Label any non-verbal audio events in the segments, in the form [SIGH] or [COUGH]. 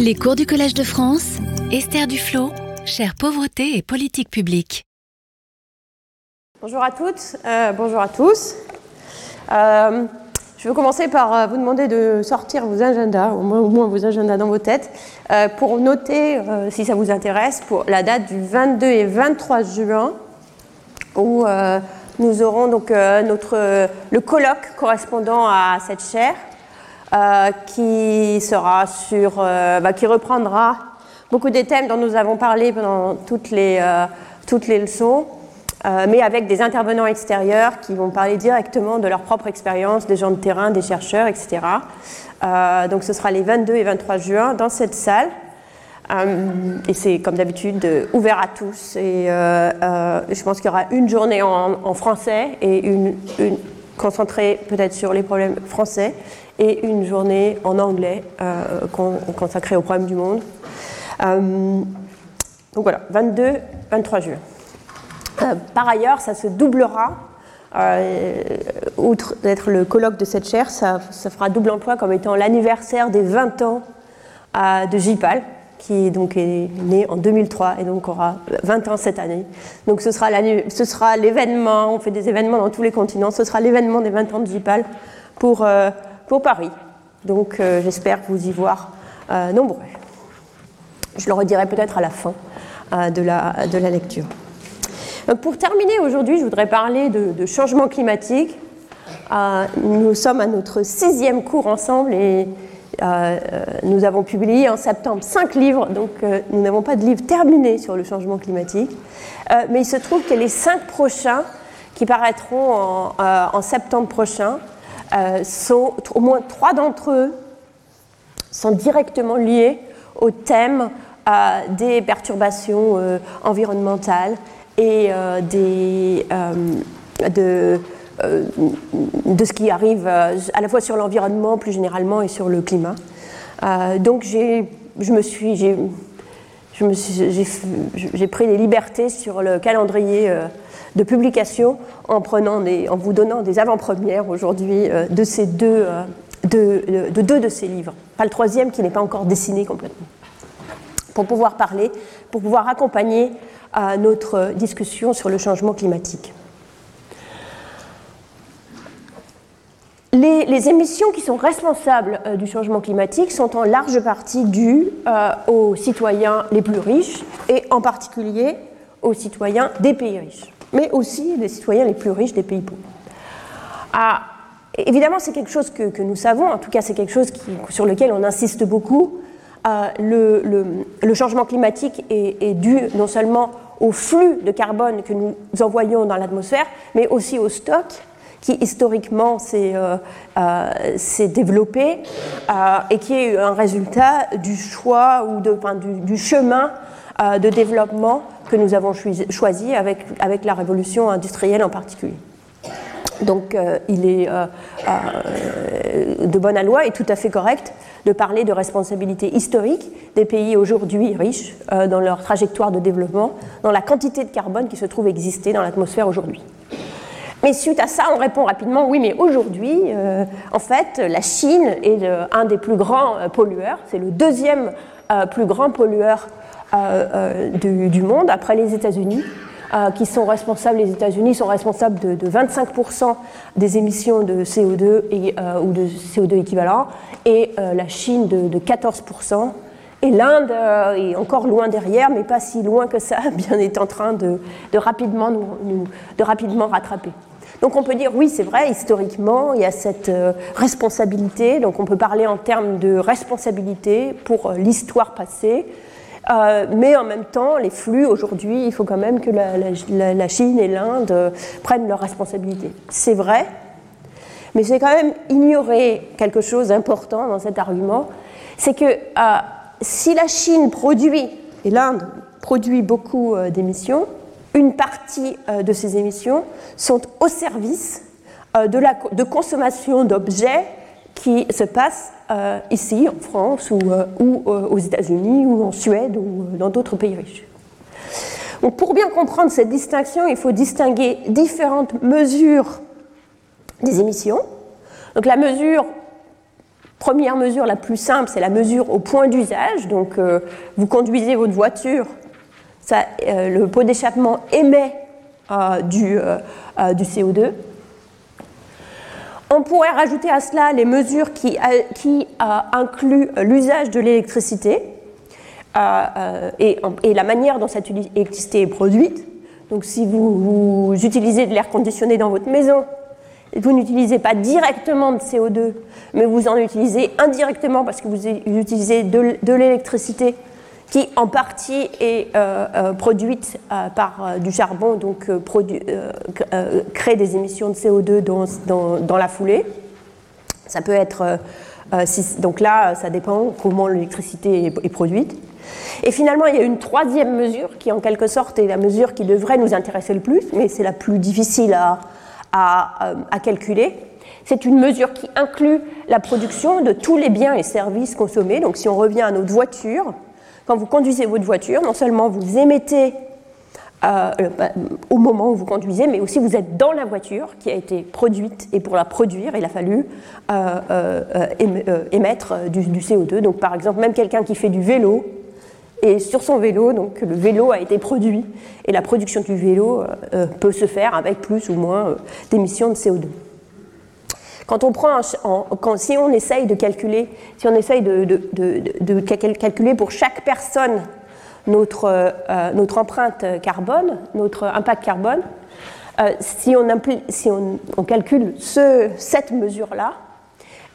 Les cours du Collège de France, Esther Duflo, chère pauvreté et politique publique. Bonjour à toutes, euh, bonjour à tous. Euh, je vais commencer par euh, vous demander de sortir vos agendas, au moins, au moins vos agendas dans vos têtes, pour noter, si ça vous intéresse, pour la date du 22 et 23 juin, où nous aurons donc notre, le colloque correspondant à cette chaire, euh, qui sera sur, euh, bah, qui reprendra beaucoup des thèmes dont nous avons parlé pendant toutes les, euh, toutes les leçons, mais avec des intervenants extérieurs qui vont parler directement de leur propre expérience, des gens de terrain, des chercheurs, etc. Donc ce sera les 22 et 23 juin dans cette salle. Et c'est comme d'habitude ouvert à tous. Et je pense qu'il y aura une journée en, français et une concentrée peut-être sur les problèmes français et une journée en anglais euh, con- consacrée aux problèmes du monde. Euh, donc voilà, 22-23 juin. Euh, par ailleurs, ça se doublera. outre d'être le colloque de cette chaire, ça, ça fera double emploi comme étant l'anniversaire des 20 ans de JPAL, qui donc est né en 2003 et donc aura 20 ans cette année. Donc ce sera l'événement, on fait des événements dans tous les continents, ce sera l'événement des 20 ans de JPAL pour, euh, pour Paris. Donc euh, j'espère vous y voir euh, nombreux. Je le redirai peut-être à la fin de, la, de la lecture. Pour terminer aujourd'hui, je voudrais parler de, de changement climatique. Nous sommes à notre sixième cours ensemble et nous avons publié en septembre cinq livres, donc euh, nous n'avons pas de livre terminé sur le changement climatique. Euh, mais il se trouve que les cinq prochains, qui paraîtront en, euh, septembre prochain, euh, sont au moins trois d'entre eux sont directement liés au thème euh, des perturbations euh, environnementales et euh, des, euh, de, euh, de ce qui arrive euh, à la fois sur l'environnement plus généralement et sur le climat. Euh, donc j'ai, je me suis, j'ai, pris des libertés sur le calendrier euh, de publication en, prenant des, en vous donnant des avant-premières aujourd'hui euh, de, ces deux, euh, de, de- de deux de ces livres. Pas le troisième qui n'est pas encore dessiné complètement. Pour pouvoir parler, pour pouvoir accompagner euh, notre discussion sur le changement climatique. Les, émissions qui sont responsables euh, du changement climatique sont en large partie dues euh, aux citoyens les plus riches et en particulier aux citoyens des pays riches, mais aussi les citoyens les plus riches des pays pauvres. Ah, évidemment, c'est quelque chose que, nous savons, en tout cas c'est quelque chose sur lequel on insiste beaucoup. Euh, le, changement climatique est, est dû non seulement au flux de carbone que nous envoyons dans l'atmosphère, mais aussi au stock qui historiquement s'est euh, euh, développé euh, et qui est un résultat du choix ou du, chemin de développement que nous avons choisi, avec, la révolution industrielle en particulier. Donc il est de bonne loi et tout à fait correct de parler de responsabilité historique des pays aujourd'hui riches dans leur trajectoire de développement, dans la quantité de carbone qui se trouve exister dans l'atmosphère aujourd'hui. Mais suite à ça, on répond rapidement oui, mais aujourd'hui, euh, en fait, la Chine est un des plus grands euh, pollueurs. C'est le deuxième euh, plus grand pollueur du, monde après les États-Unis. qui sont responsables, les États-Unis sont responsables de, de 25% des émissions de CO2 et, euh, ou de CO2 équivalent, et la Chine de, de 14%. Et l'Inde est encore loin derrière, mais pas si loin que ça, [LAUGHS] bien est en train de rapidement rattraper. Donc on peut dire oui, c'est vrai, historiquement, il y a cette euh, responsabilité, donc on peut parler en termes de responsabilité pour euh, l'histoire passée, Euh, mais en même temps, les flux aujourd'hui, il faut quand même que la, Chine et l'Inde prennent leurs responsabilités. C'est vrai, mais c'est quand même ignorer quelque chose d'important dans cet argument, c'est que si la Chine produit, et l'Inde produit beaucoup d'émissions, une partie euh, de ces émissions sont au service euh, de la de consommation d'objets qui se passent euh, ici, en France, ou, aux États-Unis, ou en Suède, ou dans d'autres pays riches. Pour bien comprendre cette distinction, il faut distinguer différentes mesures des émissions. Donc la mesure Première mesure la plus simple, c'est la mesure au point d'usage. Donc, vous conduisez votre voiture, euh, le pot d'échappement émet euh, du, du, CO2. On pourrait rajouter à cela les mesures qui, incluent l'usage de l'électricité et, la manière dont cette électricité est produite. Donc, si vous utilisez de l'air conditionné dans votre maison, vous n'utilisez pas directement de CO2, mais vous en utilisez indirectement parce que vous utilisez de, l'électricité qui en partie est euh, euh, produite euh, par du charbon, donc crée des émissions de CO2 dans, la foulée. Ça peut être, donc là, ça dépend comment l'électricité est, produite. Et finalement, il y a une troisième mesure qui, en quelque sorte, est la mesure qui devrait nous intéresser le plus, mais c'est la plus difficile à calculer. C'est une mesure qui inclut la production de tous les biens et services consommés. Donc si on revient à notre voiture, quand vous conduisez votre voiture, non seulement vous émettez euh, bah, au moment où vous conduisez, mais aussi vous êtes dans la voiture qui a été produite et pour la produire, il a fallu euh, euh, émettre du, du, CO2. Donc par exemple, même quelqu'un qui fait du vélo, et sur son vélo, donc le vélo a été produit et la production du vélo peut se faire avec plus ou moins d'émissions de CO2. Quand on prend, quand, si on essaye de calculer, si on essaye de, calculer pour chaque personne notre, euh, notre empreinte carbone, notre impact carbone, euh, si, on, calcule ce, cette mesure-là,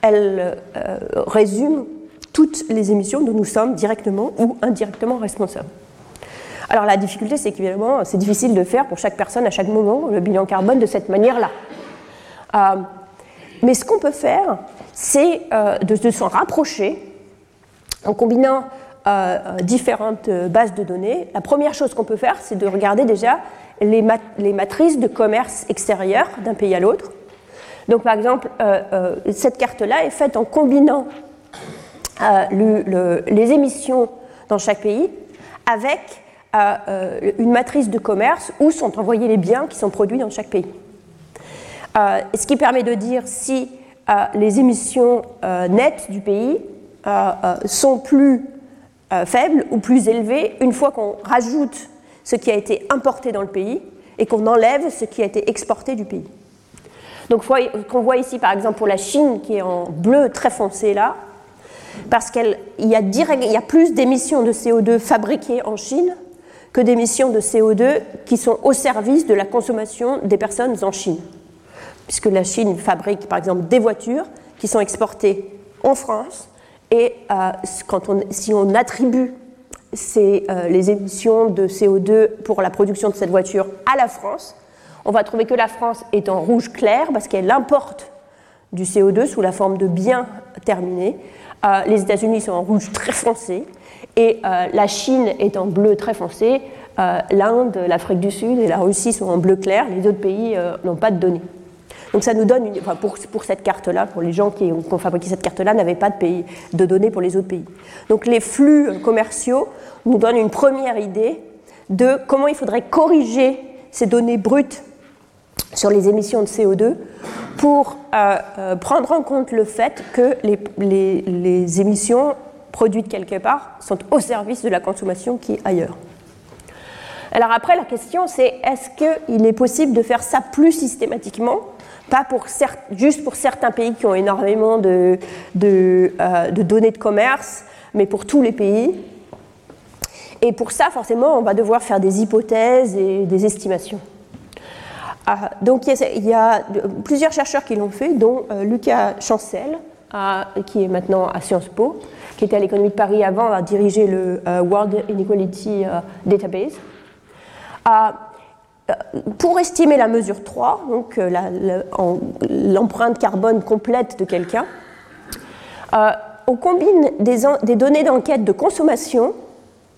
elle euh, résume toutes les émissions dont nous sommes directement ou indirectement responsables. Alors la difficulté, c'est qu'évidemment, c'est difficile de faire pour chaque personne à chaque moment le bilan carbone de cette manière-là. Mais ce qu'on peut faire, c'est euh, de, s'en rapprocher en combinant euh, différentes euh, bases de données. La première chose qu'on peut faire, c'est de regarder déjà les, matrices de commerce extérieur d'un pays à l'autre. Donc par exemple, cette carte-là est faite en combinant les émissions dans chaque pays avec une matrice de commerce où sont envoyés les biens qui sont produits dans chaque pays. Euh, ce qui permet de dire si euh, les émissions euh, nettes du pays sont plus faibles ou plus élevées une fois qu'on rajoute ce qui a été importé dans le pays et qu'on enlève ce qui a été exporté du pays. Donc, qu'on voit ici, par exemple, pour la Chine, qui est en bleu très foncé là, parce qu'il y, y, a plus d'émissions de CO2 fabriquées en Chine que d'émissions de CO2 qui sont au service de la consommation des personnes en Chine puisque la Chine fabrique par exemple des voitures qui sont exportées en France, et euh, si on attribue euh, les émissions de CO2 pour la production de cette voiture à la France, on va trouver que la France est en rouge clair parce qu'elle importe du CO2 sous la forme de biens terminés. Euh, les États-Unis sont en rouge très foncé et la Chine est en bleu très foncé. L'Inde, l'Afrique du Sud et la Russie sont en bleu clair. Les autres pays n'ont pas de données. Donc ça nous donne, une, enfin pour, cette carte-là, pour les gens qui ont, fabriqué cette carte-là, n'avaient pas de, pays, de données pour les autres pays. Donc les flux commerciaux nous donnent une première idée de comment il faudrait corriger ces données brutes sur les émissions de CO2 pour euh, euh, prendre en compte le fait que les, les, émissions produites quelque part sont au service de la consommation qui est ailleurs. Alors après, la question c'est est-ce qu'il est possible de faire ça plus systématiquement pas pour juste pour certains pays qui ont énormément euh, de, données de commerce, mais pour tous les pays. Et pour ça, forcément, on va devoir faire des hypothèses et des estimations. Ah, donc il y, a, plusieurs chercheurs qui l'ont fait, dont euh, Lucas Chancel, qui est maintenant à Sciences Po, qui était à l'économie de Paris avant, a dirigé le euh, World Inequality Database. Euh, pour estimer la mesure 3, donc euh, l'empreinte carbone complète de quelqu'un, euh, on combine des, données d'enquête de consommation.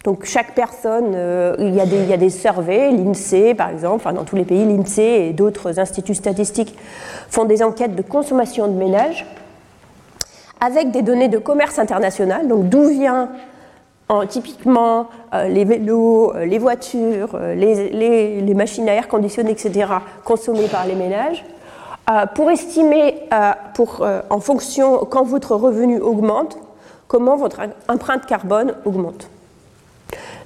Donc chaque personne, il, y a des, il, y a des, surveys, l'INSEE par exemple, enfin dans tous les pays, l'INSEE et d'autres instituts statistiques font des enquêtes de consommation de ménage avec des données de commerce international, donc d'où vient typiquement euh, les vélos, euh, les voitures, euh, les, machines à air conditionné, etc., consommées par les ménages, pour estimer, pour, en fonction, quand votre revenu augmente, comment votre empreinte carbone augmente.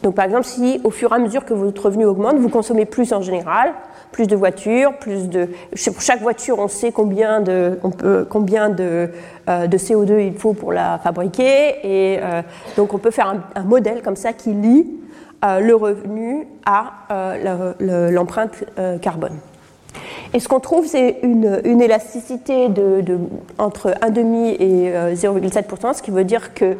Donc par exemple, si au fur et à mesure que votre revenu augmente, vous consommez plus en général, plus de voitures, plus de. Pour chaque voiture, on sait combien de, combien de, euh, de, CO2 il faut pour la fabriquer, et euh, donc on peut faire un, modèle comme ça qui lie euh, le revenu à l'empreinte carbone. Et ce qu'on trouve, c'est une, une, élasticité de, de, entre 1,5 et 0,7%, ce qui veut dire que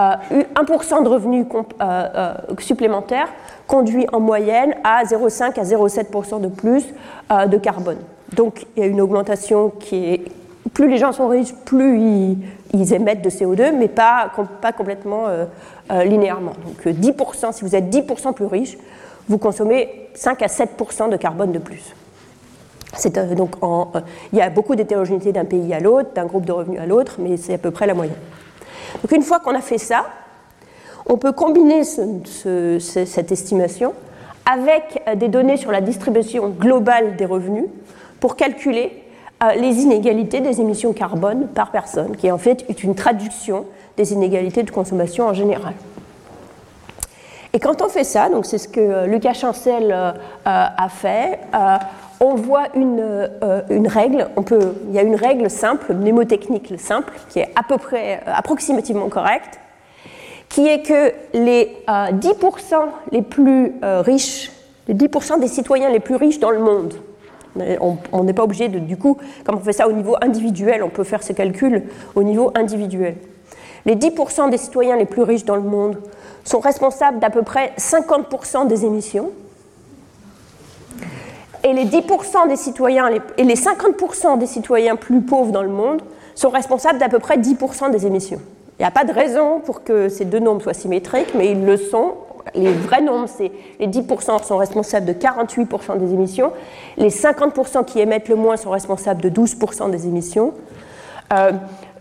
1% de revenus euh, euh, supplémentaires conduit en moyenne à 0,5 à 0,7% de plus euh, de carbone. Donc il y a une augmentation qui est... Plus les gens sont riches, plus ils, émettent de CO2, mais pas, pas complètement linéairement. Donc 10%, si vous êtes 10% plus riche, vous consommez 5 à 7% de carbone de plus. donc il y a beaucoup d'hétérogénéité d'un pays à l'autre, d'un groupe de revenus à l'autre, mais c'est à peu près la moyenne. Donc une fois qu'on a fait ça, on peut combiner cette estimation avec euh, des données sur la distribution globale des revenus pour calculer euh, les inégalités des émissions carbone par personne, qui en fait est une traduction des inégalités de consommation en général. Et quand on fait ça, donc c'est ce que euh, Lucas Chancel a fait, on voit une, euh, règle, il y a une règle simple, mnémotechnique simple, qui est à peu près euh, approximativement correcte, qui est que les 10% euh, les plus riches, les 10% des citoyens les plus riches dans le monde, on n'est pas obligé de, du coup, comme on fait ça au niveau individuel, on peut faire ces calculs au niveau individuel. Les 10% des citoyens les plus riches dans le monde sont responsables d'à peu près 50% des émissions, et les 10% des citoyens et les 50% des citoyens plus pauvres dans le monde sont responsables d'à peu près 10% des émissions. Il n'y a pas de raison pour que ces deux nombres soient symétriques, mais ils le sont. Les vrais nombres, c'est les 10% sont responsables de 48% des émissions, les 50% qui émettent le moins sont responsables de 12% des émissions. Euh,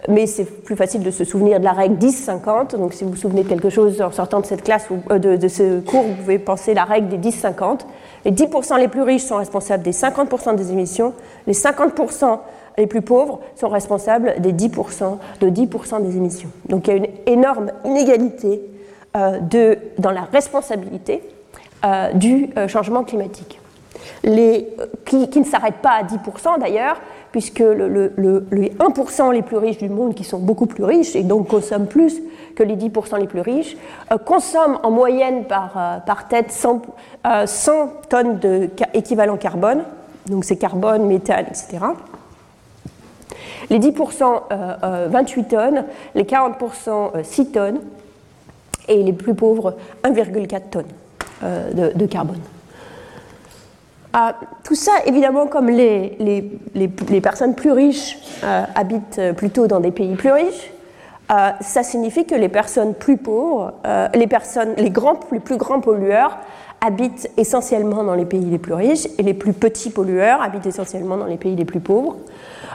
mais c'est plus facile de se souvenir de la règle 10-50. Donc, si vous vous souvenez de quelque chose en sortant de cette classe ou euh, de, ce cours, vous pouvez penser la règle des 10-50. Les 10% les plus riches sont responsables des 50% des émissions. Les 50% les plus pauvres sont responsables des 10%, de 10% des émissions. Donc, il y a une énorme inégalité euh, dans la responsabilité euh, du changement climatique. Les, qui, ne s'arrête pas à 10% d'ailleurs, puisque le, les 1% les plus riches du monde, qui sont beaucoup plus riches et donc consomment plus que les 10% les plus riches, euh, consomment en moyenne par, euh, tête 100, 100 euh, tonnes d'équivalent carbone, donc c'est carbone, méthane, etc. Les 10%, 28 tonnes, les 40%, 6 tonnes, et les plus pauvres, 1,4 tonnes de, carbone. Ah, tout ça, évidemment, comme les, personnes plus riches habitent plutôt dans des pays plus riches, euh, ça signifie que les personnes plus pauvres, euh, les, personnes, les, grands, les plus grands pollueurs habitent essentiellement dans les pays les plus riches et les plus petits pollueurs habitent essentiellement dans les pays les plus pauvres.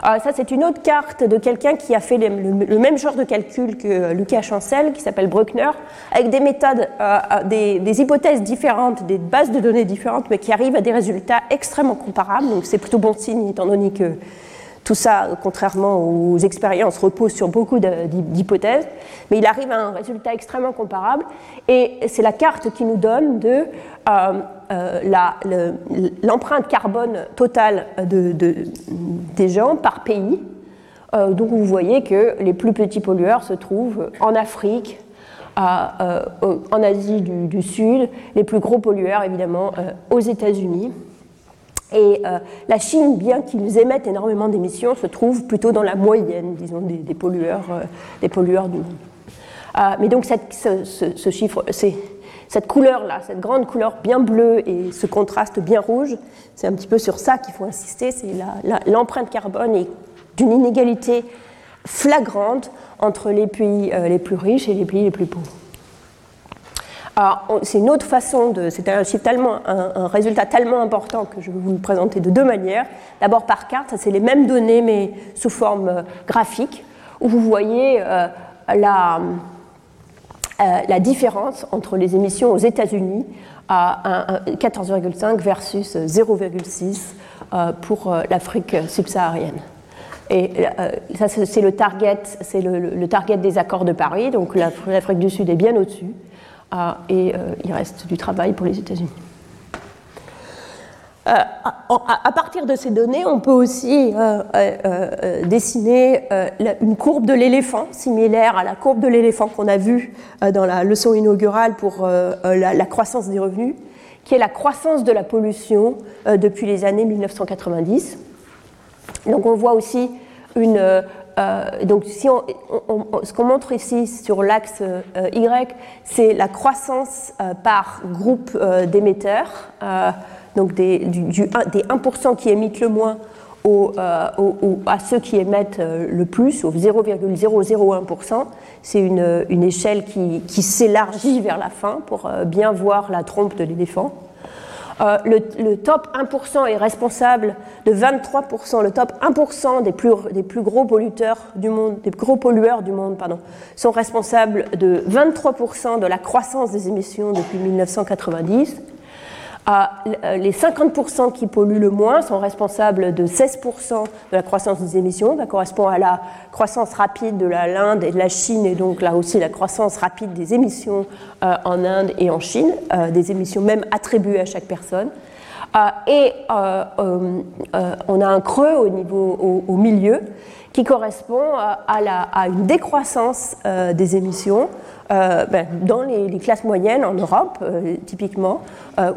Euh, ça, c'est une autre carte de quelqu'un qui a fait le, même genre de calcul que Lucas Chancel, qui s'appelle Bruckner, avec des méthodes, euh, des, hypothèses différentes, des bases de données différentes, mais qui arrivent à des résultats extrêmement comparables. Donc, c'est plutôt bon signe, étant donné que tout ça, contrairement aux expériences, repose sur beaucoup d'hypothèses, mais il arrive à un résultat extrêmement comparable. Et c'est la carte qui nous donne euh, euh, l'empreinte carbone totale de, des gens par pays. Euh, donc vous voyez que les plus petits pollueurs se trouvent en Afrique, en Asie du, Sud, les plus gros pollueurs évidemment aux États-Unis. Et euh, la Chine, bien qu'ils émettent énormément d'émissions, se trouve plutôt dans la moyenne, disons, des, pollueurs, euh, des pollueurs du monde. Euh, mais donc cette, couleur-là, cette grande couleur bien bleue et ce contraste bien rouge, c'est un petit peu sur ça qu'il faut insister, c'est l'empreinte carbone et d'une inégalité flagrante entre les pays les plus riches et les pays les plus pauvres c'est une autre façon. C'est un, résultat tellement important que je vais vous le présenter de deux manières. D'abord par carte, c'est les mêmes données mais sous forme euh, graphique, où vous voyez euh, la, euh, la différence entre les émissions aux États-Unis à 14,5 versus 0,6 pour l'Afrique subsaharienne. Et ça, c'est le target, c'est le, target des accords de Paris. Donc l'Afrique du Sud est bien au-dessus. Et il reste du travail pour les États-Unis. Euh, à partir de ces données, on peut aussi euh, euh, dessiner une courbe de l'éléphant, similaire à la courbe de l'éléphant qu'on a vue dans la leçon inaugurale pour la, croissance des revenus, qui est la croissance de la pollution depuis les années 1990. Donc on voit aussi une... donc si on, ce qu'on montre ici sur l'axe Y, c'est la croissance par groupe d'émetteurs donc des, du, 1% qui émettent le moins euh, à ceux qui émettent euh, le plus, au 0,001%. C'est une, échelle qui, s'élargit vers la fin pour euh, bien voir la trompe de l'éléphant. Le, top 1% est responsable de 23%, le top 1% des plus, des plus gros polluteurs du monde, des gros pollueurs du monde, pardon, sont responsables de 23% de la croissance des émissions depuis 1990. Euh, les 50% qui polluent le moins sont responsables de 16% de la croissance des émissions. Ça correspond à la croissance rapide de l'Inde et de la Chine, et donc là aussi la croissance rapide des émissions euh, en Inde et en Chine, euh, des émissions même attribuées à chaque personne. et on a un creux au niveau au milieu qui correspond à, la, à une décroissance euh, des émissions euh, ben, dans les, classes moyennes en Europe, euh, typiquement,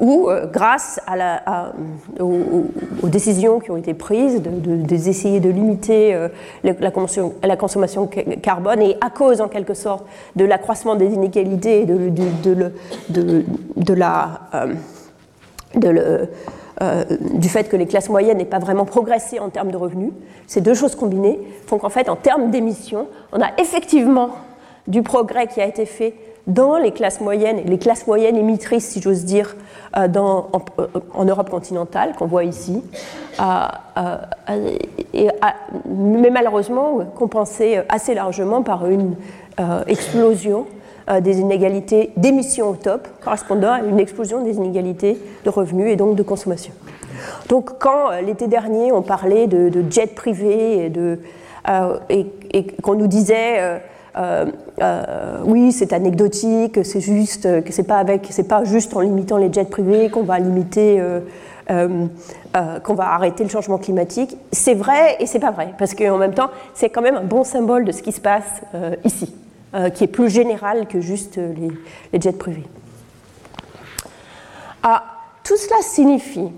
où, grâce à la, aux, décisions qui ont été prises d'essayer de, de, limiter la, consommation, la, consommation, carbone, et à cause, en quelque sorte, de l'accroissement des inégalités et de, de, de la. de le, euh, du fait que les classes moyennes n'aient pas vraiment progressé en termes de revenus. Ces deux choses combinées font qu'en fait, en termes d'émissions, on a effectivement du progrès qui a été fait dans les classes moyennes, les classes moyennes émettrices, si j'ose dire, euh, dans, en, Europe continentale, qu'on voit ici, mais malheureusement compensé assez largement par une euh, explosion des inégalités d'émissions au top, correspondant à une explosion des inégalités de revenus et donc de consommation. Donc quand euh, l'été dernier on parlait de, jets privés euh, et, qu'on nous disait euh, oui c'est anecdotique, c'est juste que c'est pas pas juste en limitant les jets privés qu'on va limiter qu'on va arrêter le changement climatique. C'est vrai et c'est pas vrai, parce qu'en même temps, c'est quand même un bon symbole de ce qui se passe ici. Euh, qui est plus général que juste les, jets privés. Ah, tout cela signifie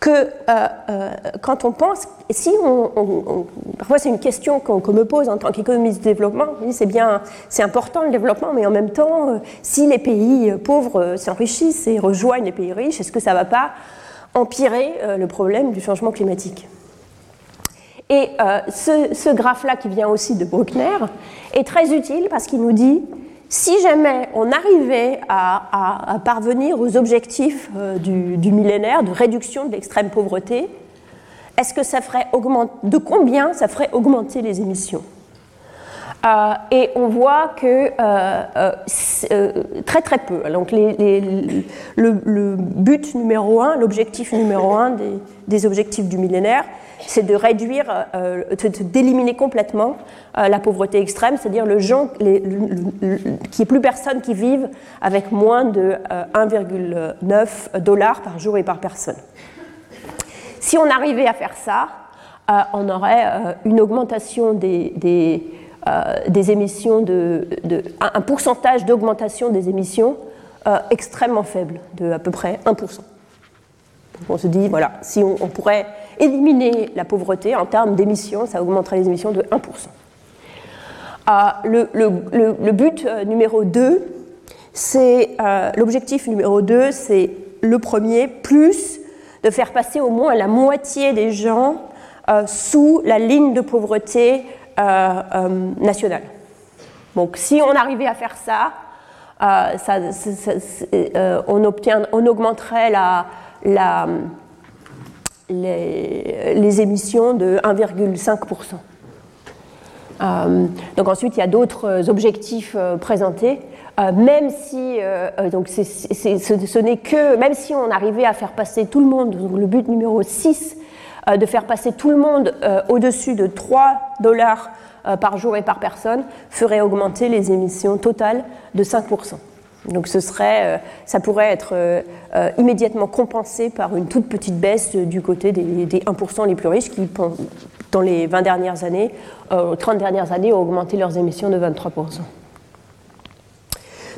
que euh, euh, quand on pense, si on, parfois c'est une question qu'on me pose en tant qu'économiste de développement, c'est bien, c'est important le développement, mais en même temps, si les pays pauvres s'enrichissent et rejoignent les pays riches, est-ce que ça ne va pas empirer le problème du changement climatique? Et euh, ce, graphe-là, qui vient aussi de Bruckner, est très utile parce qu'il nous dit si jamais on arrivait à, parvenir aux objectifs euh, du, millénaire de réduction de l'extrême pauvreté, est-ce que ça ferait augmenter, de combien ça ferait augmenter les émissions? Euh, et on voit que très très peu. Donc le, but numéro un, l'objectif numéro un des, objectifs du millénaire, c'est de réduire, euh, d'éliminer complètement euh, la pauvreté extrême, c'est-à-dire le gens, n'y ait plus personne qui vive avec moins de 1,9 euh, dollars par jour et par personne. Si on arrivait à faire ça, on aurait une augmentation des, des, émissions, de, un, pourcentage d'augmentation des émissions extrêmement faible, de à peu près 1% on se dit, voilà, si on, pourrait éliminer la pauvreté en termes d'émissions, ça augmenterait les émissions de 1%. Ah, le, but euh, numéro 2, c'est euh, l'objectif numéro 2, c'est le premier, plus de faire passer au moins la moitié des gens euh, sous la ligne de pauvreté nationale. Donc si on arrivait à faire ça, on, augmenterait la, les, émissions de 1,5%. Euh, donc ensuite, il y a d'autres objectifs euh, présentés. Euh, même si, ce, n'est que, même si on arrivait à faire passer tout le monde, le but numéro 6, de faire passer tout le monde au-dessus de 3 dollars par jour et par personne ferait augmenter les émissions totales de 5%. Donc ce serait, ça pourrait être immédiatement compensé par une toute petite baisse du côté des, des 1% les plus riches qui, dans les 20 dernières années, 30 dernières années, ont augmenté leurs émissions de 23%.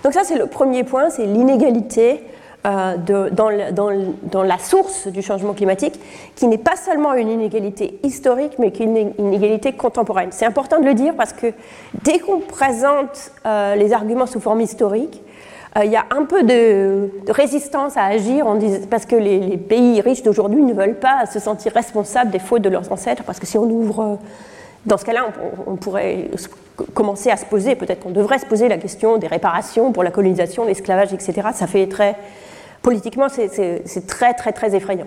Donc ça, c'est le premier point, c'est l'inégalité euh, dans, la source du changement climatique, qui n'est pas seulement une inégalité historique, mais qui est une inégalité contemporaine. C'est important de le dire parce que dès qu'on présente euh, les arguments sous forme historique, euh, il y a un peu de, résistance à agir parce que les, pays riches d'aujourd'hui ne veulent pas se sentir responsables des fautes de leurs ancêtres, parce que si on ouvre dans ce cas-là, on, pourrait commencer à se poser, peut-être qu'on devrait se poser la question des réparations pour la colonisation, l'esclavage, etc. Ça fait très, politiquement, c'est très, très, très effrayant.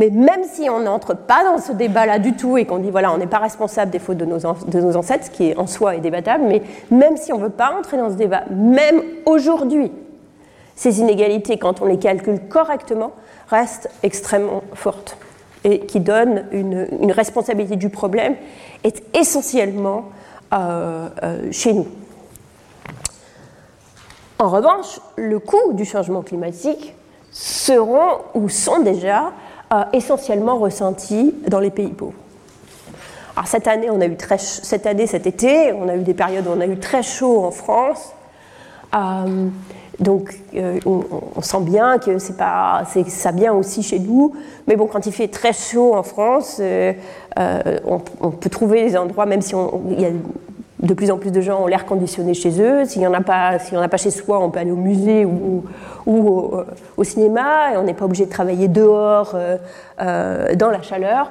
Mais même si on n'entre pas dans ce débat-là du tout et qu'on dit, voilà, on n'est pas responsable des fautes de nos, ancêtres, ce qui est en soi est débattable, mais même si on ne veut pas entrer dans ce débat, même aujourd'hui, ces inégalités, quand on les calcule correctement, restent extrêmement fortes et qui donnent une, une responsabilité du problème est essentiellement euh, euh, chez nous. En revanche, le coût du changement climatique seront ou sont déjà euh, essentiellement ressentis dans les pays pauvres. Alors cette année, on a eu très cette année, cet été, on a eu des périodes où on a eu très chaud en France. Donc euh, on, sent bien que c'est pas, ça vient aussi chez nous. Mais bon, quand il fait très chaud en France, euh, euh, on, peut trouver des endroits, même si il y a de plus en plus de gens ont l'air conditionné chez eux. S'il n'y en, a pas, en a pas chez soi, on peut aller au musée ou, ou au, cinéma et on n'est pas obligé de travailler dehors dans la chaleur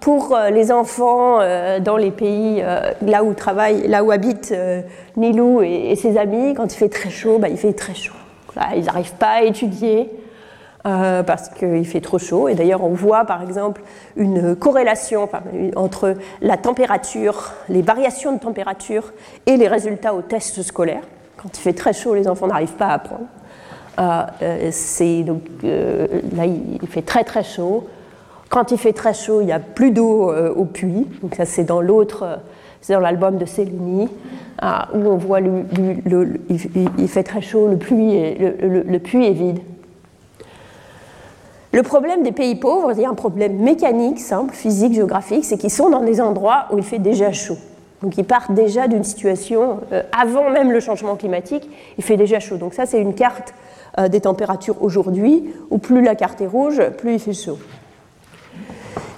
pour euh, les enfants euh, dans les pays euh, là où travaille, là où habite Nilou et, ses amis, quand il fait très chaud, bah, il fait très chaud. ils n'arrivent pas à étudier parce qu'il fait trop chaud. Et d'ailleurs, on voit par exemple une corrélation entre la température, les variations de température et les résultats aux tests scolaires. Quand il fait très chaud, les enfants n'arrivent pas à apprendre. donc, là, il fait très très chaud. Quand il fait très chaud, il n'y a plus d'eau euh, au puits. Donc ça, c'est dans l'autre, euh, c'est dans l'album de ah, où on voit le, il, fait très chaud, le, puits est vide. Le problème des pays pauvres, a un problème mécanique, simple, physique, géographique, c'est qu'ils sont dans des endroits où il fait déjà chaud. Donc ils partent déjà d'une situation, euh, avant même le changement climatique, il fait déjà chaud. Donc ça, c'est une carte des températures aujourd'hui, où plus la carte est rouge, plus il fait chaud.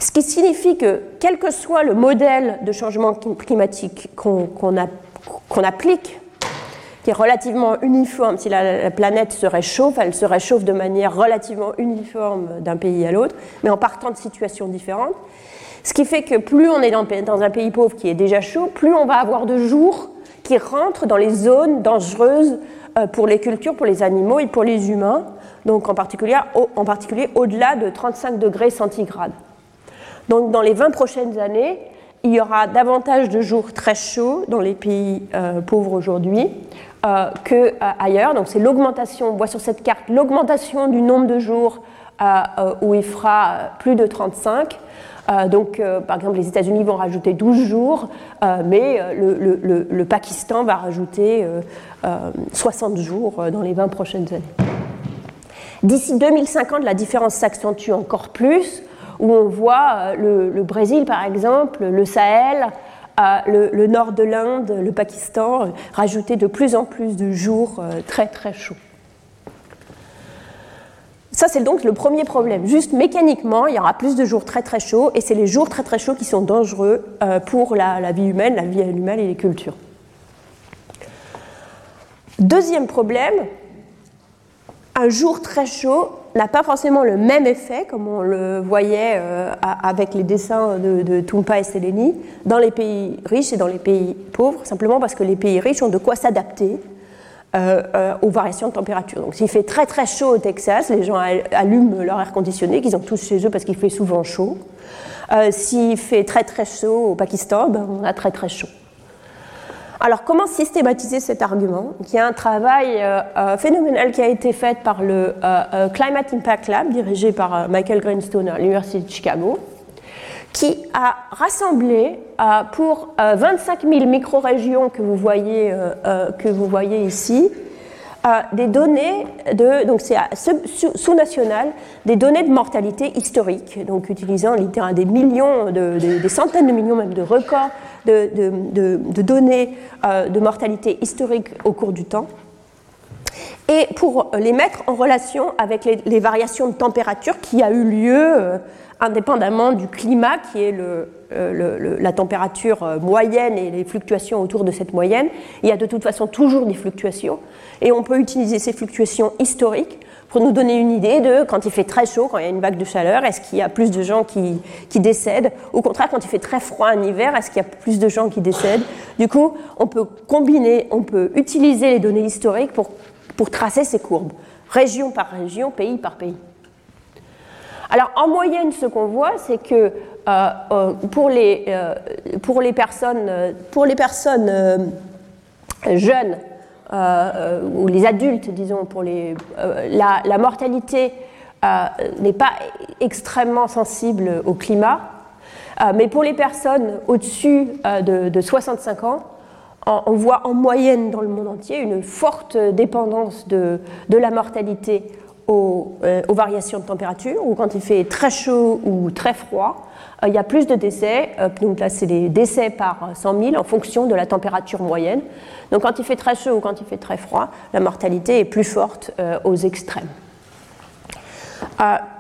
Ce qui signifie que, quel que soit le modèle de changement climatique qu'on applique, relativement uniforme, si la, planète se réchauffe, elle se réchauffe de manière relativement uniforme d'un pays à l'autre, mais en partant de situations différentes. Ce qui fait que plus on est dans, dans, un pays pauvre qui est déjà chaud, plus on va avoir de jours qui rentrent dans les zones dangereuses euh, pour les cultures, pour les animaux et pour les humains, donc en particulier, en particulier au-delà de 35 degrés centigrades. Donc dans les 20 prochaines années, il y aura davantage de jours très chauds dans les pays euh, pauvres aujourd'hui euh, qu'ailleurs. Euh, Donc c'est l'augmentation, on voit sur cette carte l'augmentation du nombre de jours euh, où il fera plus de 35. donc, par exemple, les États-Unis vont rajouter 12 jours, mais le, le, Pakistan va rajouter 60 jours dans les 20 prochaines années. D'ici 2050, la différence s'accentue encore plus où on voit euh, le, Brésil, par exemple, le Sahel, euh, le, nord de l'Inde, le Pakistan, euh, rajouter de plus en plus de jours très très chauds. Ça, c'est donc le premier problème. Juste mécaniquement, il y aura plus de jours très très chauds, et c'est les jours très très chauds qui sont dangereux pour la, vie humaine, la vie animale et les cultures. Deuxième problème, un jour très chaud n'a pas forcément le même effet, comme on le voyait euh, avec les dessins de, Tumpa et Seleni, dans les pays riches et dans les pays pauvres, simplement parce que les pays riches ont de quoi s'adapter euh, euh, aux variations de température. Donc s'il fait très très chaud au Texas, les gens allument leur air conditionné, qu'ils ont tous chez eux parce qu'il fait souvent chaud. s'il fait très très chaud au Pakistan, ben, on a très très chaud. Alors, comment systématiser cet argument Il y a un travail phénoménal qui a été fait par le Climate Impact Lab, dirigé par Michael Greenstone à l'Université de Chicago, qui a rassemblé pour 25 000 micro-régions que vous voyez ici, des données de, donc c'est sous-national, des données de mortalité historique, donc utilisant littéralement des millions, de, des centaines de millions même de records de, de données euh, de mortalité historique au cours du temps, et pour les mettre en relation avec les, variations de température qui a eu lieu euh, indépendamment du climat, qui est euh, la température euh, moyenne et les fluctuations autour de cette moyenne. Il y a de toute façon toujours des fluctuations, et on peut utiliser ces fluctuations historiques pour nous donner une idée de quand il fait très chaud, quand il y a une vague de chaleur, est-ce qu'il y a plus de gens qui, qui, décèdent? Au contraire, quand il fait très froid en hiver, est-ce qu'il y a plus de gens qui décèdent? Du coup, on peut combiner, on peut utiliser les données historiques pour, pour tracer ces courbes, région par région, pays par pays. Alors en moyenne, ce qu'on voit, c'est que euh, euh, pour, les, euh, pour, les, personnes, pour les personnes jeunes ou les adultes, disons, pour les, la, mortalité n'est pas extrêmement sensible au climat, mais pour les personnes au-dessus de, 65 ans, on voit en moyenne dans le monde entier une forte dépendance de, la mortalité euh, aux, variations de température, ou quand il fait très chaud ou très froid, euh, il y a plus de décès. Euh, donc là, c'est les décès par 100 000 en fonction de la température moyenne. Donc quand il fait très chaud ou quand il fait très froid, la mortalité est plus forte aux extrêmes.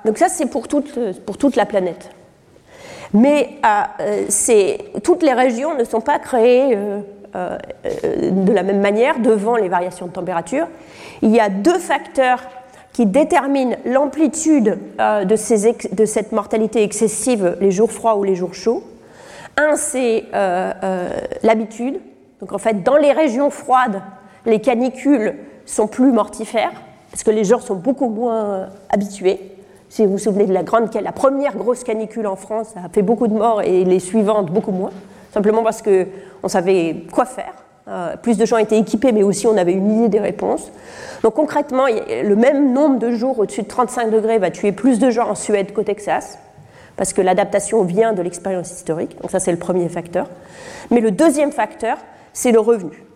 donc ça, c'est pour toute la planète. Mais toutes les régions ne sont pas créées de la même manière devant les variations de température. Il y a deux facteurs qui détermine l'amplitude euh, de, cette mortalité excessive les jours froids ou les jours chauds. Un, c'est euh, euh, l'habitude. Donc en fait, dans les régions froides, les canicules sont plus mortifères parce que les gens sont beaucoup moins habitués. Si vous vous souvenez de la, grande, la première grosse canicule en France, ça a fait beaucoup de morts et les suivantes beaucoup moins, simplement parce qu'on savait quoi faire. Euh, plus de gens étaient équipés, mais aussi on avait une idée des réponses. Donc concrètement, le même nombre de jours au-dessus de 35 degrés va tuer plus de gens en Suède qu'au Texas, parce que l'adaptation vient de l'expérience historique. Donc ça, c'est le premier facteur. Mais le deuxième facteur, c'est le revenu.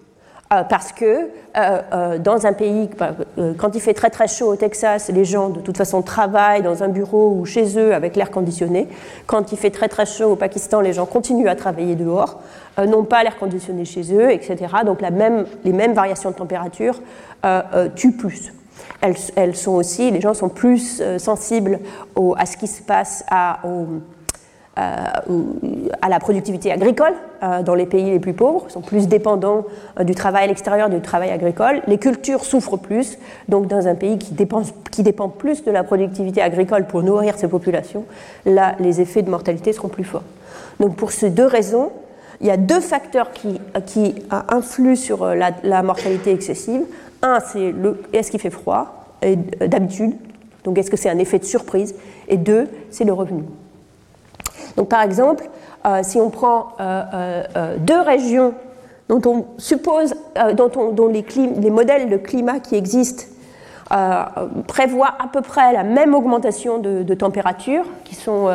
Euh, parce que euh, euh, dans un pays, bah, quand il fait très très chaud au Texas, les gens de toute façon travaillent dans un bureau ou chez eux avec l'air conditionné. Quand il fait très très chaud au Pakistan, les gens continuent à travailler dehors, n'ont pas l'air conditionné chez eux, etc. Donc les mêmes variations de température tuent plus. Elles, sont aussi, les gens sont plus sensibles à ce qui se passe à, au, à la productivité agricole euh, dans les pays les plus pauvres, sont plus dépendants euh, du travail à l'extérieur du travail agricole. Les cultures souffrent plus, donc dans un pays qui dépend, qui dépend plus de la productivité agricole pour nourrir ses populations, là, les effets de mortalité seront plus forts. Donc pour ces deux raisons, il y a deux facteurs qui, qui influent sur euh, la, la mortalité excessive. Un, c'est est-ce qu'il fait froid, d'habitude, donc est-ce que c'est un effet de surprise, et deux, c'est le revenu. Donc par exemple, euh, si on prend euh, euh, deux régions dont on suppose, dont, les, les, modèles de climat qui existent prévoient à peu près la même augmentation de, température, qui sont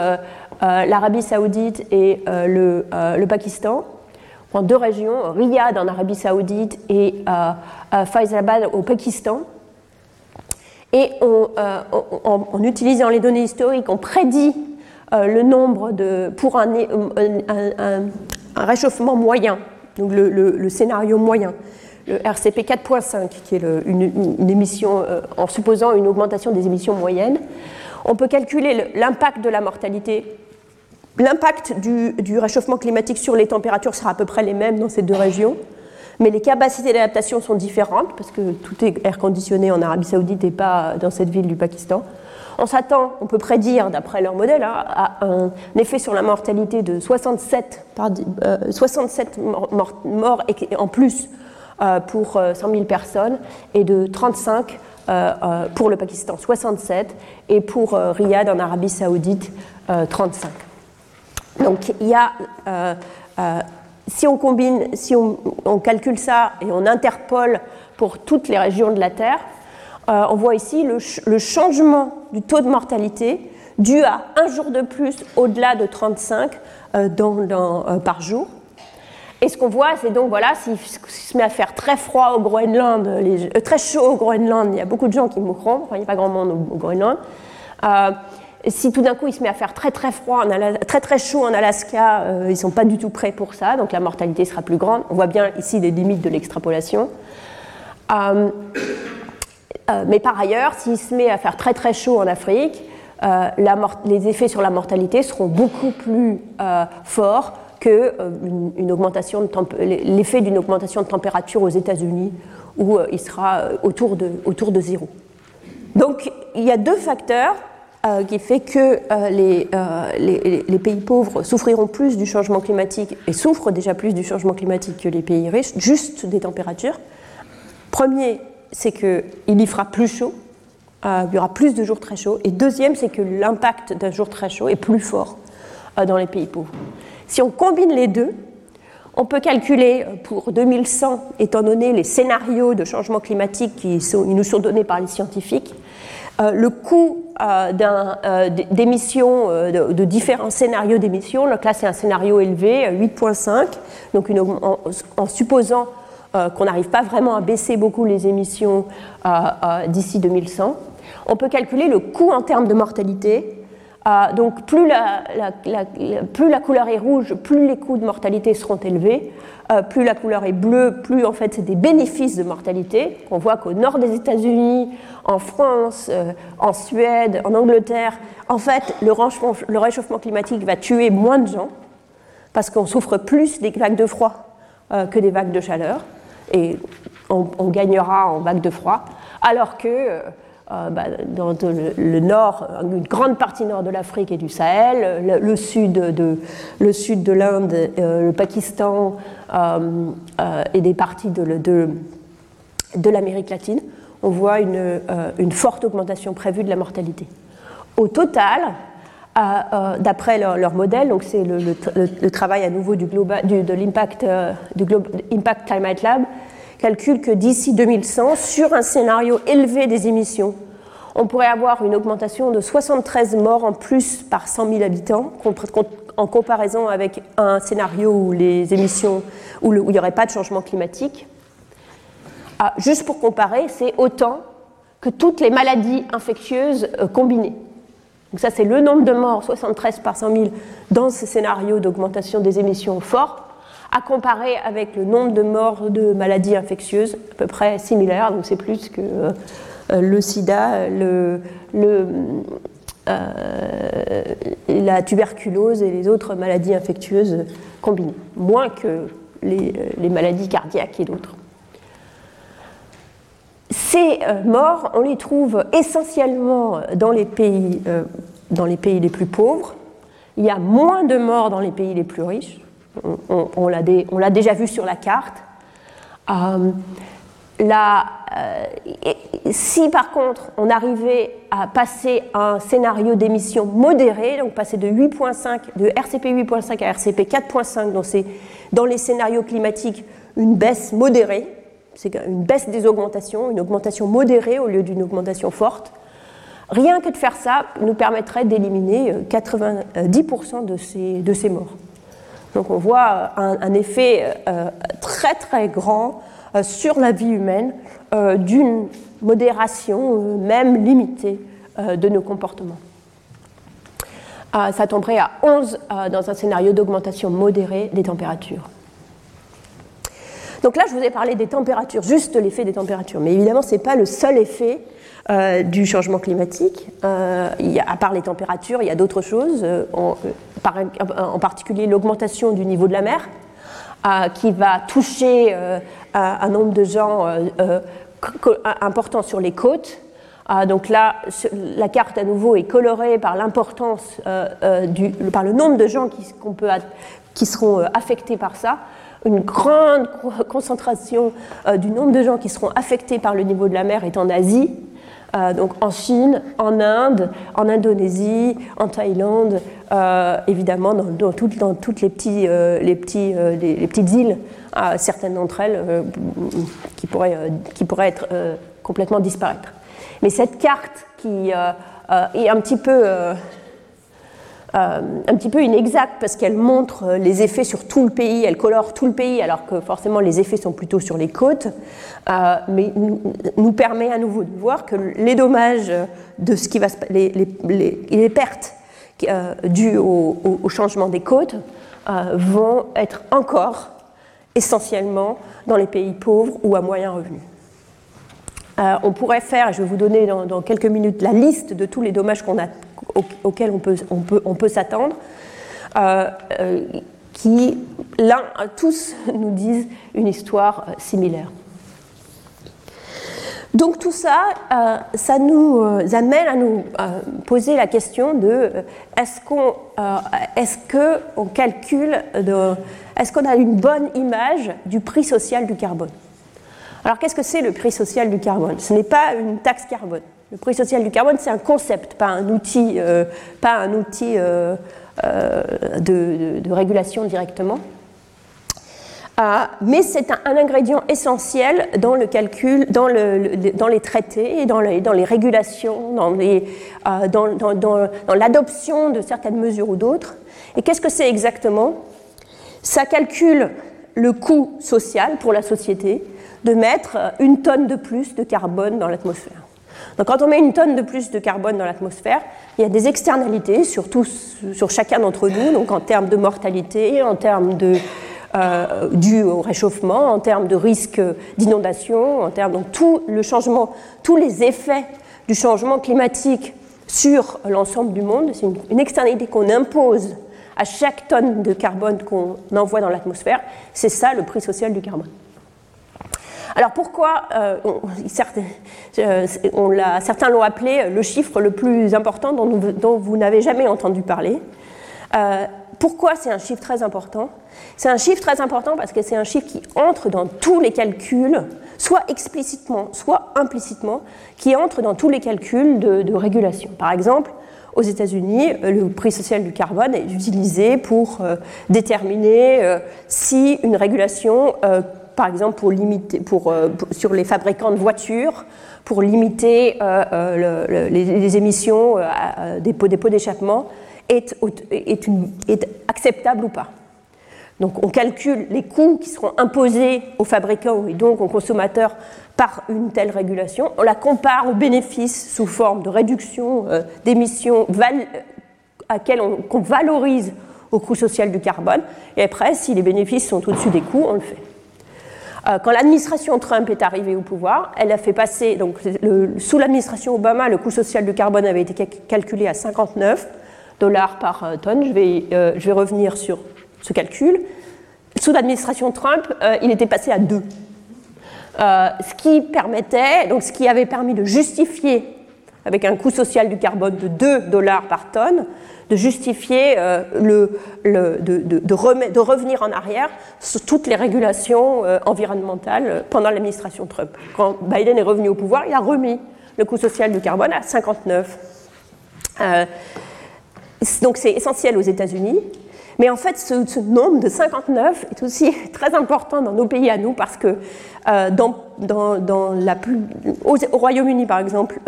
l'Arabie saoudite et le, Pakistan. On prend deux régions, Riyad en Arabie saoudite et Faisalabad au Pakistan. Et en utilisant les données historiques, on prédit le nombre de, pour un, réchauffement moyen, donc le, scénario moyen, le RCP 4.5, qui est une, émission euh, en supposant une augmentation des émissions moyennes, on peut calculer l'impact de la mortalité. L'impact du, du, réchauffement climatique sur les températures sera à peu près les mêmes dans ces deux régions, mais les capacités d'adaptation sont différentes parce que tout est air conditionné en Arabie Saoudite et pas dans cette ville du Pakistan. On s'attend, on peut prédire, d'après leur modèle, hein, à un effet sur la mortalité de 67, 67 euh, morts, en plus euh, pour 100 euh, 000 personnes et de 35 pour le Pakistan, 67, et pour Riyad en Arabie Saoudite, 35. Donc il y a si on combine, si on, calcule ça et on interpole pour toutes les régions de la Terre, on voit ici le, changement du taux de mortalité dû à un jour de plus au-delà de 35 par jour. Et ce qu'on voit, c'est donc, voilà, s'il se met à faire très froid au Groenland, euh, très chaud au Groenland, il y a beaucoup de gens qui mourront, il n'y a pas grand monde au, Groenland. Euh, si tout d'un coup il se met à faire très très froid, très très chaud en Alaska, euh, ils ne sont pas du tout prêts pour ça, donc la mortalité sera plus grande. On voit bien ici les limites de l'extrapolation. Mais par ailleurs, s'il se met à faire très très chaud en Afrique, les effets sur la mortalité seront beaucoup plus forts que euh, augmentation de l'effet d'une augmentation de température aux États-Unis où euh, il sera euh, autour de, zéro. Donc il y a deux facteurs qui font que les, les, pays pauvres souffriront plus du changement climatique et souffrent déjà plus du changement climatique que les pays riches, juste des températures. Premier, c'est qu'il y fera plus chaud, il y aura plus de jours très chauds. Et deuxième, c'est que l'impact d'un jour très chaud est plus fort dans les pays pauvres. Si on combine les deux, on peut calculer euh, pour 2100, étant donné les scénarios de changement climatique qui nous sont donnés par les scientifiques, euh, le coût euh, d'émissions, de, différents scénarios d'émissions. Donc là, c'est un scénario élevé, 8,5, donc en, supposant qu'on n'arrive pas vraiment à baisser beaucoup les émissions d'ici 2100. On peut calculer le coût en termes de mortalité donc plus la, couleur est rouge, plus les coûts de mortalité seront élevés. Euh, plus la couleur est bleue, plus en fait c'est des bénéfices de mortalité. On voit qu'au nord des États-Unis, en France, euh, en Suède, en Angleterre, en fait le réchauffement, climatique va tuer moins de gens parce qu'on souffre plus des vagues de froid euh, que des vagues de chaleur et on, gagnera en vagues de froid. Alors que euh, bah, dans le, nord, une grande partie nord de l'Afrique et du Sahel, le, sud de, l'Inde, euh, le Pakistan euh, et des parties de, l'Amérique latine, on voit une, forte augmentation prévue de la mortalité. Au total, d'après leur, modèle, donc c'est le, travail à nouveau de l'impact Impact Climate Lab, calcule que d'ici 2100, sur un scénario élevé des émissions, on pourrait avoir une augmentation de 73 morts en plus par 100 000 habitants, en comparaison avec un scénario où les émissions, où, il n'y aurait pas de changement climatique. Ah, juste pour comparer, c'est autant que toutes les maladies infectieuses euh, combinées. Donc ça, c'est le nombre de morts, 73 par 100 000, dans ce scénario d'augmentation des émissions fort à comparer avec le nombre de morts de maladies infectieuses, à peu près similaire, donc c'est plus que euh, le sida, euh, la tuberculose et les autres maladies infectieuses combinées, moins que les, maladies cardiaques et d'autres. Ces euh, morts, on les trouve essentiellement dans les pays, dans les, pays les plus pauvres. Il y a moins de morts dans les pays les plus riches on, l'a déjà vu sur la carte. Euh, euh, si par contre on arrivait à passer un scénario d'émission modéré, donc passer de 8.5, de RCP 8.5 à RCP 4.5, donc c'est dans les scénarios climatiques une baisse modérée, c'est une baisse des augmentations, une augmentation modérée au lieu d'une augmentation forte. Rien que de faire ça nous permettrait d'éliminer 90% de ces, de ces morts. Donc on voit un, effet euh, très très grand euh, sur la vie humaine euh, d'une modération, même limitée, de nos comportements. ça tomberait à 11 dans un scénario d'augmentation modérée des températures. Donc là, je vous ai parlé des températures, juste l'effet des températures. Mais évidemment, ce n'est pas le seul effet euh, du changement climatique. Euh, à part les températures, il y a d'autres choses, euh, en, particulier l'augmentation du niveau de la mer, qui va toucher un nombre de gens important sur les côtes. donc là, la carte à nouveau est colorée par l'importance, par le nombre de gens qui seront affectés par ça une grande concentration du nombre de gens qui seront affectés par le niveau de la mer est en Asie, donc en Chine, en Inde, en Indonésie, en Thaïlande, évidemment dans, dans, dans, toutes les, petits, les, petits, les, petites îles, certaines d'entre elles qui, pourraient, qui pourraient être complètement disparaître. Mais cette carte qui est un petit peu euh, un petit peu inexacte parce qu'elle montre euh, les effets sur tout le pays, elle colore tout le pays alors que forcément les effets sont plutôt sur les côtes, euh, mais nous, permet à nouveau de voir que les dommages de ce qui va se, les, les, pertes dues au, au, changement des côtes vont être encore essentiellement dans les pays pauvres ou à moyen revenu. On pourrait faire, je vais vous donner dans, quelques minutes la liste de tous les dommages auxquels on peut, s'attendre, euh, euh, qui, l'un, tous nous disent une histoire euh, similaire. Donc tout ça, ça nous amène à nous poser la question de est-ce qu'on est que calcule, est-ce qu'on a une bonne image du prix social du carbone? Alors qu'est-ce que c'est le prix social du carbone? Ce n'est pas une taxe carbone. Le prix social du carbone, c'est un concept, pas un outil, euh, pas un outil euh, euh, de, régulation directement. Ah, mais c'est un, ingrédient essentiel dans le calcul, dans, le, dans les traités, dans dans les régulations, dans l'adoption de certaines mesures ou d'autres. Et qu'est-ce que c'est exactement? Ça calcule le coût social pour la société de mettre une tonne de plus de carbone dans l'atmosphère. Donc quand on met une tonne de plus de carbone dans l'atmosphère, il y a des externalités sur, sur chacun d'entre nous, donc en termes de mortalité, en termes de, euh, au réchauffement, en termes de risque d'inondation, en termes de tout le changement, tous les effets du changement climatique sur l'ensemble du monde. C'est une externalité qu'on impose à chaque tonne de carbone qu'on envoie dans l'atmosphère. C'est ça le prix social du carbone. Alors pourquoi, euh, certains, euh, certains l'ont appelé le chiffre le plus important dont, vous n'avez jamais entendu parler euh, pourquoi c'est un chiffre très important? C'est un chiffre très important parce que c'est un chiffre qui entre dans tous les calculs, soit explicitement, soit implicitement, qui entre dans tous les calculs de, régulation. Par exemple, aux États-Unis, le prix social du carbone est utilisé pour déterminer si une régulation par exemple pour limiter, pour, euh, sur les fabricants de voitures, pour limiter euh, euh, les, émissions des pots d'échappement, est, acceptable ou pas. Donc on calcule les coûts qui seront imposés aux fabricants et donc aux consommateurs par une telle régulation, on la compare aux bénéfices sous forme de réduction d'émissions à quelles on, valorise au coût social du carbone, et après, si les bénéfices sont au-dessus des coûts, on le fait. Euh, quand l'administration Trump est arrivée au pouvoir, elle a fait passer, donc sous l'administration Obama, le coût social du carbone avait été calculé à 59 dollars par euh, tonne. Je vais, euh, je vais revenir sur ce calcul. Sous l'administration Trump, il était passé à 2. ce qui permettait, donc ce qui avait permis de justifier, avec un coût social du carbone de 2 dollars par tonne, de justifier euh, le, de, de, revenir en arrière sur toutes les régulations euh, environnementales pendant l'administration Trump. Quand Biden est revenu au pouvoir, il a remis le coût social du carbone à 59. Euh, donc c'est essentiel aux États-Unis. Mais en fait, ce, nombre de 59 est aussi [LAUGHS] très important dans nos pays à nous parce que plus, au, Royaume-Uni, par exemple,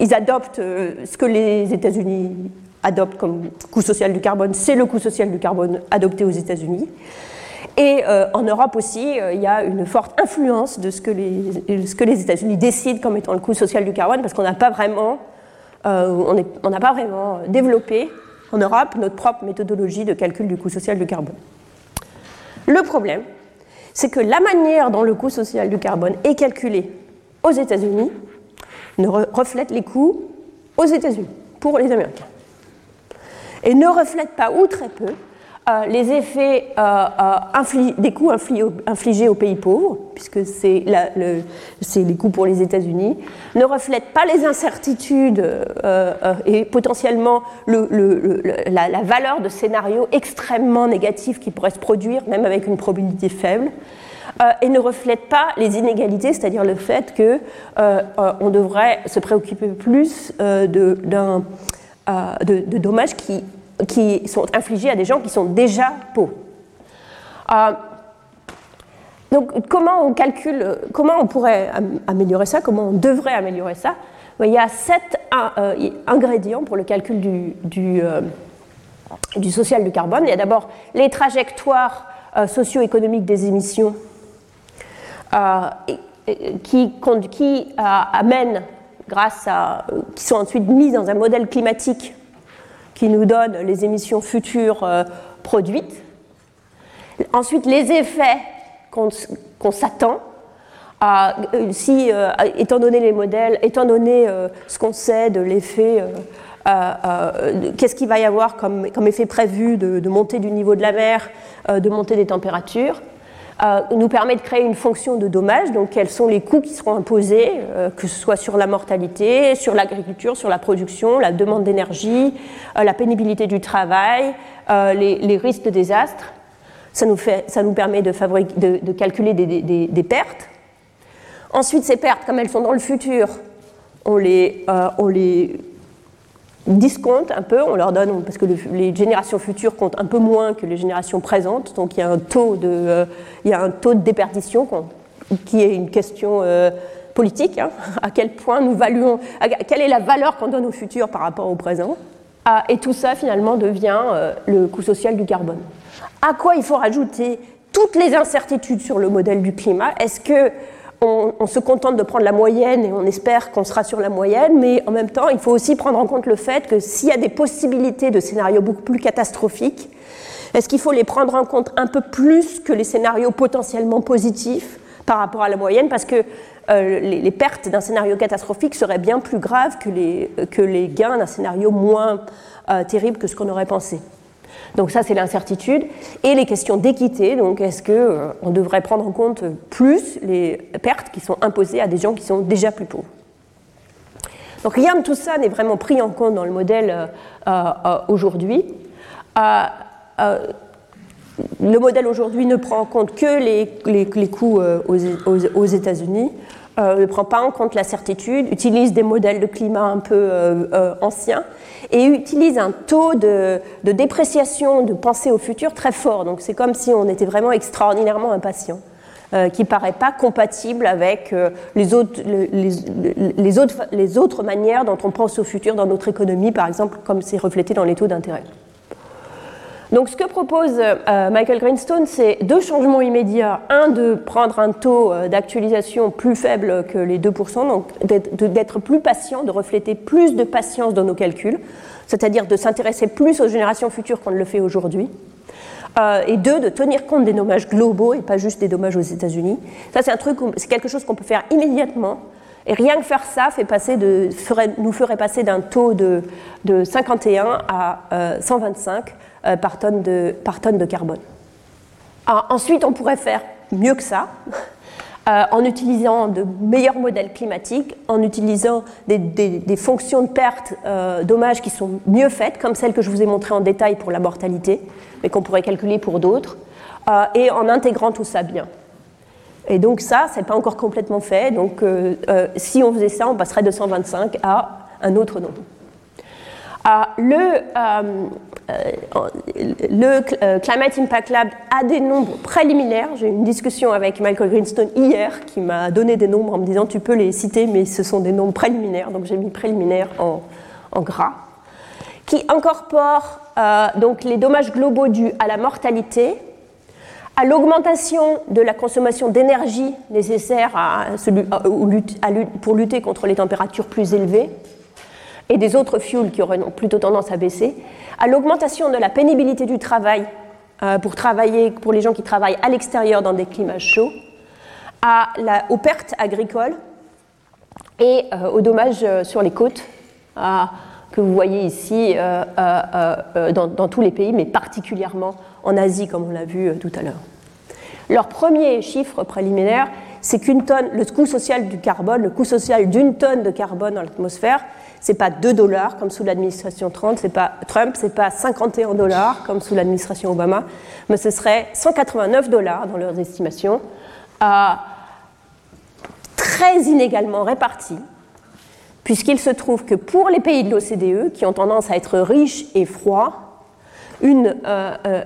ils adoptent ce que les États-Unis adopte comme coût social du carbone, c'est le coût social du carbone adopté aux États-Unis. Et euh, en Europe aussi, euh, il y a une forte influence de ce que les, États-Unis décident comme étant le coût social du carbone, parce qu'on n'a pas euh, on n'a pas vraiment développé en Europe notre propre méthodologie de calcul du coût social du carbone. Le problème, c'est que la manière dont le coût social du carbone est calculé aux États-Unis ne reflète les coûts aux États-Unis pour les Américains et ne reflète pas ou très peu euh, les effets euh, euh, des coûts infligés aux pays pauvres, puisque c'est les coûts pour les États-Unis, ne reflète pas les incertitudes et potentiellement la, valeur de scénarios extrêmement négatifs qui pourraient se produire, même avec une probabilité faible. et ne reflète pas les inégalités, c'est-à-dire le fait que on devrait se préoccuper plus de, dommages qui, qui, sont infligés à des gens qui sont déjà pauvres. donc, comment on calcule, comment on pourrait améliorer ça, comment on devrait améliorer ça? Il y a sept ingrédients pour le calcul du, social du carbone. Il y a d'abord les trajectoires euh, socio-économiques des émissions euh, qui, euh, amènent, grâce à, qui sont ensuite mises dans un modèle climatique qui nous donne les émissions futures produites. Ensuite, les effets qu'on s'attend si, étant donné les modèles, étant donné ce qu'on sait de l'effet euh, euh, qu'est-ce qu'il va y avoir comme, effet prévu de, montée du niveau de la mer, euh, de montée des températures. Nous permet de créer une fonction de dommage, donc quels sont les coûts qui seront imposés, que ce soit sur la mortalité, sur l'agriculture, sur la production, la demande d'énergie, la pénibilité du travail, les, risques de désastre. Ça nous, fait, ça nous permet de, de calculer des, des, pertes. Ensuite, ces pertes, comme elles sont dans le futur, on les, on les discomptent un peu, on leur donne, parce que les générations futures comptent un peu moins que les générations présentes, donc il y a un taux de, euh, il y a un taux de déperdition qui est une question euh, politique, hein. [LAUGHS] à quel point nous valuons, quelle est la valeur qu'on donne au futur par rapport au présent, ah, et tout ça finalement devient euh, le coût social du carbone. À quoi il faut rajouter toutes les incertitudes sur le modèle du climat? Est-ce que on, se contente de prendre la moyenne et on espère qu'on sera sur la moyenne, mais en même temps, il faut aussi prendre en compte le fait que s'il y a des possibilités de scénarios beaucoup plus catastrophiques, est-ce qu'il faut les prendre en compte un peu plus que les scénarios potentiellement positifs par rapport à la moyenne? Parce que euh, les, pertes d'un scénario catastrophique seraient bien plus graves que les, gains d'un scénario moins euh, terrible que ce qu'on aurait pensé. Donc ça, c'est l'incertitude. Et les questions d'équité, donc est-ce qu'on euh, devrait prendre en compte plus les pertes qui sont imposées à des gens qui sont déjà plus pauvres? Donc rien de tout ça n'est vraiment pris en compte dans le modèle euh, euh, aujourd'hui. le modèle aujourd'hui ne prend en compte que les, les, coûts aux, aux États-Unis. ne prend pas en compte la certitude, utilise des modèles de climat un peu anciens et utilise un taux de, dépréciation de pensée au futur très fort. Donc c'est comme si on était vraiment extraordinairement impatient. Euh, qui paraît pas compatible avec euh, les, autres, les, autres, les autres manières dont on pense au futur dans notre économie, par exemple, comme c'est reflété dans les taux d'intérêt. Donc ce que propose euh, Michael Greenstone, c'est deux changements immédiats. Un, de prendre un taux d'actualisation plus faible que les 2%, donc d'être plus patient, de refléter plus de patience dans nos calculs, c'est-à-dire de s'intéresser plus aux générations futures qu'on ne le fait aujourd'hui. Euh, et deux, de tenir compte des dommages globaux et pas juste des dommages aux États-Unis. Ça, c'est quelque chose qu'on peut faire immédiatement. Et rien que faire ça nous ferait passer d'un taux de, de, 51 à 125 euh, par, tonne de, par tonne de carbone. ensuite, on pourrait faire mieux que ça. [LAUGHS] Euh, en utilisant de meilleurs modèles climatiques, en utilisant des, fonctions de perte euh, qui sont mieux faites, comme celles que je vous ai montrées en détail pour la mortalité, mais qu'on pourrait calculer pour d'autres, euh, et en intégrant tout ça bien. Et donc ça, ce n'est pas encore complètement fait. Donc si on faisait ça, on passerait de 125 à un autre nombre. Le, euh, le euh, Climate Impact Lab a des nombres préliminaires. J'ai eu une discussion avec Michael Greenstone hier qui m'a donné des nombres en me disant tu peux les citer, mais ce sont des nombres préliminaires. Donc j'ai mis préliminaires en, gras, qui incorporent euh, donc les dommages globaux dus à la mortalité, à l'augmentation de la consommation d'énergie nécessaire pour lutter contre les températures plus élevées, et des autres fuels qui auraient plutôt tendance à baisser, à l'augmentation de la pénibilité du travail euh, pour, travailler, pour les gens qui travaillent à l'extérieur dans des climats chauds, aux pertes agricoles et euh, aux dommages euh, sur les côtes que vous voyez ici dans, dans, tous les pays, mais particulièrement en Asie, comme on l'a vu tout à l'heure. Leur premier chiffre préliminaire, c'est qu'une tonne, le coût social du carbone, le coût social d'une tonne de carbone dans l'atmosphère, c'est pas 2 dollars comme sous l'administration Trump, c'est pas Trump, pas 51 dollars comme sous l'administration Obama, mais ce serait 189 dollars dans leurs estimations très inégalement répartis, puisqu'il se trouve que pour les pays de l'OCDE, qui ont tendance à être riches et froids, une,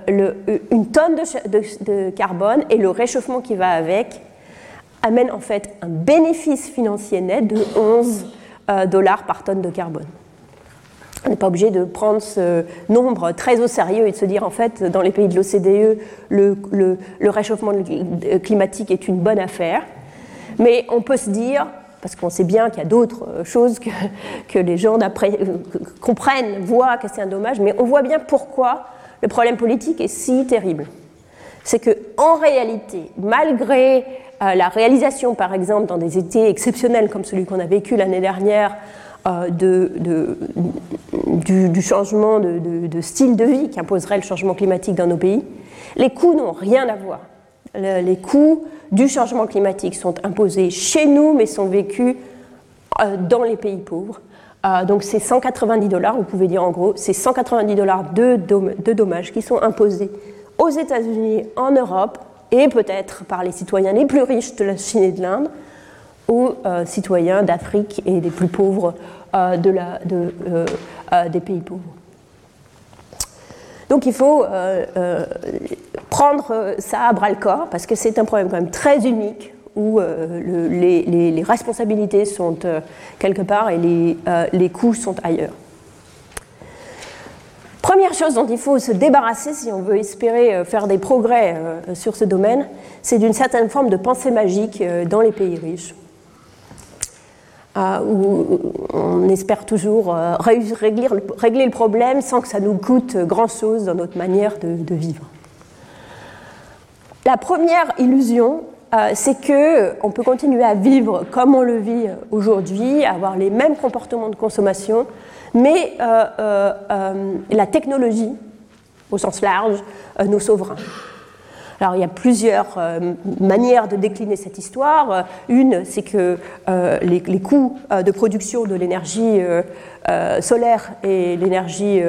une tonne de, de, carbone et le réchauffement qui va avec amène en fait un bénéfice financier net de 11 dollars par tonne de carbone. On n'est pas obligé de prendre ce nombre très au sérieux et de se dire en fait dans les pays de l'OCDE le, le, réchauffement climatique est une bonne affaire. Mais on peut se dire, parce qu'on sait bien qu'il y a d'autres choses que, que les gens comprennent, voient que c'est un dommage, mais on voit bien pourquoi le problème politique est si terrible. C'est que réalité, malgré euh, la réalisation, par exemple, dans des étés exceptionnels comme celui qu'on a vécu l'année dernière, euh, du, changement de, style de vie qu'imposerait le changement climatique dans nos pays, les coûts n'ont rien à voir. les coûts du changement climatique sont imposés chez nous, mais sont vécus euh, dans les pays pauvres. Euh, donc c'est 190 dollars, vous pouvez dire en gros, c'est 190 dollars de dommages qui sont imposés aux États-Unis, en Europe, et peut-être par les citoyens les plus riches de la Chine et de l'Inde, aux euh, citoyens d'Afrique et des plus pauvres euh, de euh, des pays pauvres. Donc il faut prendre ça à bras le corps parce que c'est un problème quand même très unique où les, les, responsabilités sont quelque part et les, les coûts sont ailleurs. Première chose dont il faut se débarrasser si on veut espérer faire des progrès sur ce domaine, c'est d'une certaine forme de pensée magique dans les pays riches. Euh, où on espère toujours euh, régler, le problème sans que ça nous coûte grand-chose dans notre manière de, vivre. La première illusion, euh, c'est que on peut continuer à vivre comme on le vit aujourd'hui, avoir les mêmes comportements de consommation, mais la technologie, au sens large, nous sauvera. Alors il y a plusieurs euh, manières de décliner cette histoire. Euh, une, c'est que euh, les, coûts de production de l'énergie solaire et l'énergie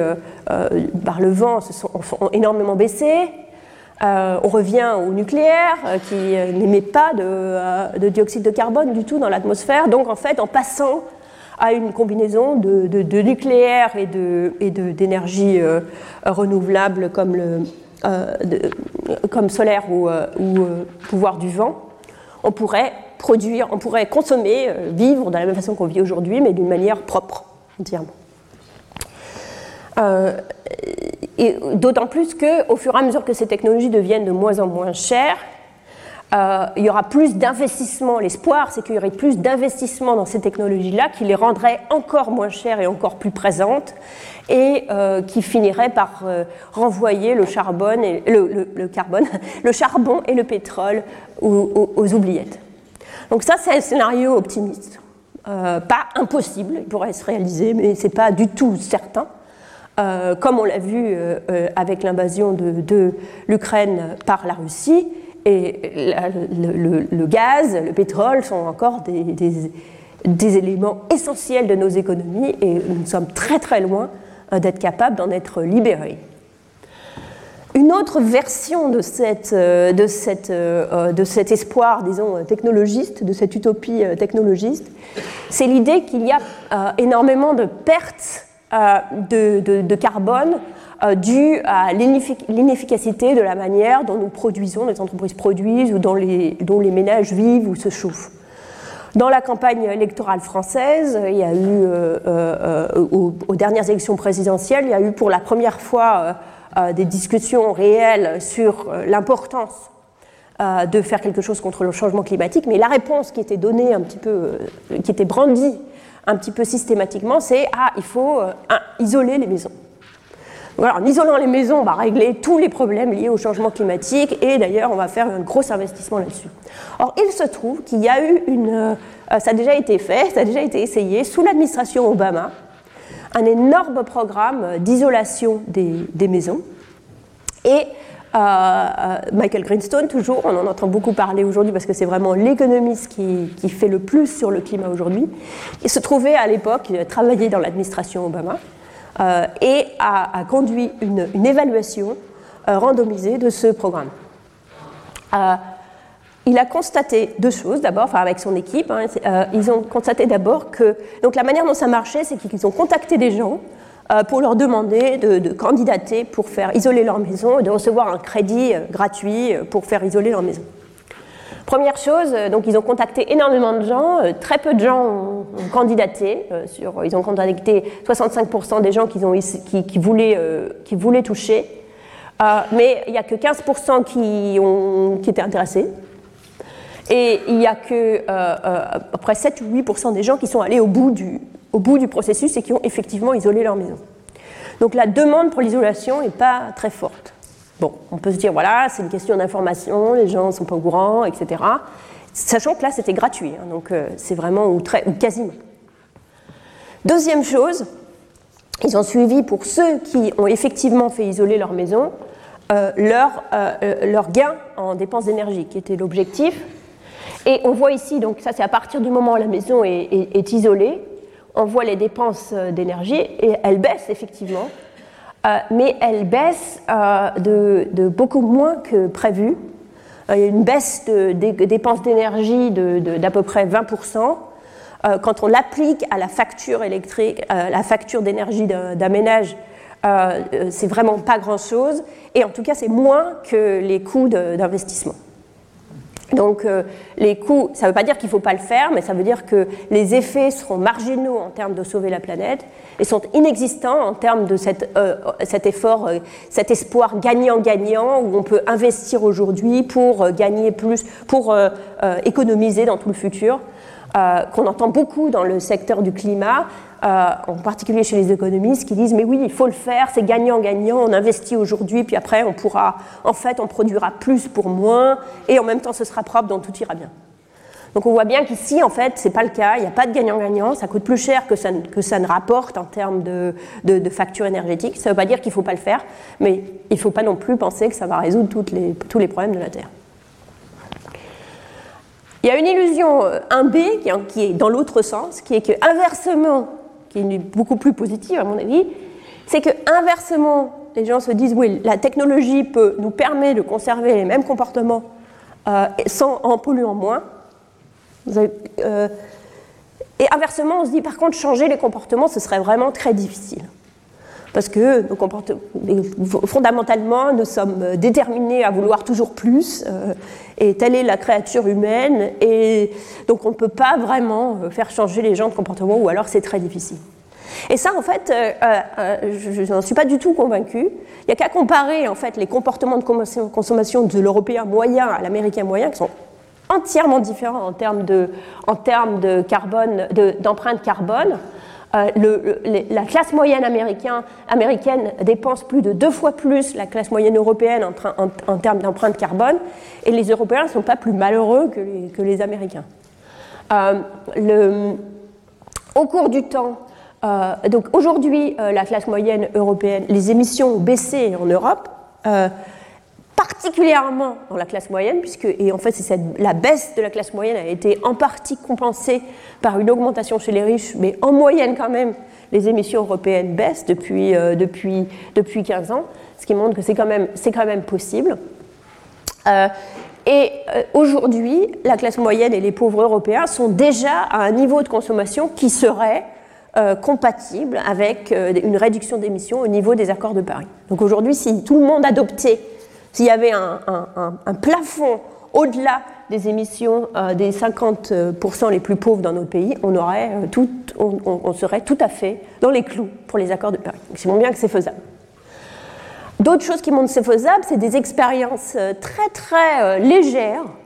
par le vent se sont, ont énormément baissé. on revient au nucléaire qui n'émet pas de, dioxyde de carbone du tout dans l'atmosphère. Donc en fait, en passant à une combinaison de, nucléaire et d'énergie renouvelable comme le, euh, comme solaire ou, euh, euh, pouvoir du vent, on pourrait produire, on pourrait consommer, vivre de la même façon qu'on vit aujourd'hui, mais d'une manière propre, entièrement. et d'autant plus qu'au fur et à mesure que ces technologies deviennent de moins en moins chères, euh, il y aura plus d'investissement. L'espoir, c'est qu'il y aurait plus d'investissement dans ces technologies-là qui les rendraient encore moins chères et encore plus présentes et euh, qui finiraient par euh, renvoyer le, charbon et, le, carbone, [LAUGHS] le charbon et le pétrole aux, oubliettes. Donc ça, c'est un scénario optimiste. pas impossible, il pourrait se réaliser, mais ce n'est pas du tout certain. comme on l'a vu avec l'invasion de l'Ukraine par la Russie, et le, gaz, le pétrole sont encore des, éléments essentiels de nos économies et nous sommes très très loin euh, d'être capables d'en être libérés. Une autre version de, cette, euh, euh, cet espoir, disons, technologiste, de cette utopie technologiste, c'est l'idée qu'il y a énormément de pertes de, carbone euh, dû à l'inefficacité de la manière dont nous produisons, les entreprises produisent ou dont les, dont les ménages vivent ou se chauffent. Dans la campagne électorale française, il y a eu, euh, euh, aux, dernières élections présidentielles, il y a eu pour la première fois des discussions réelles sur l'importance de faire quelque chose contre le changement climatique, mais la réponse qui était donnée un petit peu, qui était brandie un petit peu systématiquement, c'est ah, il faut isoler les maisons en isolant les maisons, on va régler tous les problèmes liés au changement climatique et d'ailleurs, on va faire un gros investissement là-dessus. Or, il se trouve qu'il y a eu une. Euh, ça a déjà été fait, ça a déjà été essayé sous l'administration Obama, un énorme programme d'isolation des, maisons. Et euh, euh, Michael Greenstone, toujours, on en entend beaucoup parler aujourd'hui parce que c'est vraiment l'économiste qui, fait le plus sur le climat aujourd'hui, il se trouvait à l'époque, travailler dans l'administration Obama. Euh, et a, conduit une, évaluation euh, randomisée de ce programme. Euh, il a constaté deux choses d'abord, enfin avec son équipe. Hein, ils ont constaté d'abord que donc la manière dont ça marchait, c'est qu'ils ont contacté des gens pour leur demander de, candidater pour faire isoler leur maison et de recevoir un crédit gratuit pour faire isoler leur maison. Première chose, donc ils ont contacté énormément de gens, très peu de gens ont, candidaté, sur, ils ont contacté 65% des gens qui, voulaient, toucher, mais il n'y a que 15% qui, étaient intéressés. Et il n'y a que euh, euh, peu 7 ou 8% des gens qui sont allés au bout du processus et qui ont effectivement isolé leur maison. Donc la demande pour l'isolation n'est pas très forte. Bon, on peut se dire, voilà, c'est une question d'information, les gens ne sont pas au courant, etc. Sachant que là, c'était gratuit, hein, donc euh, c'est vraiment ou, très, ou quasiment. Deuxième chose, ils ont suivi pour ceux qui ont effectivement fait isoler leur maison, leur, leur gain en dépenses d'énergie, qui était l'objectif, et on voit ici, donc ça c'est à partir du moment où la maison est, isolée, on voit les dépenses euh, d'énergie et elles baissent effectivement, euh, mais elles baissent euh, de, beaucoup moins que prévu. A une baisse des dépenses d'énergie d'à peu près 20%. quand on l'applique à la facture électrique, à la facture d'énergie d'un ménage, c'est vraiment pas grand-chose. Et en tout cas, c'est moins que les coûts d'investissement. Donc euh, les coûts, ça ne veut pas dire qu'il ne faut pas le faire, mais ça veut dire que les effets seront marginaux en termes de sauver la planète et sont inexistants en termes de euh, cet effort, euh, cet espoir gagnant-gagnant où on peut investir aujourd'hui pour gagner plus, pour économiser dans tout le futur. Qu'on entend beaucoup dans le secteur du climat, euh, en particulier chez les économistes, qui disent mais oui, il faut le faire, c'est gagnant-gagnant, on investit aujourd'hui, puis après on pourra, en fait, on produira plus pour moins, et en même temps ce sera propre, donc tout ira bien. Donc on voit bien qu'ici, en fait, ce n'est pas le cas, il n'y a pas de gagnant-gagnant, ça coûte plus cher que ça, ne rapporte en termes de, facture énergétique. Ça ne veut pas dire qu'il ne faut pas le faire, mais il ne faut pas non plus penser que ça va résoudre tous les problèmes de la Terre. Il y a une illusion 1B euh, qui est dans l'autre sens, qui est que inversement qui est beaucoup plus positive à mon avis, c'est que inversement, les gens se disent oui, la technologie peut nous permettre de conserver les mêmes comportements euh, sans en polluant moins. Euh, et inversement, on se dit par contre changer les comportements, ce serait vraiment très difficile. Parce que fondamentalement, nous sommes déterminés à vouloir toujours plus, euh, et telle est la créature humaine, et donc on ne peut pas vraiment faire changer les gens de comportement, ou alors c'est très difficile. Et ça, en fait, euh, euh, je n'en suis pas du tout convaincue. Il n'y a qu'à comparer en fait, les comportements de consommation de l'Européen moyen à l'Américain moyen, qui sont entièrement différents en termes de, en termes de carbone, d'empreinte carbone. Euh, la classe moyenne américaine dépense plus de deux fois plus la classe moyenne européenne en, termes d'empreinte carbone, et les Européens ne sont pas plus malheureux que les, Américains. Euh, au cours du temps, euh, donc aujourd'hui, la classe moyenne européenne, les émissions ont baissé en Europe particulièrement dans la classe moyenne, puisque, et en fait, c'est la baisse de la classe moyenne a été en partie compensée par une augmentation chez les riches, mais en moyenne quand même, les émissions européennes baissent depuis, euh, depuis, depuis 15 ans, ce qui montre que c'est quand, même, quand même possible. Euh, et euh, aujourd'hui, la classe moyenne et les pauvres européens sont déjà à un niveau de consommation qui serait compatible avec une réduction d'émissions au niveau des accords de Paris. Donc aujourd'hui, si tout le monde adoptait s'il y avait un, plafond au-delà des émissions euh, des 50% les plus pauvres dans notre pays, euh, on, serait tout à fait dans les clous pour les accords de Paris. C'est bien que c'est faisable. D'autres choses qui montrent que c'est faisable, c'est des expériences euh, très très légères euh,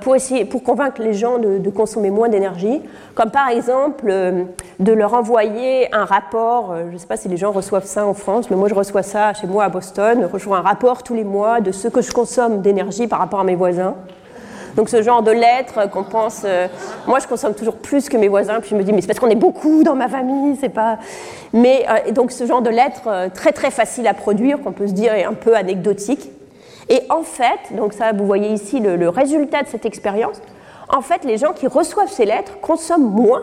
pour, essayer, pour convaincre les gens de, consommer moins d'énergie, comme par exemple euh, de leur envoyer un rapport, euh, je ne sais pas si les gens reçoivent ça en France, mais moi je reçois ça chez moi à Boston, je reçois un rapport tous les mois de ce que je consomme d'énergie par rapport à mes voisins. Donc ce genre de lettres qu'on pense, moi je consomme toujours plus que mes voisins, puis je me dis mais c'est parce qu'on est beaucoup dans ma famille, c'est pas. Mais donc ce genre de lettres très très facile à produire, qu'on peut se dire est un peu anecdotique. Et en fait, donc ça, vous voyez ici le, résultat de cette expérience, en fait, les gens qui reçoivent ces lettres consomment moins.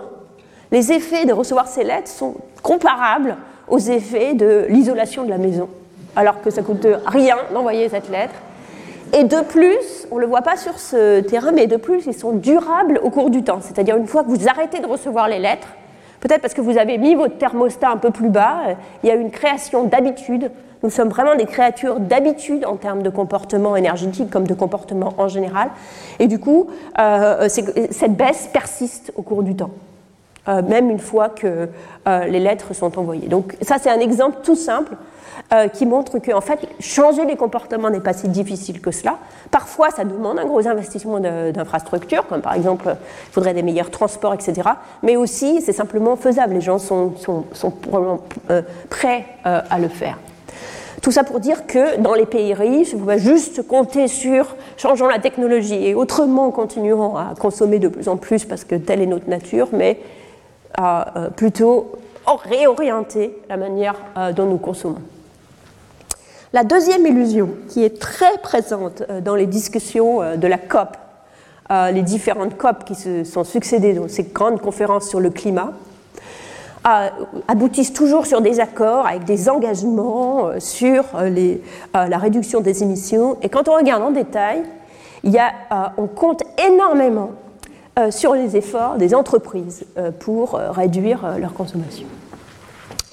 Les effets de recevoir ces lettres sont comparables aux effets de l'isolation de la maison, alors que ça coûte rien d'envoyer cette lettre. Et de plus, on ne le voit pas sur ce terrain, mais de plus, ils sont durables au cours du temps. C'est-à-dire une fois que vous arrêtez de recevoir les lettres, peut-être parce que vous avez mis votre thermostat un peu plus bas, il y a une création d'habitude. Nous sommes vraiment des créatures d'habitude en termes de comportement énergétique comme de comportement en général. Et du coup, euh, cette baisse persiste au cours du temps. Euh, même une fois que euh, les lettres sont envoyées. Donc ça, c'est un exemple tout simple qui montre que en fait, changer les comportements n'est pas si difficile que cela. Parfois, ça demande un gros investissement d'infrastructures, comme par exemple, il faudrait des meilleurs transports, etc. Mais aussi, c'est simplement faisable. Les gens sont, sont, sont prêts à le faire. Tout ça pour dire que dans les pays riches, vous pouvez juste compter sur changeant la technologie et autrement continueront à consommer de plus en plus parce que telle est notre nature, mais à euh, plutôt réorienter la manière euh, dont nous consommons. La deuxième illusion, qui est très présente euh, dans les discussions de la COP, les différentes COP qui se sont succédées dans ces grandes conférences sur le climat, aboutissent toujours sur des accords avec des engagements sur la réduction des émissions. Et quand on regarde en détail, on compte énormément euh, sur les efforts des entreprises euh, pour euh, réduire leur consommation.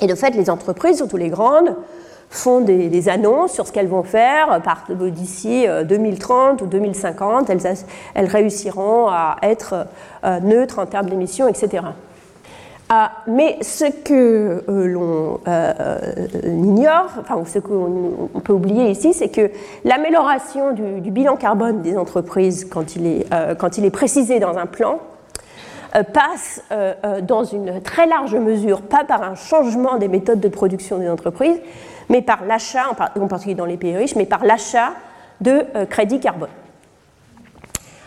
Et de fait, les entreprises, surtout les grandes, font des, annonces sur ce qu'elles vont faire d'ici 2030 ou 2050. Elles, elles, réussiront à être neutres en termes d'émissions, etc. Ah, mais ce que euh, l'on euh, euh, ignore, enfin ce qu'on peut oublier ici, c'est que l'amélioration du, bilan carbone des entreprises, quand il est, quand il est précisé dans un plan, passe dans une très large mesure, pas par un changement des méthodes de production des entreprises, mais par l'achat, en particulier dans les pays riches, mais par l'achat de crédits carbone.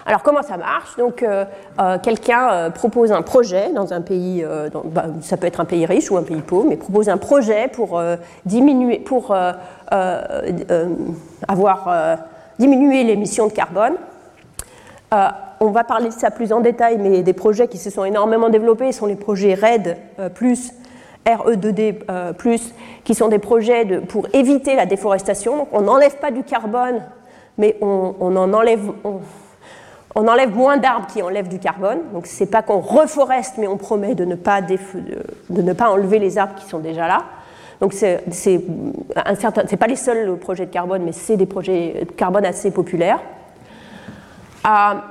Alors comment ça marche? Donc euh, euh, quelqu'un euh, propose un projet dans un pays, bah, ça peut être un pays riche ou un pays pauvre, mais propose un projet pour diminuer, avoir diminué l'émission de carbone. on va parler de ça plus en détail, mais des projets qui se sont énormément développés sont les projets RED plus RE2D, qui sont des projets pour éviter la déforestation. Donc on n'enlève pas du carbone, mais on, en enlève, enlève moins d'arbres qui enlèvent du carbone. Donc ce n'est pas qu'on reforeste, mais on promet de ne, pas enlever les arbres qui sont déjà là. Donc ce n'est pas les seuls projets de carbone, mais c'est des projets de carbone assez populaires. À,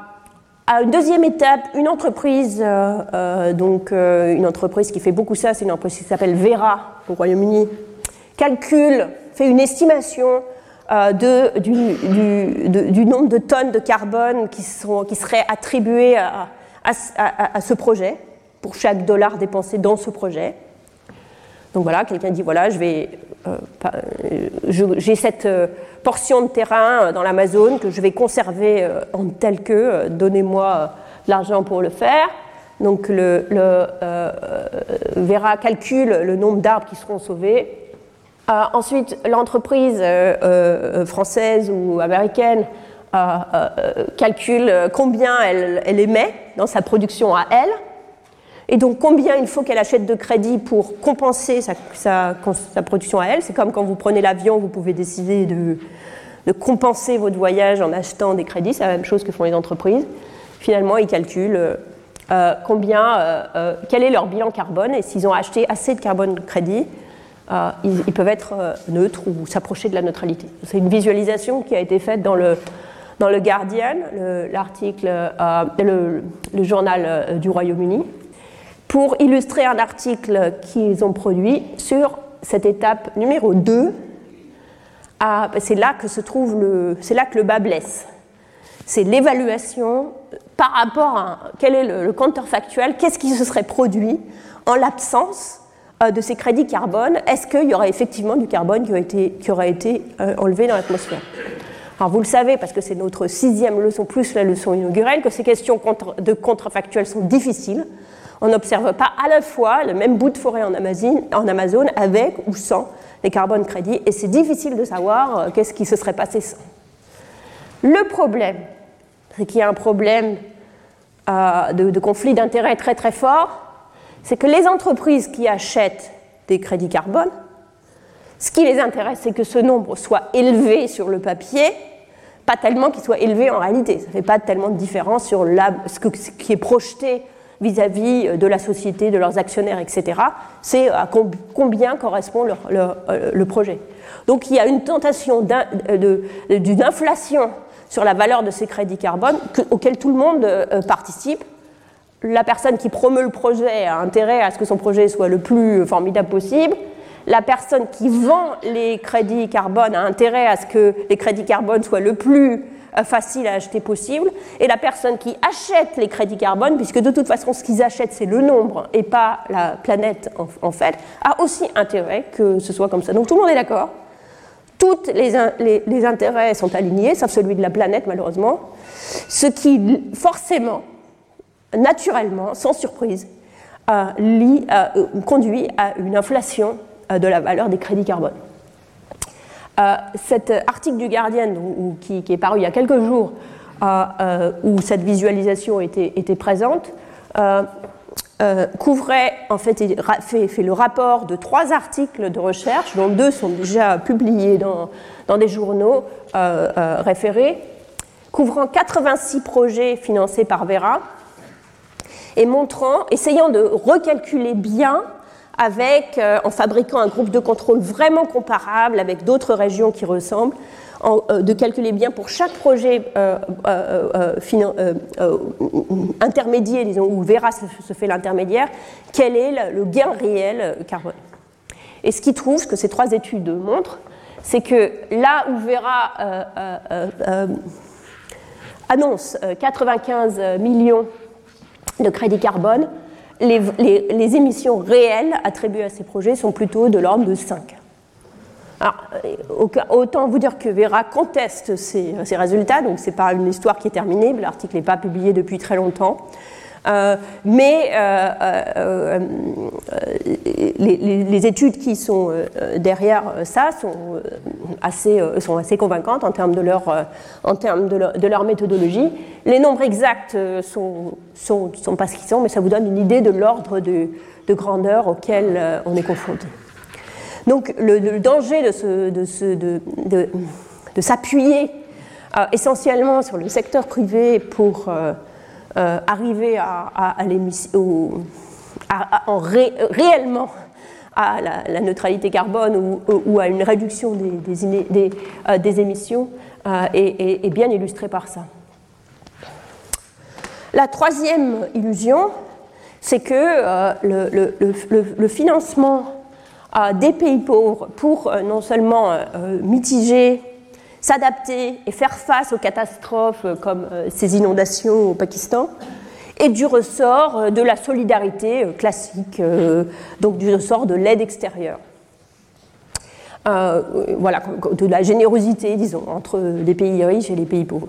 une deuxième étape, une entreprise, euh, euh, donc euh, une entreprise qui fait beaucoup ça, c'est une entreprise qui s'appelle Vera au Royaume-Uni, calcule, fait une estimation euh, de, du, nombre de tonnes de carbone qui, sont, qui seraient attribuées à, à, ce projet pour chaque dollar dépensé dans ce projet. Donc voilà, quelqu'un dit voilà, je vais, euh, j'ai cette euh, portion de terrain dans l'Amazone que je vais conserver en tel que, donnez-moi l'argent pour le faire. Donc le, le Vera calcule le nombre d'arbres qui seront sauvés euh, ensuite, l'entreprise euh, euh, française ou américaine calcule combien elle, émet dans sa production à elle, et donc combien il faut qu'elle achète de crédit pour compenser sa, production à elle. C'est comme quand vous prenez l'avion, vous pouvez décider de, compenser votre voyage en achetant des crédits, c'est la même chose que font les entreprises. Finalement, ils calculent combien, quel est leur bilan carbone et s'ils ont acheté assez de carbone de crédit euh, ils, peuvent être euh, neutres ou s'approcher de la neutralité. C'est une visualisation qui a été faite dans le, Guardian, l'article, euh, le, journal du Royaume-Uni, pour illustrer un article qu'ils ont produit sur cette étape numéro 2. Ah, c'est là que se trouve le, c'est là que le bas blesse. C'est l'évaluation par rapport à quel est le, le compteur factuel, qu'est-ce qui se serait produit en l'absence de ces crédits carbone, est-ce qu'il y aurait effectivement du carbone qui, aurait été euh, enlevé dans l'atmosphère? Alors vous le savez, parce que c'est notre sixième leçon plus la leçon inaugurale, que ces questions de contrefactuels sont difficiles. On n'observe pas à la fois le même bout de forêt en Amazon, en Amazon avec ou sans les carbone crédits, et c'est difficile de savoir euh, qu'est-ce qui se serait passé sans. Le problème, c'est qu'il y a un problème de, de conflit d'intérêts très très fort c'est que les entreprises qui achètent des crédits carbone, ce qui les intéresse, c'est que ce nombre soit élevé sur le papier, pas tellement qu'ils soient élevés en réalité. Ça ne fait pas tellement de différence sur ce, qui est projeté vis-à-vis euh, de la société, de leurs actionnaires, etc. C'est à combien correspond le projet. Donc il y a une tentation d'une inflation sur la valeur de ces crédits carbone auquel tout le monde participe la personne qui promeut le projet a intérêt à ce que son projet soit le plus formidable possible. La personne qui vend les crédits carbone a intérêt à ce que les crédits carbone soient le plus euh, facile à acheter possible. Et la personne qui achète les crédits carbone, puisque de toute façon ce qu'ils achètent c'est le nombre et pas la planète en, fait, a aussi intérêt que ce soit comme ça. Donc tout le monde est d'accord. Tous les, les intérêts sont alignés, sauf celui de la planète malheureusement. Ce qui forcément naturellement, sans surprise, euh, euh, conduit à une inflation euh, de la valeur des crédits carbone. cet article du Guardian, qui, est paru il y a quelques jours, où cette visualisation était, présente, couvrait, en fait, fait, le rapport de trois articles de recherche, dont deux sont déjà publiés dans des journaux référés, couvrant 86 projets financés par Vera, et montrant, essayant de recalculer bien avec, euh, en fabriquant un groupe de contrôle vraiment comparable avec d'autres régions qui ressemblent, euh, de calculer bien pour chaque projet euh, intermédiaire, disons, où Vera se, fait l'intermédiaire, quel est le, gain réel carbone. Et ce qu'ils trouvent, ce que ces trois études montrent, c'est que là où Vera annonce 95 millions de crédit carbone, les, émissions réelles attribuées à ces projets sont plutôt de l'ordre de 5. Alors, autant vous dire que Vera conteste ces, ces résultats, donc ce n'est pas une histoire qui est terminée, l'article n'est pas publié depuis très longtemps. Euh, mais euh, euh, les, études qui sont derrière ça sont assez, sont assez convaincantes en termes de leur, en termes de leur, méthodologie. Les nombres exacts sont, sont, sont pas ce qu'ils sont, mais ça vous donne une idée de l'ordre de, de, grandeur auquel on est confronté. Donc le, danger de, de, de, de s'appuyer essentiellement sur le secteur privé pour arriver à, à, à, réellement à la, neutralité carbone ou, à une réduction des, euh, émissions euh, est, bien illustré par ça. La troisième illusion, c'est que le, financement des pays pauvres pour non seulement mitiger s'adapter et faire face aux catastrophes comme euh, ces inondations au Pakistan, et du ressort euh, de la solidarité euh, classique, donc du ressort de l'aide extérieure. voilà, de la générosité, disons, entre les pays riches et les pays pauvres.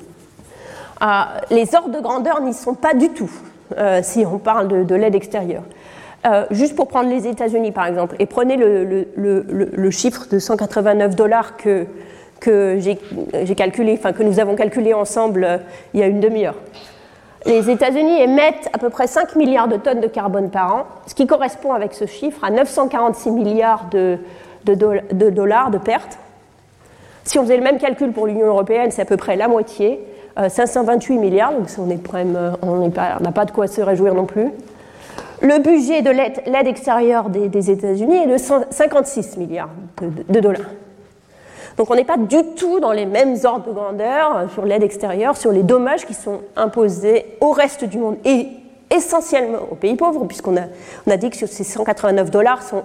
les ordres de grandeur n'y sont pas du tout, si on parle de, l'aide extérieure. juste pour prendre les États-Unis, par exemple, et prenez le, le, chiffre de 189 dollars que que j'ai calculé, enfin que nous avons calculé ensemble euh, il y a une demi-heure. Les États-Unis émettent à peu près 5 milliards de tonnes de carbone par an, ce qui correspond avec ce chiffre à 946 milliards de, dollars de pertes. Si on faisait le même calcul pour l'Union européenne, c'est à peu près la moitié, 528 euh, milliards, donc on euh, n'a pas, de quoi se réjouir non plus. Le budget de l'aide extérieure des États-Unis est de 56 milliards de dollars. Donc on n'est pas du tout dans les mêmes ordres de grandeur euh, sur l'aide extérieure, sur les dommages qui sont imposés au reste du monde et essentiellement aux pays pauvres, puisqu'on a, dit que ces 189 dollars sont,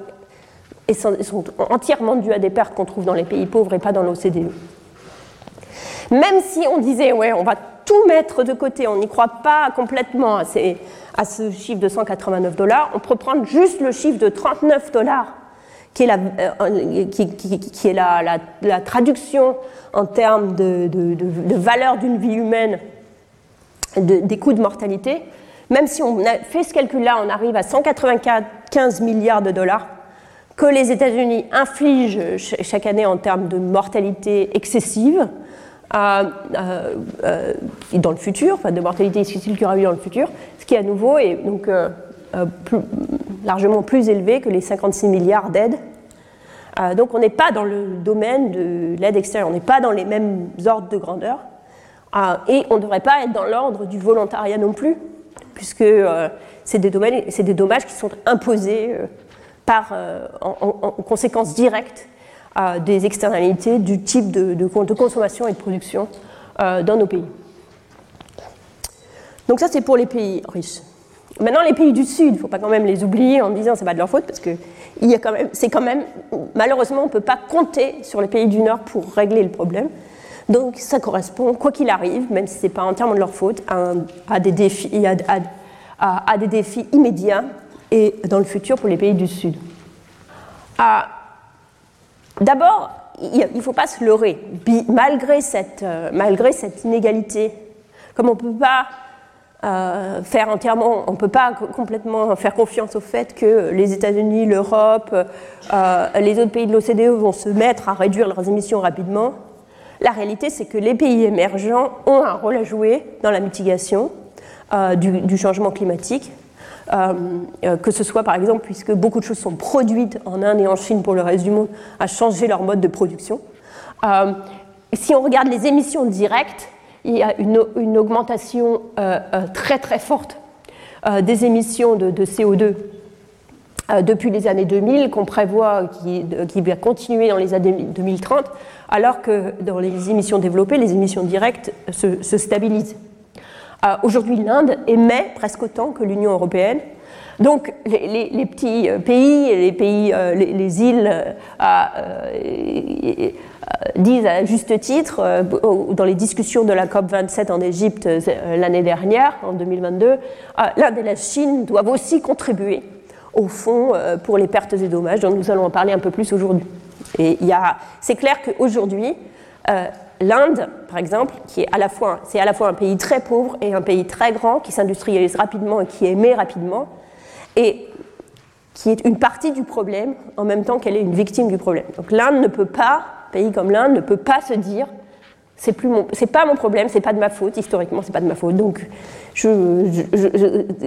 entièrement dus à des pertes qu'on trouve dans les pays pauvres et pas dans l'OCDE. Même si on disait, ouais, on va tout mettre de côté, on n'y croit pas complètement à, à ce chiffre de 189 dollars, on peut prendre juste le chiffre de 39 dollars qui est la, euh, qui, est la, traduction en termes de, valeur d'une vie humaine des coûts de mortalité, même si on fait ce calcul-là, on arrive à 195 milliards de dollars que les États-Unis infligent chaque année en termes de mortalité excessive euh, euh, dans le futur, enfin de mortalité excessive qui aura eu dans le futur, ce qui à nouveau est donc euh, largement plus élevé que les 56 milliards d'aides. Euh, donc on n'est pas dans le domaine de l'aide extérieure, on n'est pas dans les mêmes ordres de grandeur. et on ne devrait pas être dans l'ordre du volontariat non plus, puisque c'est des, des, dommages qui sont imposés par, en, en, conséquence directe des externalités du type de, de, de consommation et de production dans nos pays. Donc ça, c'est pour les pays riches. Maintenant, les pays du Sud, il ne faut pas quand même les oublier en disant que ce n'est pas de leur faute, parce que c'est quand même, malheureusement, on ne peut pas compter sur les pays du Nord pour régler le problème. Donc ça correspond, quoi qu'il arrive, même si ce n'est pas entièrement de leur faute, à, des défis, immédiats et dans le futur pour les pays du Sud. Ah, d'abord, il ne faut pas se leurrer. Malgré cette, euh, malgré cette inégalité, comme on ne peut pas euh, faire entièrement, on ne peut pas complètement faire confiance au fait que les États-Unis, l'Europe, euh, les autres pays de l'OCDE vont se mettre à réduire leurs émissions rapidement. La réalité, c'est que les pays émergents ont un rôle à jouer dans la mitigation euh, du, changement climatique. que ce soit par exemple, puisque beaucoup de choses sont produites en Inde et en Chine pour le reste du monde, à changer leur mode de production. si on regarde les émissions directes, il y a une, augmentation euh, euh, très très forte euh, des émissions de, CO2 depuis les années 2000, qu'on prévoit qui, va continuer dans les années 2030, alors que dans les émissions développées, les émissions directes se, stabilisent. Aujourd'hui, l'Inde émet presque autant que l'Union européenne. Donc, les, petits pays, les pays, les, îles euh, disent à juste titre, euh, dans les discussions de la COP27 en Égypte euh, l'année dernière, en 2022, l'Inde et la Chine doivent aussi contribuer au fond pour les pertes et dommages, dont nous allons en parler un peu plus aujourd'hui. Et c'est clair qu'aujourd'hui, l'Inde, par exemple, qui est à la fois, c'est à la fois un pays très pauvre et un pays très grand, qui s'industrialise rapidement et qui émet rapidement, et qui est une partie du problème en même temps qu'elle est une victime du problème. Donc l'Inde ne peut pas pays comme l'Inde ne peut pas se dire c'est plus mon, c'est pas mon problème, c'est pas de ma faute, historiquement c'est pas de ma faute. Donc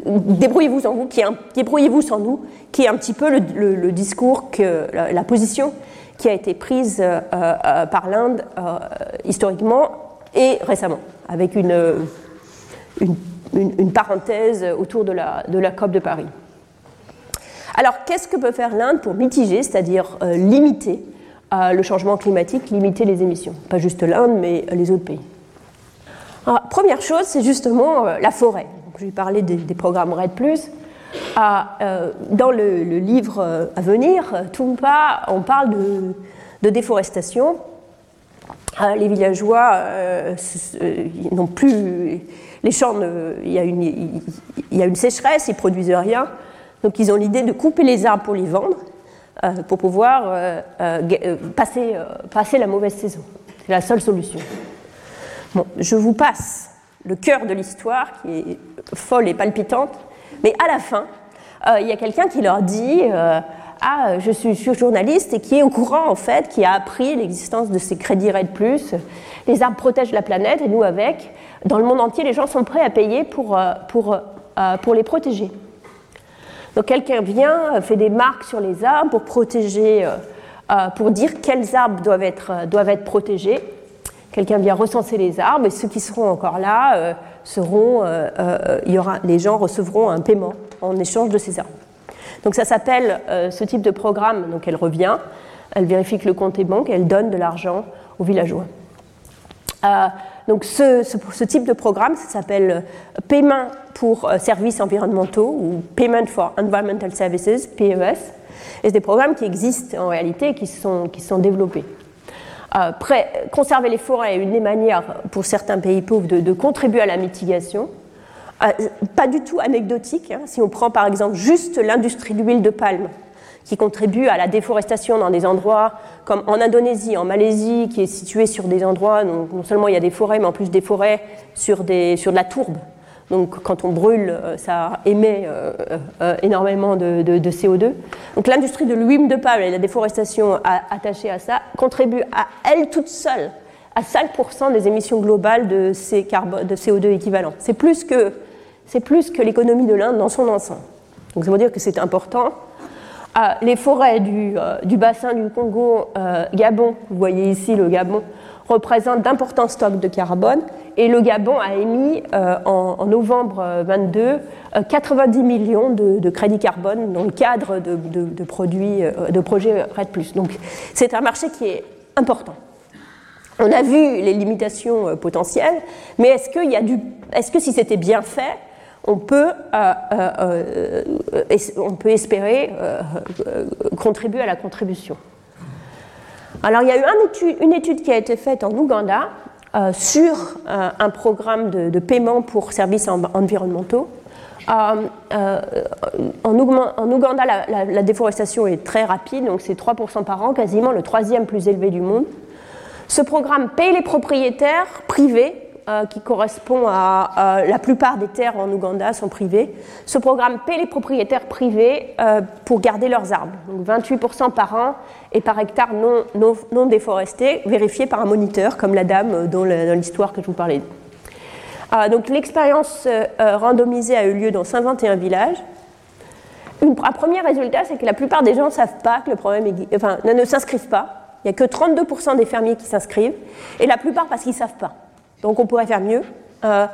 débrouillez-vous sans qui débrouillez-vous sans nous, qui est un petit peu le, discours que la, position qui a été prise euh, euh, par l'Inde euh, historiquement et récemment, avec une, une, parenthèse autour de la, de la COP de Paris. Alors, qu'est-ce que peut faire l'Inde pour mitiger, c'est-à-dire limiter le changement climatique, limiter les émissions? Pas juste l'Inde, mais les autres pays. première chose, c'est justement euh, la forêt. je vais parler des, programmes RED. Ah, euh, dans le, livre euh, à venir, Tumpa, on parle de, déforestation. Ah, les villageois n'ont plus. Les champs, il y a une sécheresse, ils produisent rien. Donc ils ont l'idée de couper les arbres pour les vendre euh, pour pouvoir euh, euh, passer, la mauvaise saison. C'est la seule solution. Bon, je vous passe le cœur de l'histoire qui est folle et palpitante, mais à la fin, il y a quelqu'un qui leur dit ah, je suis, journaliste et qui est au courant en fait, qui a appris l'existence de ces crédits RED+. Les arbres protègent la planète et nous avec. Dans le monde entier, les gens sont prêts à payer pour les protéger. Donc quelqu'un vient, euh, fait des marques sur les arbres pour protéger, euh, euh, pour dire quels arbres doivent être, doivent être protégés. Quelqu'un vient recenser les arbres et ceux qui seront encore là seront, il y aura, les gens recevront un paiement en échange de ces arbres. Donc ça s'appelle ce type de programme. Donc elle revient, elle vérifie que le compte est banque, elle donne de l'argent aux villageois. Donc ce, type de programme, s'appelle euh, paiement pour euh, services environnementaux ou Payment for Environmental Services, PES. Et c'est des programmes qui existent en réalité et qui sont, qui sont développés. Euh, conserver les forêts est une des manières pour certains pays pauvres de, contribuer à la mitigation. pas du tout anecdotique. Hein. Si on prend par exemple juste l'industrie de l'huile de palme, qui contribuent à la déforestation dans des endroits comme en Indonésie, en Malaisie, qui est situé sur des endroits, où non seulement il y a des forêts, mais en plus des forêts sur, des, sur de la tourbe. Donc quand on brûle, euh, ça émet euh, euh, énormément de, CO2. Donc l'industrie de l'huile de palme et la déforestation attachée à ça contribuent à elle toute seule à 5% des émissions globales de, ces de CO2 équivalents. C'est plus que, que l'économie de l'Inde dans son ensemble. Donc ça veut dire que c'est important les forêts du, euh, bassin du Congo, euh, vous voyez ici le Gabon, représentent d'importants stocks de carbone. Et le Gabon a émis en, novembre 22 90 millions de, crédits carbone dans le cadre de, produits, de projets RED. Donc c'est un marché qui est important. On a vu les limitations potentielles, mais est-ce, est-ce que si c'était bien fait, on peut, euh, euh, euh, on peut espérer contribuer à la contribution. Alors il y a eu une étude, qui a été faite en Ouganda sur un programme de, paiement pour services environnementaux. en, Ouganda, la, la, déforestation est très rapide, donc c'est 3% par an, quasiment le troisième plus élevé du monde. Ce programme paye les propriétaires privés qui correspond à, la plupart des terres en Ouganda sont privées. Ce programme paie les propriétaires privés euh, pour garder leurs arbres, donc 28% par an et par hectare non, non, déforesté, vérifié par un moniteur comme la dame dans l'histoire que je vous parlais. Euh, donc l'expérience randomisée a eu lieu dans 121 villages. un premier résultat, c'est que la plupart des gens savent pas que le problème est, enfin, ne s'inscrivent pas. Il n'y a que 32% des fermiers qui s'inscrivent, et la plupart parce qu'ils ne savent pas. Donc on pourrait faire mieux, euh,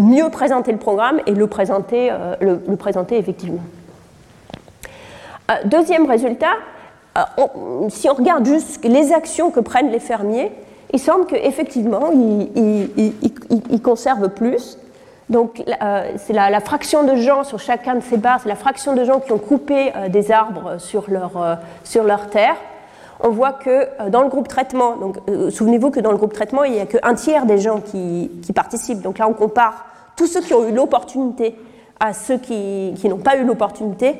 mieux présenter le programme et le présenter, euh, le, présenter effectivement. Euh, deuxième résultat, si on regarde juste les actions que prennent les fermiers, il semble qu'effectivement, ils, ils, conservent plus. Donc, c'est la, la, fraction de gens sur chacun de ces barres, c'est la fraction de gens qui ont coupé des arbres sur leur, sur leur terre on voit que euh, dans le groupe traitement, donc euh, souvenez-vous que dans le groupe traitement, il n'y a qu'un tiers des gens qui, participent. Donc là, on compare tous ceux qui ont eu l'opportunité à ceux qui, n'ont pas eu l'opportunité.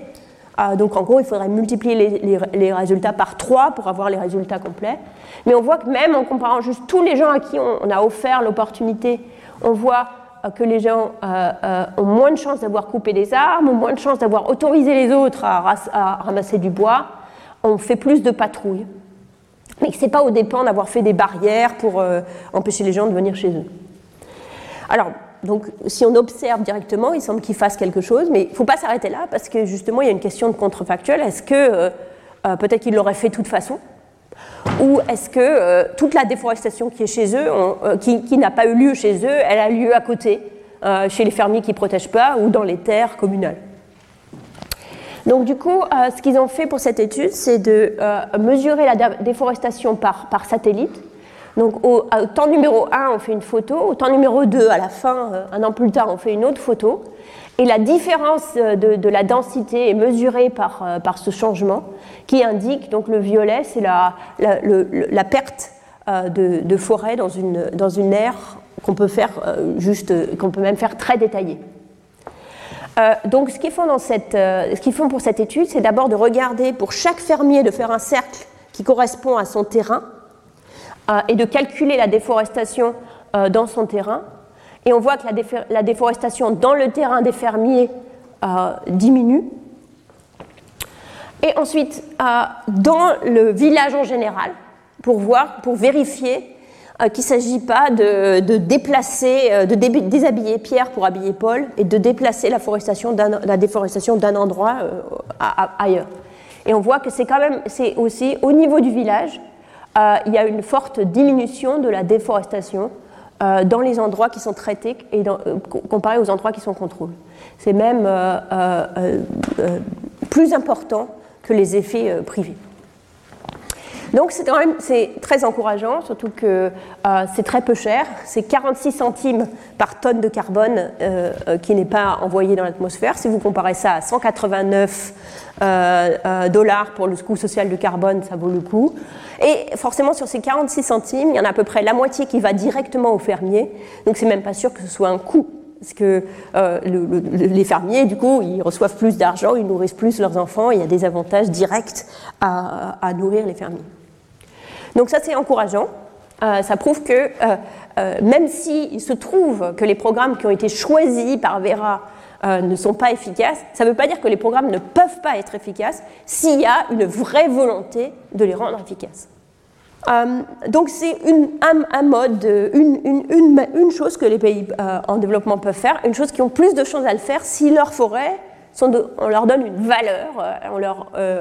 Euh, donc en gros, il faudrait multiplier les, résultats par 3 pour avoir les résultats complets. Mais on voit que même en comparant juste tous les gens à qui on, a offert l'opportunité, on voit que les gens ont moins de chances d'avoir coupé des arbres, ont moins de chances d'avoir autorisé les autres à ramasser du bois, on fait plus de patrouilles. Mais ce n'est pas au dépend d'avoir fait des barrières pour euh, empêcher les gens de venir chez eux. Alors, donc, si on observe directement, il semble qu'ils fassent quelque chose, mais il ne faut pas s'arrêter là, parce que justement, il y a une question de contrefactuel. Est-ce que euh, euh, peut-être qu'ils l'auraient fait de toute façon? Ou est-ce que toute la déforestation qui est chez eux, qui n'a pas eu lieu chez eux, elle a lieu à côté, chez les fermiers qui ne protègent pas, ou dans les terres communales? Donc du coup, euh, ce qu'ils ont fait pour cette étude, c'est de euh, mesurer la déforestation par, satellite. Donc au, temps numéro 1, on fait une photo, au temps numéro 2, à la fin, euh, un an plus tard, on fait une autre photo. Et la différence de, la densité est mesurée par, ce changement qui indique, donc le violet, c'est la, la, perte de, de, forêt dans une, dans une aire qu'on peut faire juste, qu'on peut même faire très détaillée. Euh, donc ce qu'ils font, euh, pour cette étude, c'est d'abord de regarder pour chaque fermier de faire un cercle qui correspond à son terrain euh, et de calculer la déforestation dans son terrain. Et on voit que la, déforestation dans le terrain des fermiers diminue. Et ensuite, dans le village en général, pour voir, pour vérifier euh, qu'il ne s'agit pas de, déplacer, euh, de déshabiller Pierre pour habiller Paul et de déplacer la, déforestation d'un endroit euh, ailleurs. Et on voit que c'est quand même, c'est aussi au niveau du village, il y a une forte diminution de la déforestation dans les endroits qui sont traités et comparé aux endroits qui sont contrôlés. C'est même plus important que les effets privés. Donc c'est quand même très encourageant, surtout que euh, c'est très peu cher. C'est 46 centimes par tonne de carbone euh, euh, qui n'est pas envoyé dans l'atmosphère. Si vous comparez ça à 189 dollars pour le coût social de carbone, ça vaut le coup. Et forcément, sur ces 46 centimes, il y en a à peu près la moitié qui va directement aux fermiers. Donc c'est même pas sûr que ce soit un coût parce que les fermiers, du coup, ils reçoivent plus d'argent, ils nourrissent plus leurs enfants, il y a des avantages directs à nourrir les fermiers. Donc ça, c'est encourageant. Euh, ça prouve que euh, euh, même s'il se trouve que les programmes qui ont été choisis par Vera ne sont pas efficaces, ça ne veut pas dire que les programmes ne peuvent pas être efficaces s'il y a une vraie volonté de les rendre efficaces. donc c'est un, mode, une, chose que les pays en développement peuvent faire, une chose qui ont plus de chances à le faire si leurs forêts, sont on leur donne une valeur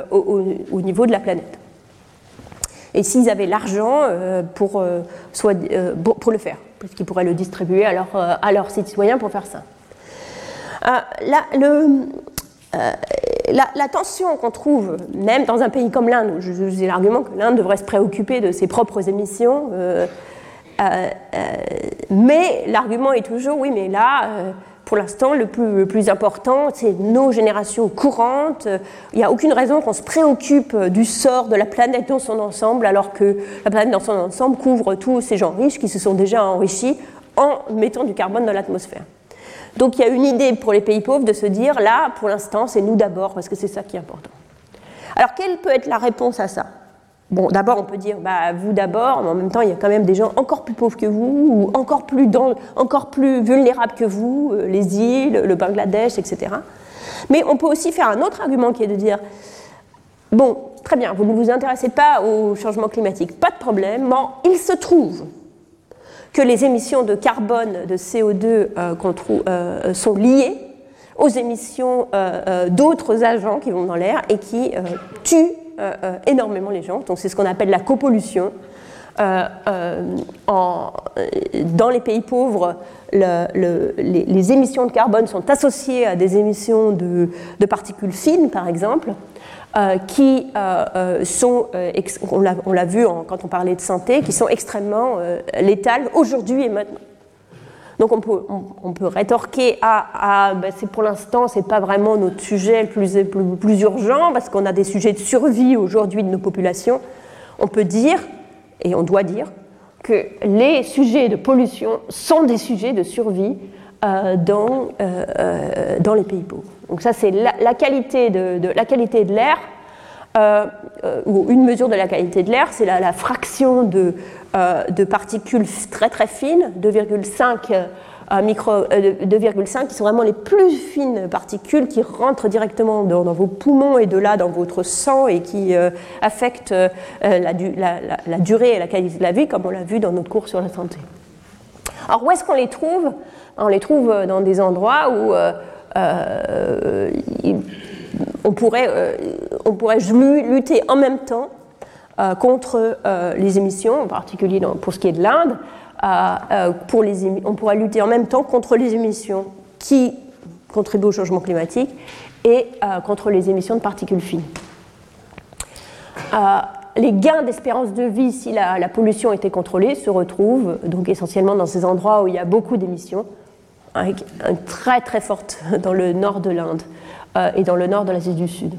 au niveau de la planète. Et s'ils avaient l'argent pour, soit, pour le faire, parce qu'ils pourraient le distribuer à, leur, à leurs citoyens pour faire ça. Là, le, la, tension qu'on trouve, même dans un pays comme l'Inde, où je, vous ai l'argument que l'Inde devrait se préoccuper de ses propres émissions, euh, euh, mais l'argument est toujours, oui, mais là, euh, pour l'instant, le plus, important, c'est nos générations courantes. Il n'y a aucune raison qu'on se préoccupe du sort de la planète dans son ensemble, alors que la planète dans son ensemble couvre tous ces gens riches qui se sont déjà enrichis en mettant du carbone dans l'atmosphère. Donc il y a une idée pour les pays pauvres de se dire, là, pour l'instant, c'est nous d'abord, parce que c'est ça qui est important. Alors quelle peut être la réponse à ça? Bon, d'abord, on peut dire, bah, vous d'abord, mais en même temps, il y a quand même des gens encore plus pauvres que vous, ou encore plus, encore plus vulnérables que vous, euh, les îles, le Bangladesh, etc. Mais on peut aussi faire un autre argument qui est de dire, bon, très bien, vous ne vous intéressez pas au changement climatique, pas de problème, mais il se trouve que les émissions de carbone, de CO2 euh, euh, sont liées aux émissions d'autres agents qui vont dans l'air et qui tuent énormément les gens. Donc c'est ce qu'on appelle la copollution. Euh, dans les pays pauvres, les, émissions de carbone sont associées à des émissions de, particules fines, par exemple, qui sont, on l'a vu quand on parlait de santé, qui sont extrêmement létales aujourd'hui et maintenant. Donc on peut, rétorquer à, ben pour l'instant c'est pas vraiment notre sujet le plus, plus, urgent parce qu'on a des sujets de survie aujourd'hui de nos populations. On peut dire et on doit dire que les sujets de pollution sont des sujets de survie euh, dans, euh, euh, dans les pays pauvres. Donc ça c'est la, qualité de, la qualité de l'air. ou une mesure de la qualité de l'air, c'est la, fraction de, de particules très très fines, 2,5 euh, micro, 2,5 euh, qui sont vraiment les plus fines particules qui rentrent directement dans, vos poumons et de là dans votre sang et qui affectent la, durée et la qualité de la vie, comme on l'a vu dans notre cours sur la santé. Alors où est-ce qu'on les trouve? On les trouve dans des endroits où on, pourrait, lutter en même temps euh, contre euh, les émissions, en particulier pour ce qui est de l'Inde. Euh, on pourra lutter en même temps contre les émissions qui contribuent au changement climatique et contre les émissions de particules fines. les gains d'espérance de vie, si la, pollution était contrôlée, se retrouvent donc essentiellement dans ces endroits où il y a beaucoup d'émissions, avec très très forte dans le nord de l'Inde et dans le nord de l'Asie du Sud.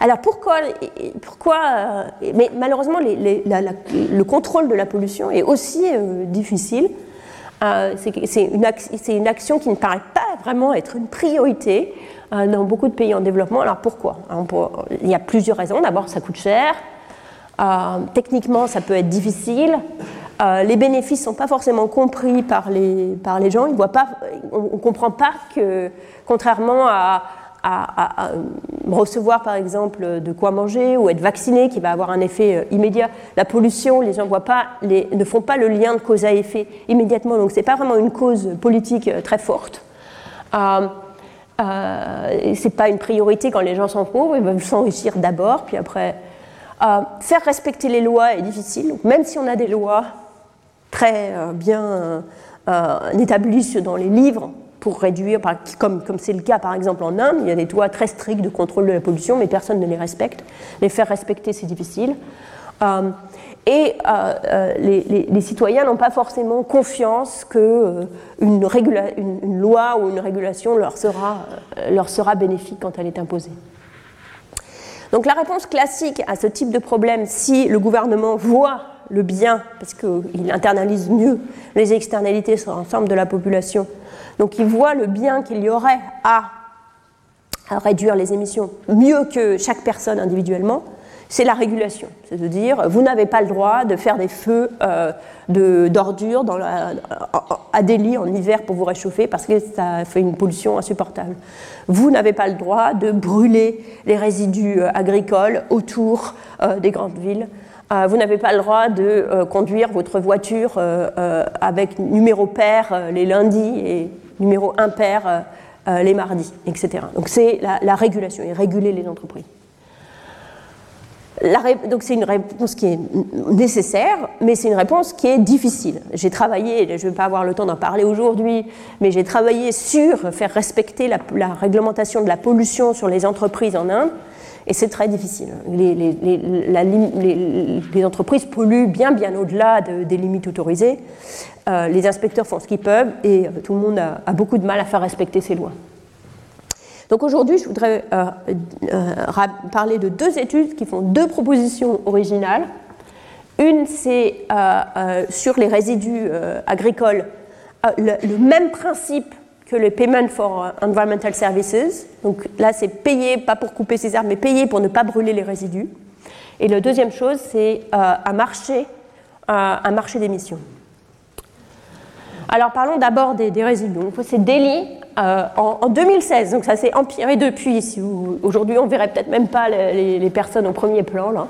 Alors pourquoi, pourquoi euh, mais malheureusement le contrôle de la pollution est aussi euh, difficile. Euh, c'est une, action qui ne paraît pas vraiment être une priorité dans beaucoup de pays en développement. Alors pourquoi? Il y a plusieurs raisons. D'abord, ça coûte cher. techniquement, ça peut être difficile. les bénéfices ne sont pas forcément compris par les, par les gens. Ils voient pas, on ne comprend pas que, contrairement à, à, recevoir par exemple de quoi manger ou être vacciné qui va avoir un effet euh, immédiat. La pollution, les gens voient pas, les, ne font pas le lien de cause à effet immédiatement, donc ce n'est pas vraiment une cause politique euh, très forte. Euh, euh, c'est pas une priorité quand les gens sont pauvres, ils veulent s'enrichir d'abord, puis après. faire respecter les lois est difficile, même si on a des lois très bien établies dans les livres, pour réduire, comme c'est le cas par exemple en Inde, il y a des lois très strictes de contrôle de la pollution, mais personne ne les respecte. Les faire respecter, c'est difficile. Euh, et euh, euh, les, citoyens n'ont pas forcément confiance qu'une une, une, loi ou une régulation leur sera bénéfique quand elle est imposée. Donc la réponse classique à ce type de problème, si le gouvernement voit le bien, parce qu'il internalise mieux les externalités sur l'ensemble de la population, donc il voit le bien qu'il y aurait à, réduire les émissions mieux que chaque personne individuellement, c'est la régulation. C'est de dire, vous n'avez pas le droit de faire des feux euh, d'ordures à Delhi en hiver pour vous réchauffer parce que ça fait une pollution insupportable. Vous n'avez pas le droit de brûler les résidus euh, agricoles autour euh, des grandes villes. Vous n'avez pas le droit de conduire votre voiture avec numéro pair les lundis et numéro impair euh, euh, les mardis, etc. Donc c'est la, régulation et réguler les entreprises. donc c'est une réponse qui est nécessaire, mais c'est une réponse qui est difficile. J'ai travaillé, je ne vais pas avoir le temps d'en parler aujourd'hui, mais j'ai travaillé sur faire respecter la, réglementation de la pollution sur les entreprises en Inde, et c'est très difficile. Les, entreprises polluent bien, bien au-delà des limites autorisées. Euh, les inspecteurs font ce qu'ils peuvent, et tout le monde a beaucoup de mal à faire respecter ces lois. Donc aujourd'hui, je voudrais euh, euh, parler de deux études qui font deux propositions originales. Une, c'est euh, sur les résidus agricoles, le, même principe que le Payment for Environmental Services. Donc là, c'est payer, pas pour couper ses arbres, mais payer pour ne pas brûler les résidus. Et la deuxième chose, c'est un marché, un marché d'émissions. Alors parlons d'abord des, résidus. C'est Delhi euh, en, 2016, donc ça s'est empiré depuis. Aujourd'hui, on verrait peut-être même pas les, personnes au premier plan. Là.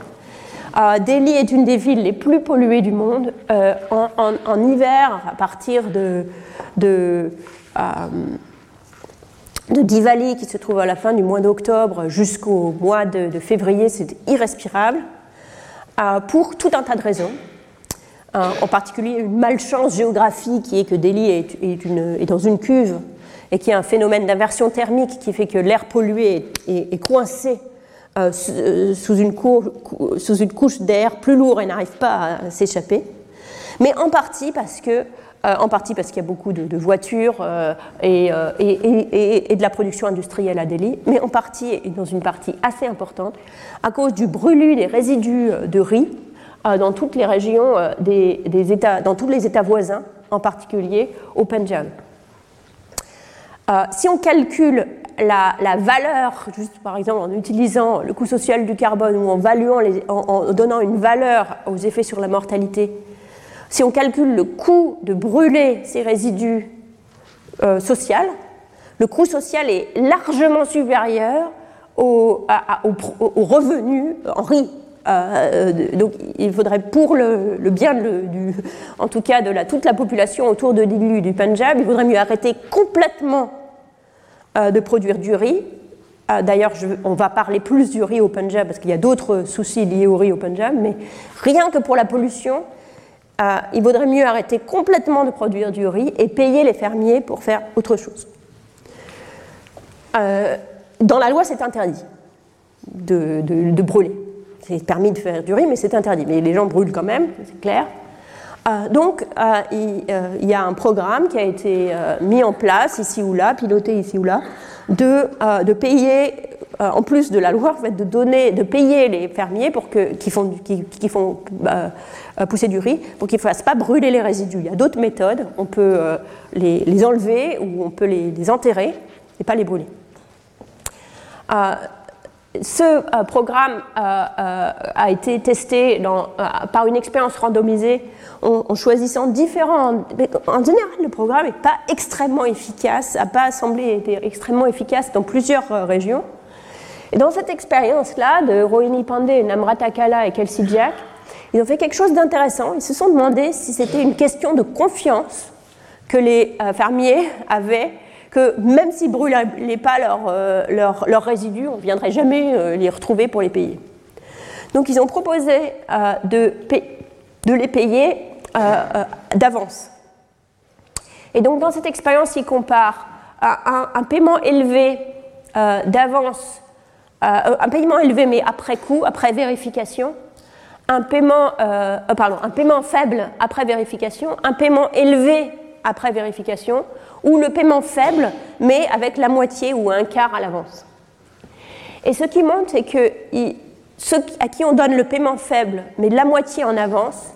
Euh, Delhi est une des villes les plus polluées du monde. Euh, en, hiver, à partir de, de, Diwali, qui se trouve à la fin du mois d'octobre, jusqu'au mois de, février, c'est irrespirable, pour tout un tas de raisons. en particulier, une malchance géographique qui est que Delhi est, dans une cuve et qu'il y a un phénomène d'inversion thermique qui fait que l'air pollué est, coincé euh, euh, sous, une sous, une couche d'air plus lourd et n'arrive pas à s'échapper. Mais en partie parce que euh, en partie parce qu'il y a beaucoup de, voitures et, et, de la production industrielle à Delhi, mais en partie, et dans une partie assez importante, à cause du brûlu des résidus de riz dans toutes les régions des, États, dans tous les États voisins, en particulier au Punjab. Euh, si on calcule la, valeur, juste par exemple en utilisant le coût social du carbone ou en, donnant une valeur aux effets sur la mortalité, si on calcule le coût de brûler ces résidus euh, sociaux, le coût social est largement supérieur au, revenu en riz. Euh, donc il faudrait pour le, bien, du, en tout cas de toute la population autour de l'île du Punjab, il faudrait mieux arrêter complètement euh, de produire du riz. Euh, d'ailleurs, on va parler plus du riz au Punjab parce qu'il y a d'autres soucis liés au riz au Punjab, mais rien que pour la pollution, euh, il vaudrait mieux arrêter complètement de produire du riz et payer les fermiers pour faire autre chose. dans la loi, c'est interdit de, brûler. C'est permis de faire du riz, mais c'est interdit. Mais les gens brûlent quand même, c'est clair. Euh, donc, euh, euh, il, y a un programme qui a été mis en place ici ou là, piloté ici ou là, de, payer, en plus de la loi, de, donner, de payer les fermiers pour que, qui, font pousser du riz pour qu'ils ne fassent pas brûler les résidus. Il y a d'autres méthodes, on peut les, enlever ou on peut les, enterrer et pas les brûler. Ce euh, programme euh, euh, a été testé par une expérience randomisée en, choisissant différents. En général, le programme n'est pas extrêmement efficace, n'a pas semblé être extrêmement efficace dans plusieurs régions. Et dans cette expérience-là de Rohini Pandey, Namrata Kala et Kelsey Jack, ils ont fait quelque chose d'intéressant. Ils se sont demandé si c'était une question de confiance que les fermiers avaient que même s'ils ne brûlaient pas leurs leur, leur résidus, on ne viendrait jamais euh, les retrouver pour les payer. Donc ils ont proposé euh, de, les payer euh, d'avance. Et donc dans cette expérience, ils comparent un, un paiement élevé d'avance, un paiement élevé mais après coup, après vérification, un paiement, pardon, un paiement faible après vérification, un paiement élevé après vérification, ou le paiement faible, mais avec la moitié ou un quart à l'avance. Et ce qui montre, c'est que ceux à qui on donne le paiement faible, mais la moitié en avance,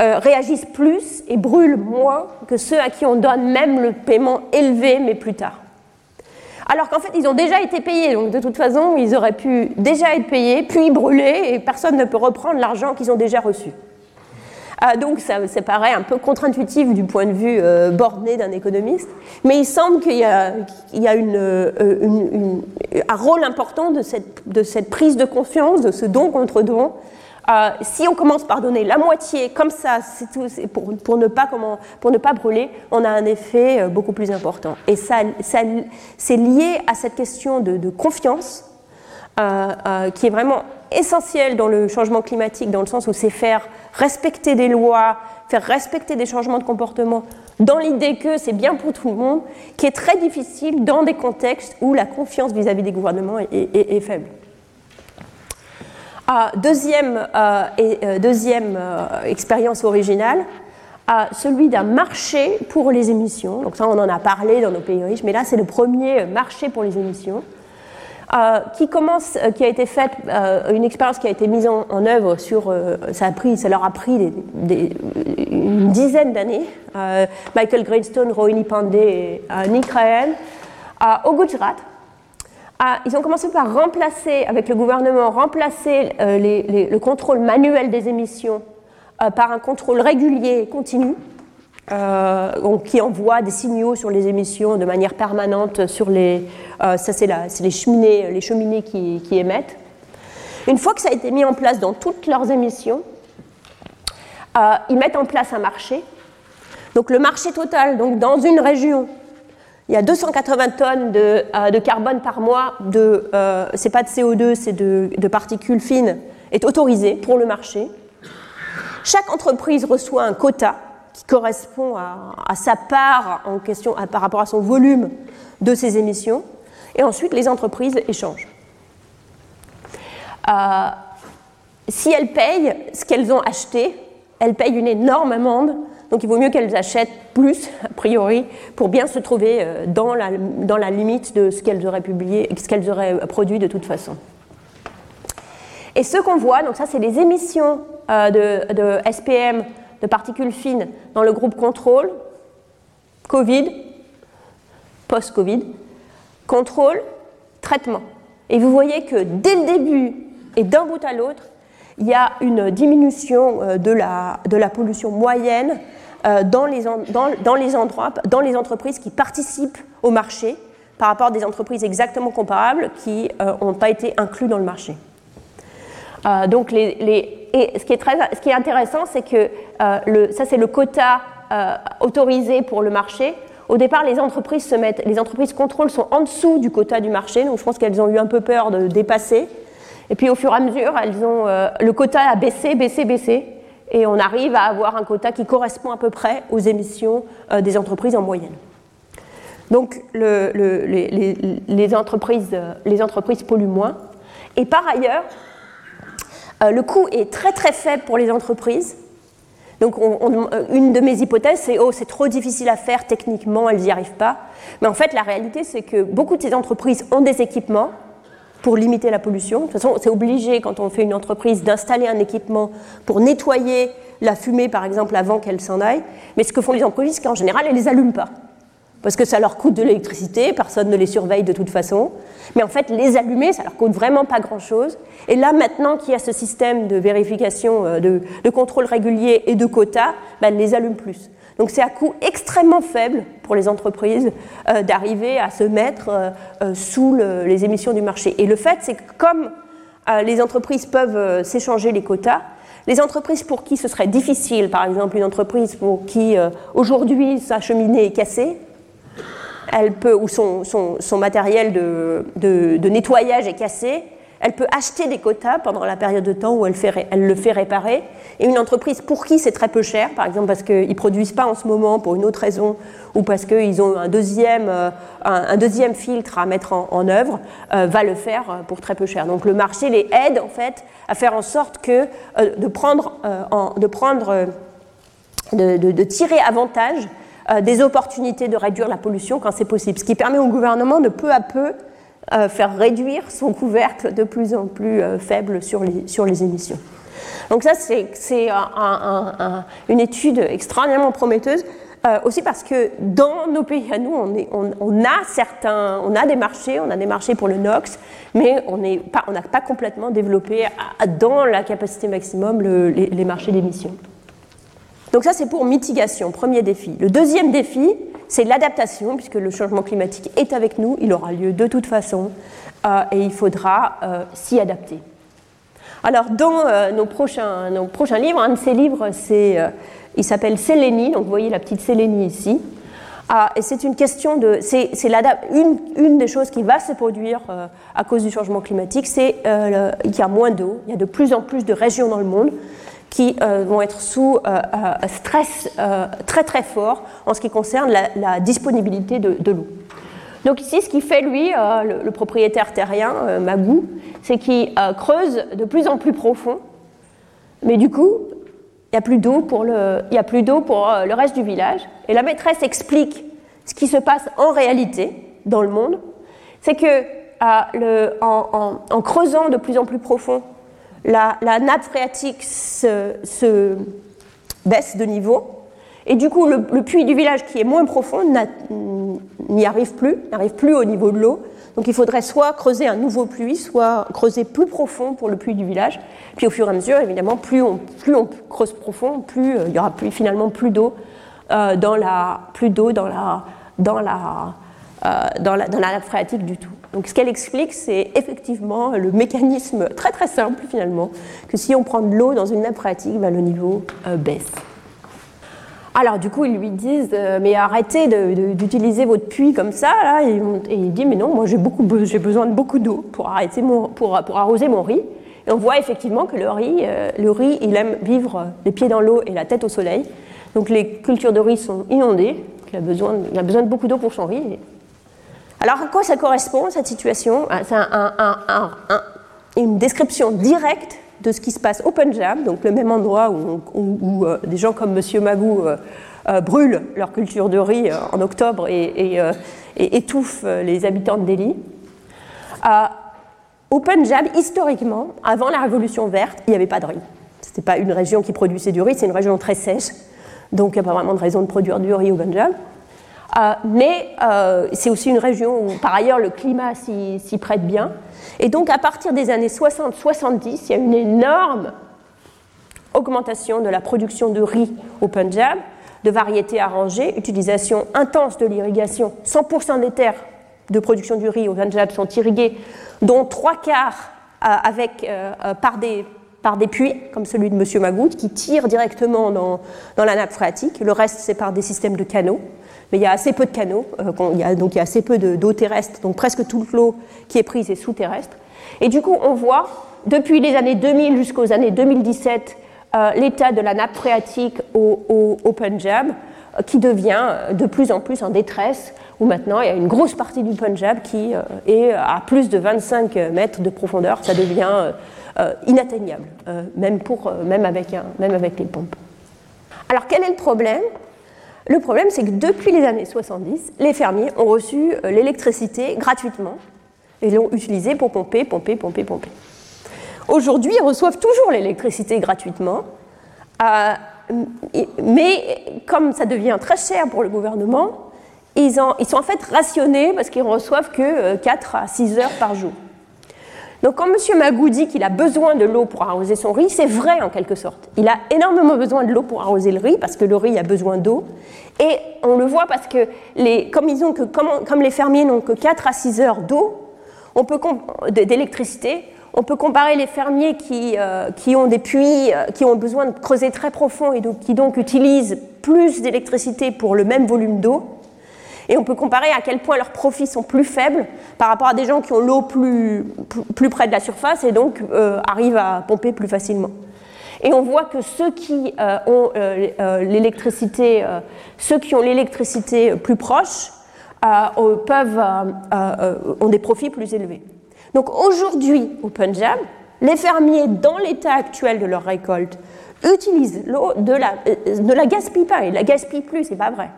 euh, réagissent plus et brûlent moins que ceux à qui on donne même le paiement élevé, mais plus tard. Alors qu'en fait, ils ont déjà été payés, donc de toute façon, ils auraient pu déjà être payés, puis brûler, et personne ne peut reprendre l'argent qu'ils ont déjà reçu. Ah, donc ça, paraît un peu contre-intuitif du point de vue euh, borné d'un économiste, mais il semble qu'il y a, euh, un rôle important de cette, prise de confiance, de ce don contre don. Euh, si on commence par donner la moitié comme ça, tout, pour, ne pas, pour ne pas brûler, on a un effet beaucoup plus important. Et ça, c'est lié à cette question de, confiance qui est vraiment essentiel dans le changement climatique, dans le sens où c'est faire respecter des lois, faire respecter des changements de comportement, dans l'idée que c'est bien pour tout le monde, qui est très difficile dans des contextes où la confiance vis-à-vis des gouvernements est, faible. Deuxième, euh, et, deuxième expérience originale, celui d'un marché pour les émissions. Donc ça, on en a parlé dans nos pays riches, mais là, c'est le premier marché pour les émissions. Euh, qui commence, euh, qui a été faite, euh, une expérience qui a été mise en, œuvre sur, ça leur a pris une dizaine d'années. Michael Greenstone, Rohini Pandey et Nick Ryan au Gujarat. Ils ont commencé par remplacer, avec le gouvernement, remplacer le contrôle manuel des émissions euh, par un contrôle régulier et continu. Euh, qui envoie des signaux sur les émissions de manière permanente sur les, euh, ça c'est les cheminées, les cheminées qui, émettent. Une fois que ça a été mis en place dans toutes leurs émissions, ils mettent en place un marché. Donc le marché total, donc dans une région, il y a 280 tonnes de, carbone par mois, de, c'est pas de CO2, c'est de, particules fines, est autorisé pour le marché. Chaque entreprise reçoit un quota qui correspond à, sa part en question par rapport à son volume de ses émissions, et ensuite les entreprises échangent. Euh, si elles payent ce qu'elles ont acheté, elles payent une énorme amende, donc il vaut mieux qu'elles achètent plus, a priori, pour bien se trouver euh, dans la, dans la limite de ce qu'elles auraient publié, ce qu'elles auraient produit de toute façon. Et ce qu'on voit, donc ça c'est les émissions euh, de, SPM, de particules fines, dans le groupe contrôle, Covid, post-Covid, contrôle, traitement. Et vous voyez que dès le début et d'un bout à l'autre, il y a une diminution euh, de la, de la pollution moyenne dans les, dans, les endroits, dans les entreprises qui participent au marché par rapport à des entreprises exactement comparables qui n'ont pas été inclus dans le marché. Euh, donc les, et ce qui est, très, ce qui est intéressant, c'est que euh, le, ça, c'est le quota euh, autorisé pour le marché. Au départ, les entreprises se mettent, les entreprises sont en dessous du quota du marché, donc je pense qu'elles ont eu un peu peur de dépasser. Et puis au fur et à mesure, elles ont, le quota a baissé, baissé, baissé, et on arrive à avoir un quota qui correspond à peu près aux émissions des entreprises en moyenne. Donc le, les, entreprises, polluent moins. Et par ailleurs, euh, le coût est très très faible pour les entreprises. Donc euh, une de mes hypothèses, c'est oh c'est trop difficile à faire techniquement, elles n'y arrivent pas. Mais en fait, la réalité, c'est que beaucoup de ces entreprises ont des équipements pour limiter la pollution. De toute façon, c'est obligé quand on fait une entreprise d'installer un équipement pour nettoyer la fumée, par exemple, avant qu'elle s'en aille. Mais ce que font les entreprises, c'est qu'en général, elles ne les allument pas parce que ça leur coûte de l'électricité, personne ne les surveille de toute façon. Mais en fait, les allumer, ça leur coûte vraiment pas grand-chose. Et là, maintenant qu'il y a ce système de vérification, euh, de, contrôle régulier et de quotas, ben, elles les allument plus. Donc c'est à coût extrêmement faible pour les entreprises euh, d'arriver à se mettre euh, sous les émissions du marché. Et le fait, c'est que comme les entreprises peuvent s'échanger les quotas, les entreprises pour qui ce serait difficile, par exemple une entreprise pour qui aujourd'hui sa cheminée est cassée, elle peut, ou son, matériel de, nettoyage est cassé, elle peut acheter des quotas pendant la période de temps où elle, le fait réparer. Et une entreprise pour qui c'est très peu cher, par exemple parce qu'ils ne produisent pas en ce moment pour une autre raison, ou parce qu'ils ont un deuxième, euh, filtre à mettre en, œuvre, euh, va le faire euh, pour très peu cher. Donc le marché les aide en fait à faire en sorte que, de prendre, de, de tirer avantage des opportunités de réduire la pollution quand c'est possible, ce qui permet au gouvernement de peu à peu euh, faire réduire son couvercle de plus en plus euh, faible sur les, sur les émissions. Donc ça, c'est une étude extraordinairement prometteuse. aussi parce que dans nos pays à nous, on, est, on, a certains, on a des marchés, on a des marchés pour le NOx, mais on n'a pas, complètement développé dans la capacité maximum les marchés d'émissions. Donc ça, c'est pour mitigation, premier défi. Le deuxième défi, c'est l'adaptation, puisque le changement climatique est avec nous, il aura lieu de toute façon, euh, et il faudra euh, s'y adapter. Alors, dans euh, nos, prochains, nos, prochains, livres, un de ces livres, il s'appelle Sélénie, donc vous voyez la petite Sélénie ici. Ah, et c'est une question de. C'est une, une, des choses qui va se produire à cause du changement climatique, c'est qu'il y a moins d'eau. Il y a de plus en plus de régions dans le monde qui euh, vont être sous stress très très fort en ce qui concerne la, disponibilité de, l'eau. Donc ici, ce qui fait lui, le, propriétaire terrien, Magou, c'est qu'il creuse de plus en plus profond, mais du coup, il n'y a plus d'eau pour, le, y a euh, le reste du village. Et la maîtresse explique ce qui se passe en réalité dans le monde. C'est que euh, en, creusant de plus en plus profond, la, nappe phréatique se, baisse de niveau. Et du coup, le, puits du village qui est moins profond n'y arrive plus, n'arrive plus au niveau de l'eau. Donc il faudrait soit creuser un nouveau puits, soit creuser plus profond pour le puits du village. Puis au fur et à mesure, évidemment, plus on, creuse profond, plus euh, il y aura finalement plus d'eau dans la nappe phréatique du tout. Donc ce qu'elle explique, c'est effectivement le mécanisme très très simple finalement que si on prend de l'eau dans une nappe phréatique, ben, le niveau baisse. Alors du coup, ils lui disent euh, mais arrêtez d'utiliser votre puits comme ça là. Et, il dit mais non, moi j'ai besoin de beaucoup d'eau pour arrêter mon, pour, pour, arroser mon riz. Et on voit effectivement que le riz, euh, le riz, il aime vivre les pieds dans l'eau et la tête au soleil. Donc les cultures de riz sont inondées. Il a besoin, il a besoin de beaucoup d'eau pour son riz. Alors à quoi ça correspond cette situation ah, C'est une description directe de ce qui se passe au Punjab, donc le même endroit où, euh, des gens comme M. Magou euh, euh, brûlent leur culture de riz en octobre et, étouffent les habitants de Delhi. au Punjab, historiquement, avant la Révolution verte, il n'y avait pas de riz. Ce n'était pas une région qui produisait du riz, c'est une région très sèche, donc il n'y a pas vraiment de raison de produire du riz au Punjab. Mais c'est aussi une région où, par ailleurs, le climat s'y prête bien. Et donc à partir des années 60-70, il y a une énorme augmentation de la production de riz au Punjab, de variétés arrangées, utilisation intense de l'irrigation. 100% des terres de production du riz au Punjab sont irriguées, dont trois quarts euh, avec, euh, euh, par, des, par des puits, comme celui de M. Magout, qui tirent directement dans, dans la nappe phréatique. Le reste, c'est par des systèmes de canaux mais il y a assez peu de canaux, euh, donc il y a assez peu d'eau terrestre, donc presque toute l'eau qui est prise est sous-terrestre. Et du coup, on voit, depuis les années 2000 jusqu'aux années 2017, euh, l'état de la nappe phréatique au, Punjab, euh, qui devient de plus en plus en détresse, où maintenant il y a une grosse partie du Punjab qui est à plus de 25 mètres de profondeur, ça devient inatteignable, même, pour, même, avec les pompes. Alors quel est le problème? Le problème, c'est que depuis les années 70, les fermiers ont reçu euh, l'électricité gratuitement et l'ont utilisée pour pomper, pomper, pomper, pomper. Aujourd'hui, ils reçoivent toujours l'électricité gratuitement, euh, mais comme ça devient très cher pour le gouvernement, ils, sont en fait rationnés parce qu'ils ne reçoivent que 4 euh, à 6 heures par jour. Donc quand M. Magou dit qu'il a besoin de l'eau pour arroser son riz, c'est vrai en quelque sorte. Il a énormément besoin de l'eau pour arroser le riz, parce que le riz a besoin d'eau. Et on le voit parce que les, comme, ils ont que, comme, les fermiers n'ont que 4 à 6 heures d'eau, d'électricité, on peut comparer les fermiers qui, euh, qui ont des puits, euh, qui ont besoin de creuser très profond et qui donc utilisent plus d'électricité pour le même volume d'eau, et on peut comparer à quel point leurs profits sont plus faibles par rapport à des gens qui ont l'eau plus, plus, près de la surface et donc euh, arrivent à pomper plus facilement. Et on voit que ceux qui euh, ont euh, l'électricité, ceux qui ont l'électricité plus proche, peuvent, ont des profits plus élevés. Donc aujourd'hui au Punjab, les fermiers, dans l'état actuel de leur récolte, utilisent l'eau, de la, ne la gaspillent pas, ils la gaspillent plus, c'est pas vrai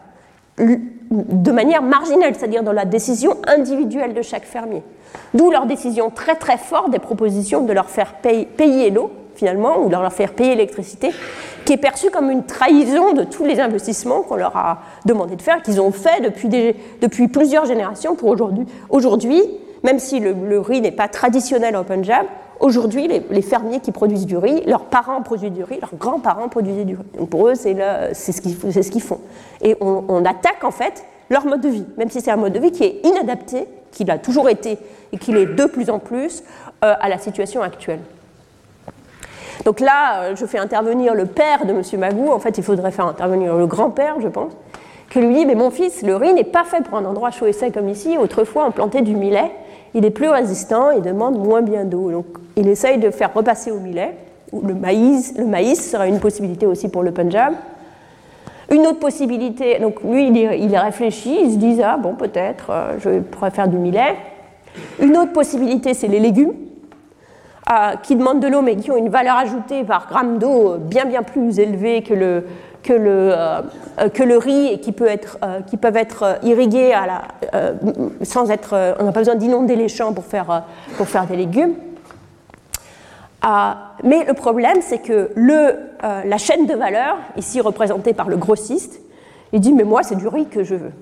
de manière marginale, c'est-à-dire dans la décision individuelle de chaque fermier. D'où leur décision très très forte des propositions de leur faire payer, l'eau, finalement, ou de leur faire payer l'électricité, qui est perçue comme une trahison de tous les investissements qu'on leur a demandé de faire, qu'ils ont fait depuis, plusieurs générations pour aujourd'hui. Même si le, riz n'est pas traditionnel au Punjab, aujourd'hui, les, fermiers qui produisent du riz, leurs parents produisent du riz, leurs grands-parents produisaient du riz. Donc pour eux, c'est ce qu'ils font. Et on, attaque en fait leur mode de vie, même si c'est un mode de vie qui est inadapté, qu'il a toujours été et qu'il est de plus en plus euh, à la situation actuelle. Donc là, euh, je fais intervenir le père de M. Magou. En fait, il faudrait faire intervenir le grand-père, je pense qui lui dit Mais mon fils, le riz n'est pas fait pour un endroit chaud et sec comme ici. Autrefois, on plantait du millet. Il est plus résistant et demande moins bien d'eau. Donc, il essaye de faire repasser au millet. Le maïs, le maïs sera une possibilité aussi pour le Punjab. Une autre possibilité, donc lui, il, réfléchit, il se dit Ah, bon, peut-être, euh, je pourrais faire du millet. Une autre possibilité, c'est les légumes. Euh, qui demandent de l'eau mais qui ont une valeur ajoutée par gramme d'eau bien bien plus élevée que le, que le, euh, que le riz et qui, peut être, euh, qui peuvent être irrigués à la, sans être. on n'a pas besoin d'inonder les champs pour faire, pour faire des légumes. mais le problème, c'est que le, la chaîne de valeur, ici représentée par le grossiste, il dit Mais moi, c'est du riz que je veux.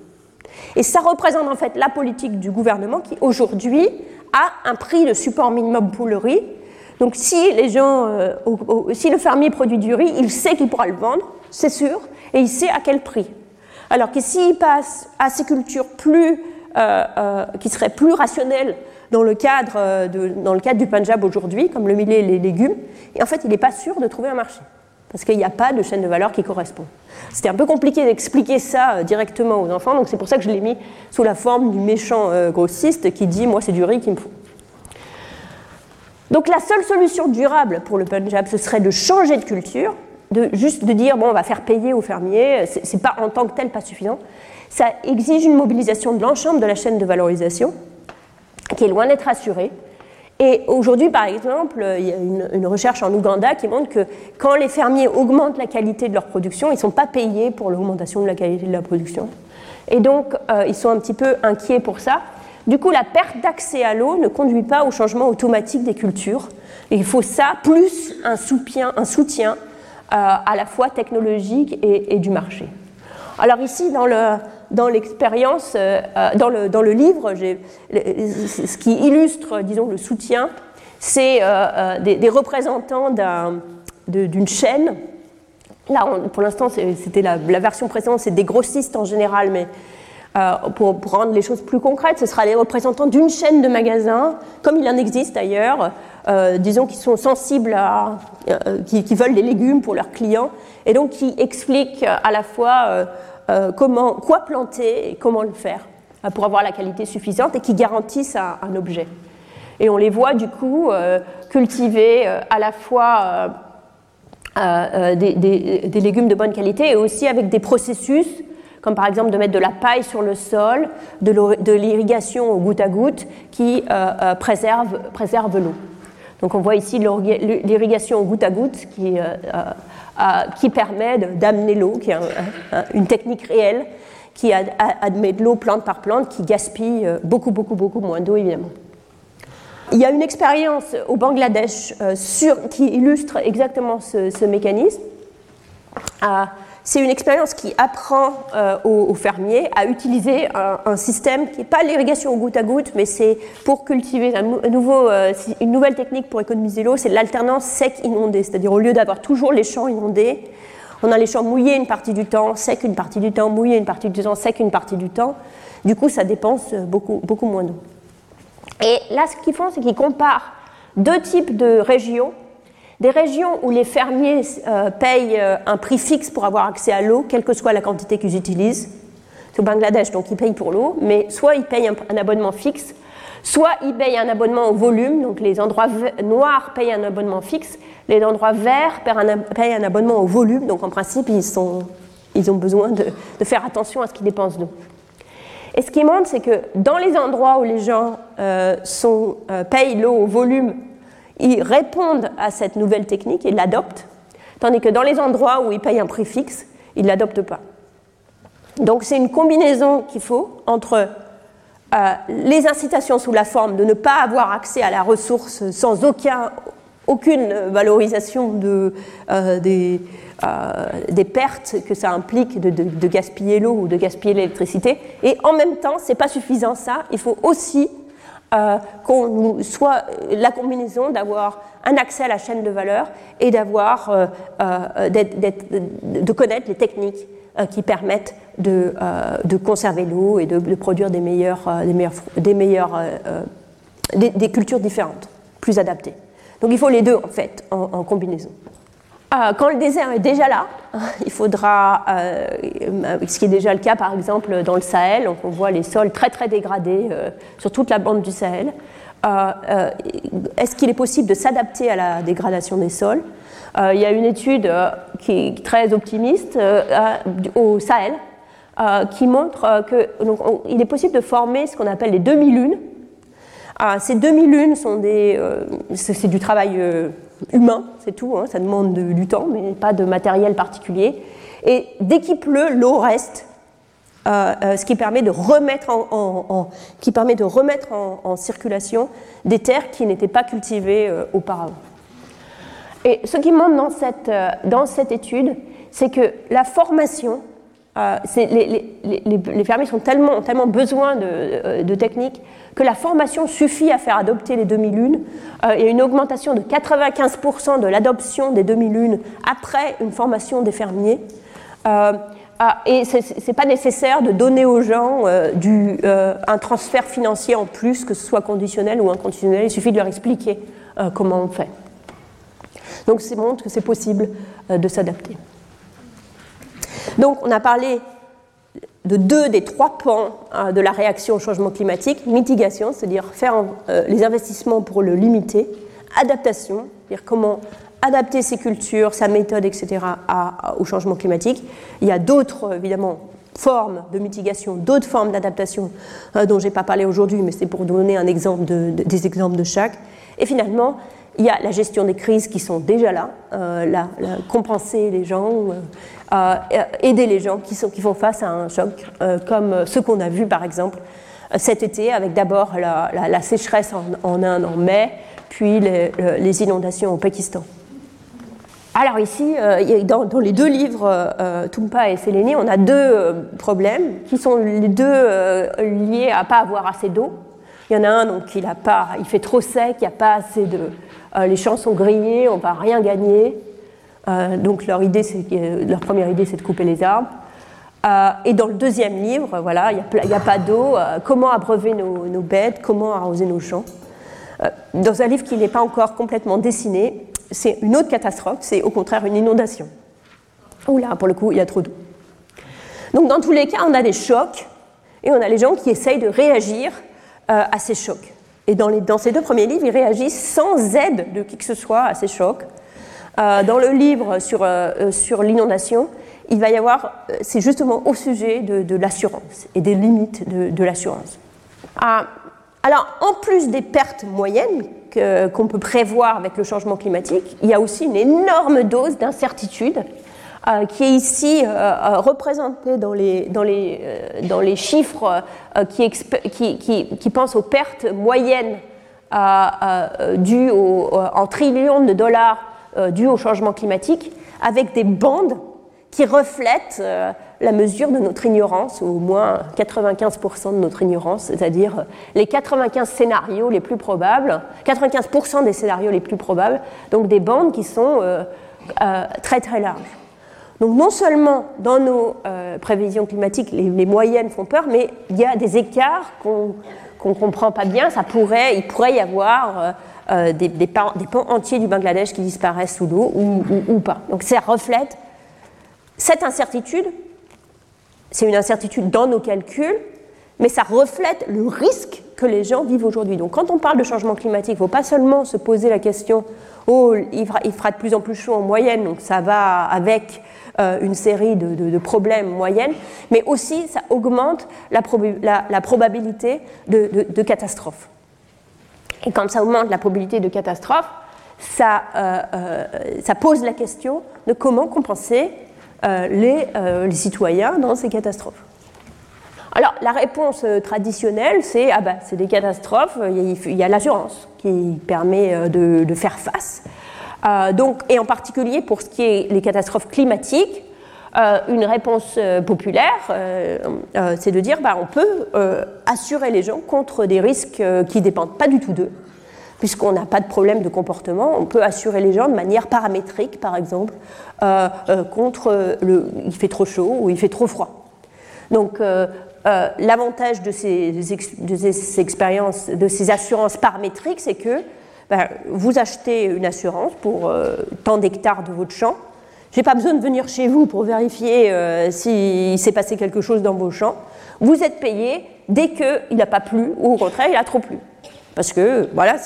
Et ça représente en fait la politique du gouvernement qui aujourd'hui a un prix de support minimum pour le riz. Donc si, les gens, euh, si le fermier produit du riz, il sait qu'il pourra le vendre, c'est sûr, et il sait à quel prix. Alors que s'il passe à ces cultures plus, euh, euh, qui seraient plus rationnelles dans le cadre, de, dans le cadre du Punjab aujourd'hui, comme le millet et les légumes, et en fait il n'est pas sûr de trouver un marché parce qu'il n'y a pas de chaîne de valeur qui correspond. C'était un peu compliqué d'expliquer ça euh, directement aux enfants, donc c'est pour ça que je l'ai mis sous la forme du méchant euh, grossiste qui dit Moi, c'est du riz qu'il me faut. Donc la seule solution durable pour le Punjab, ce serait de changer de culture, de juste de dire bon, on va faire payer aux fermiers, c'est pas en tant que tel pas suffisant. Ça exige une mobilisation de l'ensemble de la chaîne de valorisation, qui est loin d'être assurée. Et aujourd'hui, par exemple, il y a une, recherche en Ouganda qui montre que quand les fermiers augmentent la qualité de leur production, ils ne sont pas payés pour l'augmentation de la qualité de la production. Et donc, euh, ils sont un petit peu inquiets pour ça. Du coup, la perte d'accès à l'eau ne conduit pas au changement automatique des cultures. il faut ça, plus un soutien, à la fois technologique et, du marché. Alors ici, dans le, dans l'expérience, euh, euh, dans, le, livre, ce qui illustre, disons, le soutien, c'est euh, des, représentants d'une chaîne. Là, pour l'instant, c'était la, version précédente, c'est des grossistes en général, mais pour, rendre les choses plus concrètes, ce sera les représentants d'une chaîne de magasins, comme il en existe ailleurs, disons, qui sont sensibles à. Qui, qui, veulent des légumes pour leurs clients, et donc qui expliquent à la fois euh, comment, quoi planter et comment le faire euh, pour avoir la qualité suffisante et qui garantissent un, objet. Et on les voit du coup euh, cultiver à la fois des, légumes de bonne qualité et aussi avec des processus comme par exemple de mettre de la paille sur le sol, de l'irrigation au goutte à goutte qui préserve, préserve l'eau. Donc on voit ici l'irrigation goutte à goutte qui qui permet d'amener l'eau, qui est une technique réelle qui admet de l'eau plante par plante, qui gaspille euh, beaucoup, beaucoup, beaucoup moins d'eau, évidemment. Il y a une expérience au Bangladesh euh, qui illustre exactement ce, mécanisme. C'est une expérience qui apprend euh, aux, fermiers à utiliser un, système qui n'est pas l'irrigation goutte à goutte, mais c'est pour cultiver un, nouveau, euh, une nouvelle technique pour économiser l'eau, c'est l'alternance sec-inondé. C'est-à-dire au lieu d'avoir toujours les champs inondés, on a les champs mouillés une partie du temps, secs une partie du temps, mouillés une partie du temps, secs une partie du temps. Du coup, ça dépense beaucoup, beaucoup moins d'eau. Et là, ce qu'ils font, c'est qu'ils comparent deux types de régions des régions où les fermiers euh, payent euh, un prix fixe pour avoir accès à l'eau, quelle que soit la quantité qu'ils utilisent. C'est au Bangladesh, donc ils payent pour l'eau, mais soit ils payent un, abonnement fixe, soit ils payent un abonnement au volume, donc les endroits noirs payent un abonnement fixe, les endroits verts payent un, abonnement au volume, donc en principe ils, ont besoin de, faire attention à ce qu'ils dépensent d'eau. Et ce qui montre, c'est que dans les endroits où les gens euh, payent l'eau au volume ils répondent à cette nouvelle technique, ils l'adoptent, tandis que dans les endroits où ils payent un prix fixe, ils ne l'adoptent pas. Donc c'est une combinaison qu'il faut entre euh, les incitations sous la forme de ne pas avoir accès à la ressource sans aucun, aucune valorisation euh, des, euh, des, pertes que ça implique de, de gaspiller l'eau ou de gaspiller l'électricité. Et en même temps, ce n'est pas suffisant ça, il faut aussi euh, qu'on soit la combinaison d'avoir un accès à la chaîne de valeur et d'avoir euh, euh, de connaître les techniques qui permettent de, de conserver l'eau et de, produire des meilleurs, des meilleurs, des, meilleurs, des, cultures différentes, plus adaptées. Donc il faut les deux en fait en combinaison. Quand le désert est déjà là, [LAUGHS] il faudra, ce qui est déjà le cas par exemple dans le Sahel, on voit les sols très très dégradés sur toute la bande du Sahel. Est-ce qu'il est possible de s'adapter à la dégradation des sols? Il y a une étude qui est très optimiste au Sahel qui montre qu'il est possible de former ce qu'on appelle les demi-lunes ah, ces demi-lunes sont des, euh, c'est du travail euh, humain, c'est tout. Hein, ça demande du temps, mais pas de matériel particulier. Et dès qu'il pleut, l'eau reste, euh, ce qui permet de remettre en, qui permet de remettre en, circulation des terres qui n'étaient pas cultivées auparavant. Et ce qui montre dans cette, dans cette étude, c'est que la formation euh, les, fermiers ont tellement, tellement besoin de, euh, de, techniques que la formation suffit à faire adopter les demi-lunes. Euh, il y a une augmentation de 95% de l'adoption des demi-lunes après une formation des fermiers. et ce n'est pas nécessaire de donner aux gens un transfert financier en plus, que ce soit conditionnel ou inconditionnel. Il suffit de leur expliquer comment on fait. Donc ça montre que c'est possible de s'adapter. Donc on a parlé de deux des trois pans hein, de la réaction au changement climatique, mitigation, c'est-à-dire faire euh, les investissements pour le limiter, adaptation, c'est-à-dire comment adapter ses cultures, sa méthode, etc. au changement climatique. Il y a d'autres, évidemment, formes de mitigation, d'autres formes d'adaptation euh, dont je n'ai pas parlé aujourd'hui, mais c'est pour donner un exemple des exemples de chaque. Et finalement, il y a la gestion des crises qui sont déjà là, euh, compenser les gens, euh, euh, aider les gens qui, font face à un choc, comme ce qu'on a vu par exemple cet été avec d'abord la, sécheresse en, Inde en mai, puis les, inondations au Pakistan. Alors ici, dans, les deux livres, Tumpa et Sélénie, on a deux problèmes qui sont les deux liés à pas avoir assez d'eau. Il y en a un, donc il, a pas, il fait trop sec, il n'y a pas assez de, euh, les champs sont grillés, on ne va rien gagner. Euh, donc leur, idée, leur première idée, c'est de couper les arbres. Euh, et dans le deuxième livre, voilà, il n'y a, pas d'eau, comment abreuver nos, bêtes, comment arroser nos champs. dans un livre qui n'est pas encore complètement dessiné, c'est une autre catastrophe, c'est au contraire une inondation. Où là, pour le coup, il y a trop d'eau. Donc dans tous les cas, on a des chocs et on a les gens qui essayent de réagir à ces chocs. Et dans, ces deux premiers livres, ils réagissent sans aide de qui que ce soit à ces chocs. Euh, dans le livre sur, euh, euh, sur l'inondation, il va y avoir, c'est justement au sujet de, l'assurance et des limites de, l'assurance. alors, en plus des pertes moyennes qu'on peut prévoir avec le changement climatique, il y a aussi une énorme dose d'incertitude euh, qui est ici euh, euh, représenté dans les, dans les, dans les chiffres qui, qui, pensent aux pertes moyennes dues en trillions de dollars dues au changement climatique, avec des bandes qui reflètent la mesure de notre ignorance, ou au moins 95% de notre ignorance, c'est-à-dire les 95 scénarios les plus probables, 95% des scénarios les plus probables, donc des bandes qui sont très très larges. Donc non seulement dans nos euh, prévisions climatiques, les, moyennes font peur, mais il y a des écarts qu'on ne comprend pas bien. Ça pourrait, il pourrait y avoir euh, euh, des, des, pans, entiers du Bangladesh qui disparaissent sous l'eau ou, ou, pas. Donc ça reflète cette incertitude. C'est une incertitude dans nos calculs, mais ça reflète le risque que les gens vivent aujourd'hui. Donc quand on parle de changement climatique, il ne faut pas seulement se poser la question oh, il fera, de plus en plus chaud en moyenne, donc ça va avec une série de, problèmes moyennes, mais aussi ça augmente la, probabilité de, catastrophe. Et quand ça augmente la probabilité de catastrophe, ça, euh, euh, ça pose la question de comment compenser les, citoyens dans ces catastrophes. Alors, la réponse traditionnelle, c'est ah ben, c'est des catastrophes, il y a, l'assurance qui permet de, faire face. Euh, et en particulier pour ce qui est les catastrophes climatiques, euh, une réponse euh, populaire, c'est de dire bah, on peut assurer les gens contre des risques qui ne dépendent pas du tout d'eux, puisqu'on n'a pas de problème de comportement. On peut assurer les gens de manière paramétrique, par exemple, contre il fait trop chaud ou il fait trop froid. Donc, L'avantage de ces, expériences, de ces assurances paramétriques, c'est que ben, vous achetez une assurance pour tant d'hectares de votre champ. Je n'ai pas besoin de venir chez vous pour vérifier s'il s'est passé quelque chose dans vos champs. Vous êtes payé dès qu'il n'a pas plu ou au contraire il a trop plu. Parce que, voilà,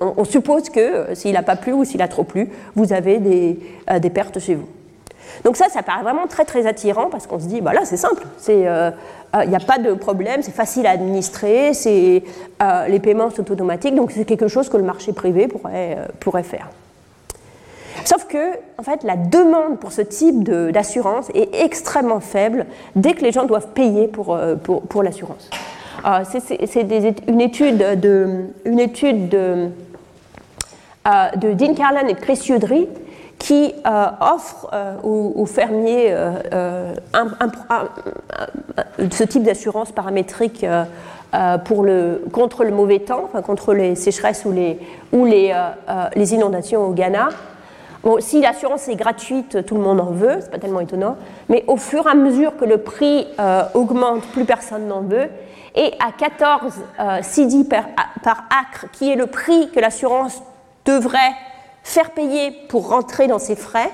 on, suppose que s'il n'a pas plu ou s'il a trop plu, vous avez des pertes chez vous. Donc ça, ça paraît vraiment très très attirant parce qu'on se dit, voilà, c'est simple, il n'y euh, euh, a pas de problème, c'est facile à administrer, euh, les paiements sont automatiques, donc c'est quelque chose que le marché privé pourrait, pourrait faire. Sauf que, en fait, la demande pour ce type d'assurance est extrêmement faible dès que les gens doivent payer pour, pour, l'assurance. c'est une étude de, une étude de, de Dean Carlin et de Chris Udry qui euh, offre euh, aux, fermiers euh, ce type d'assurance paramétrique pour le, contre le mauvais temps, contre les sécheresses ou les, ou les inondations au Ghana. Bon, si l'assurance est gratuite, tout le monde en veut, c'est pas tellement étonnant, mais au fur et à mesure que le prix augmente, plus personne n'en veut. Et à 14 CD par, par acre, qui est le prix que l'assurance devrait faire payer pour rentrer dans ses frais,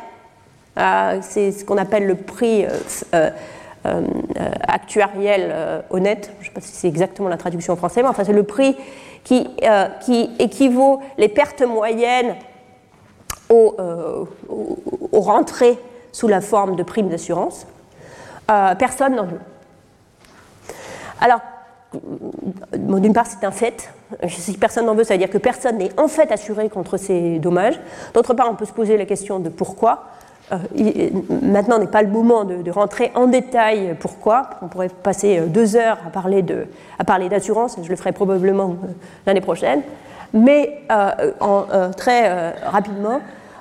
euh, c'est ce qu'on appelle le prix euh, euh, actuariel honnête, je ne sais pas si c'est exactement la traduction en français, mais enfin c'est le prix qui, qui, équivaut les pertes moyennes aux, rentrées sous la forme de primes d'assurance. personne n'en veut. Alors, d'une part, c'est un fait. Si personne n'en veut, ça veut dire que personne n'est en fait assuré contre ces dommages. D'autre part, on peut se poser la question de pourquoi. Euh, maintenant n'est pas le moment de, rentrer en détail pourquoi. On pourrait passer euh, deux heures à parler, d'assurance, je le ferai probablement euh, l'année prochaine. Mais en, très rapidement, euh,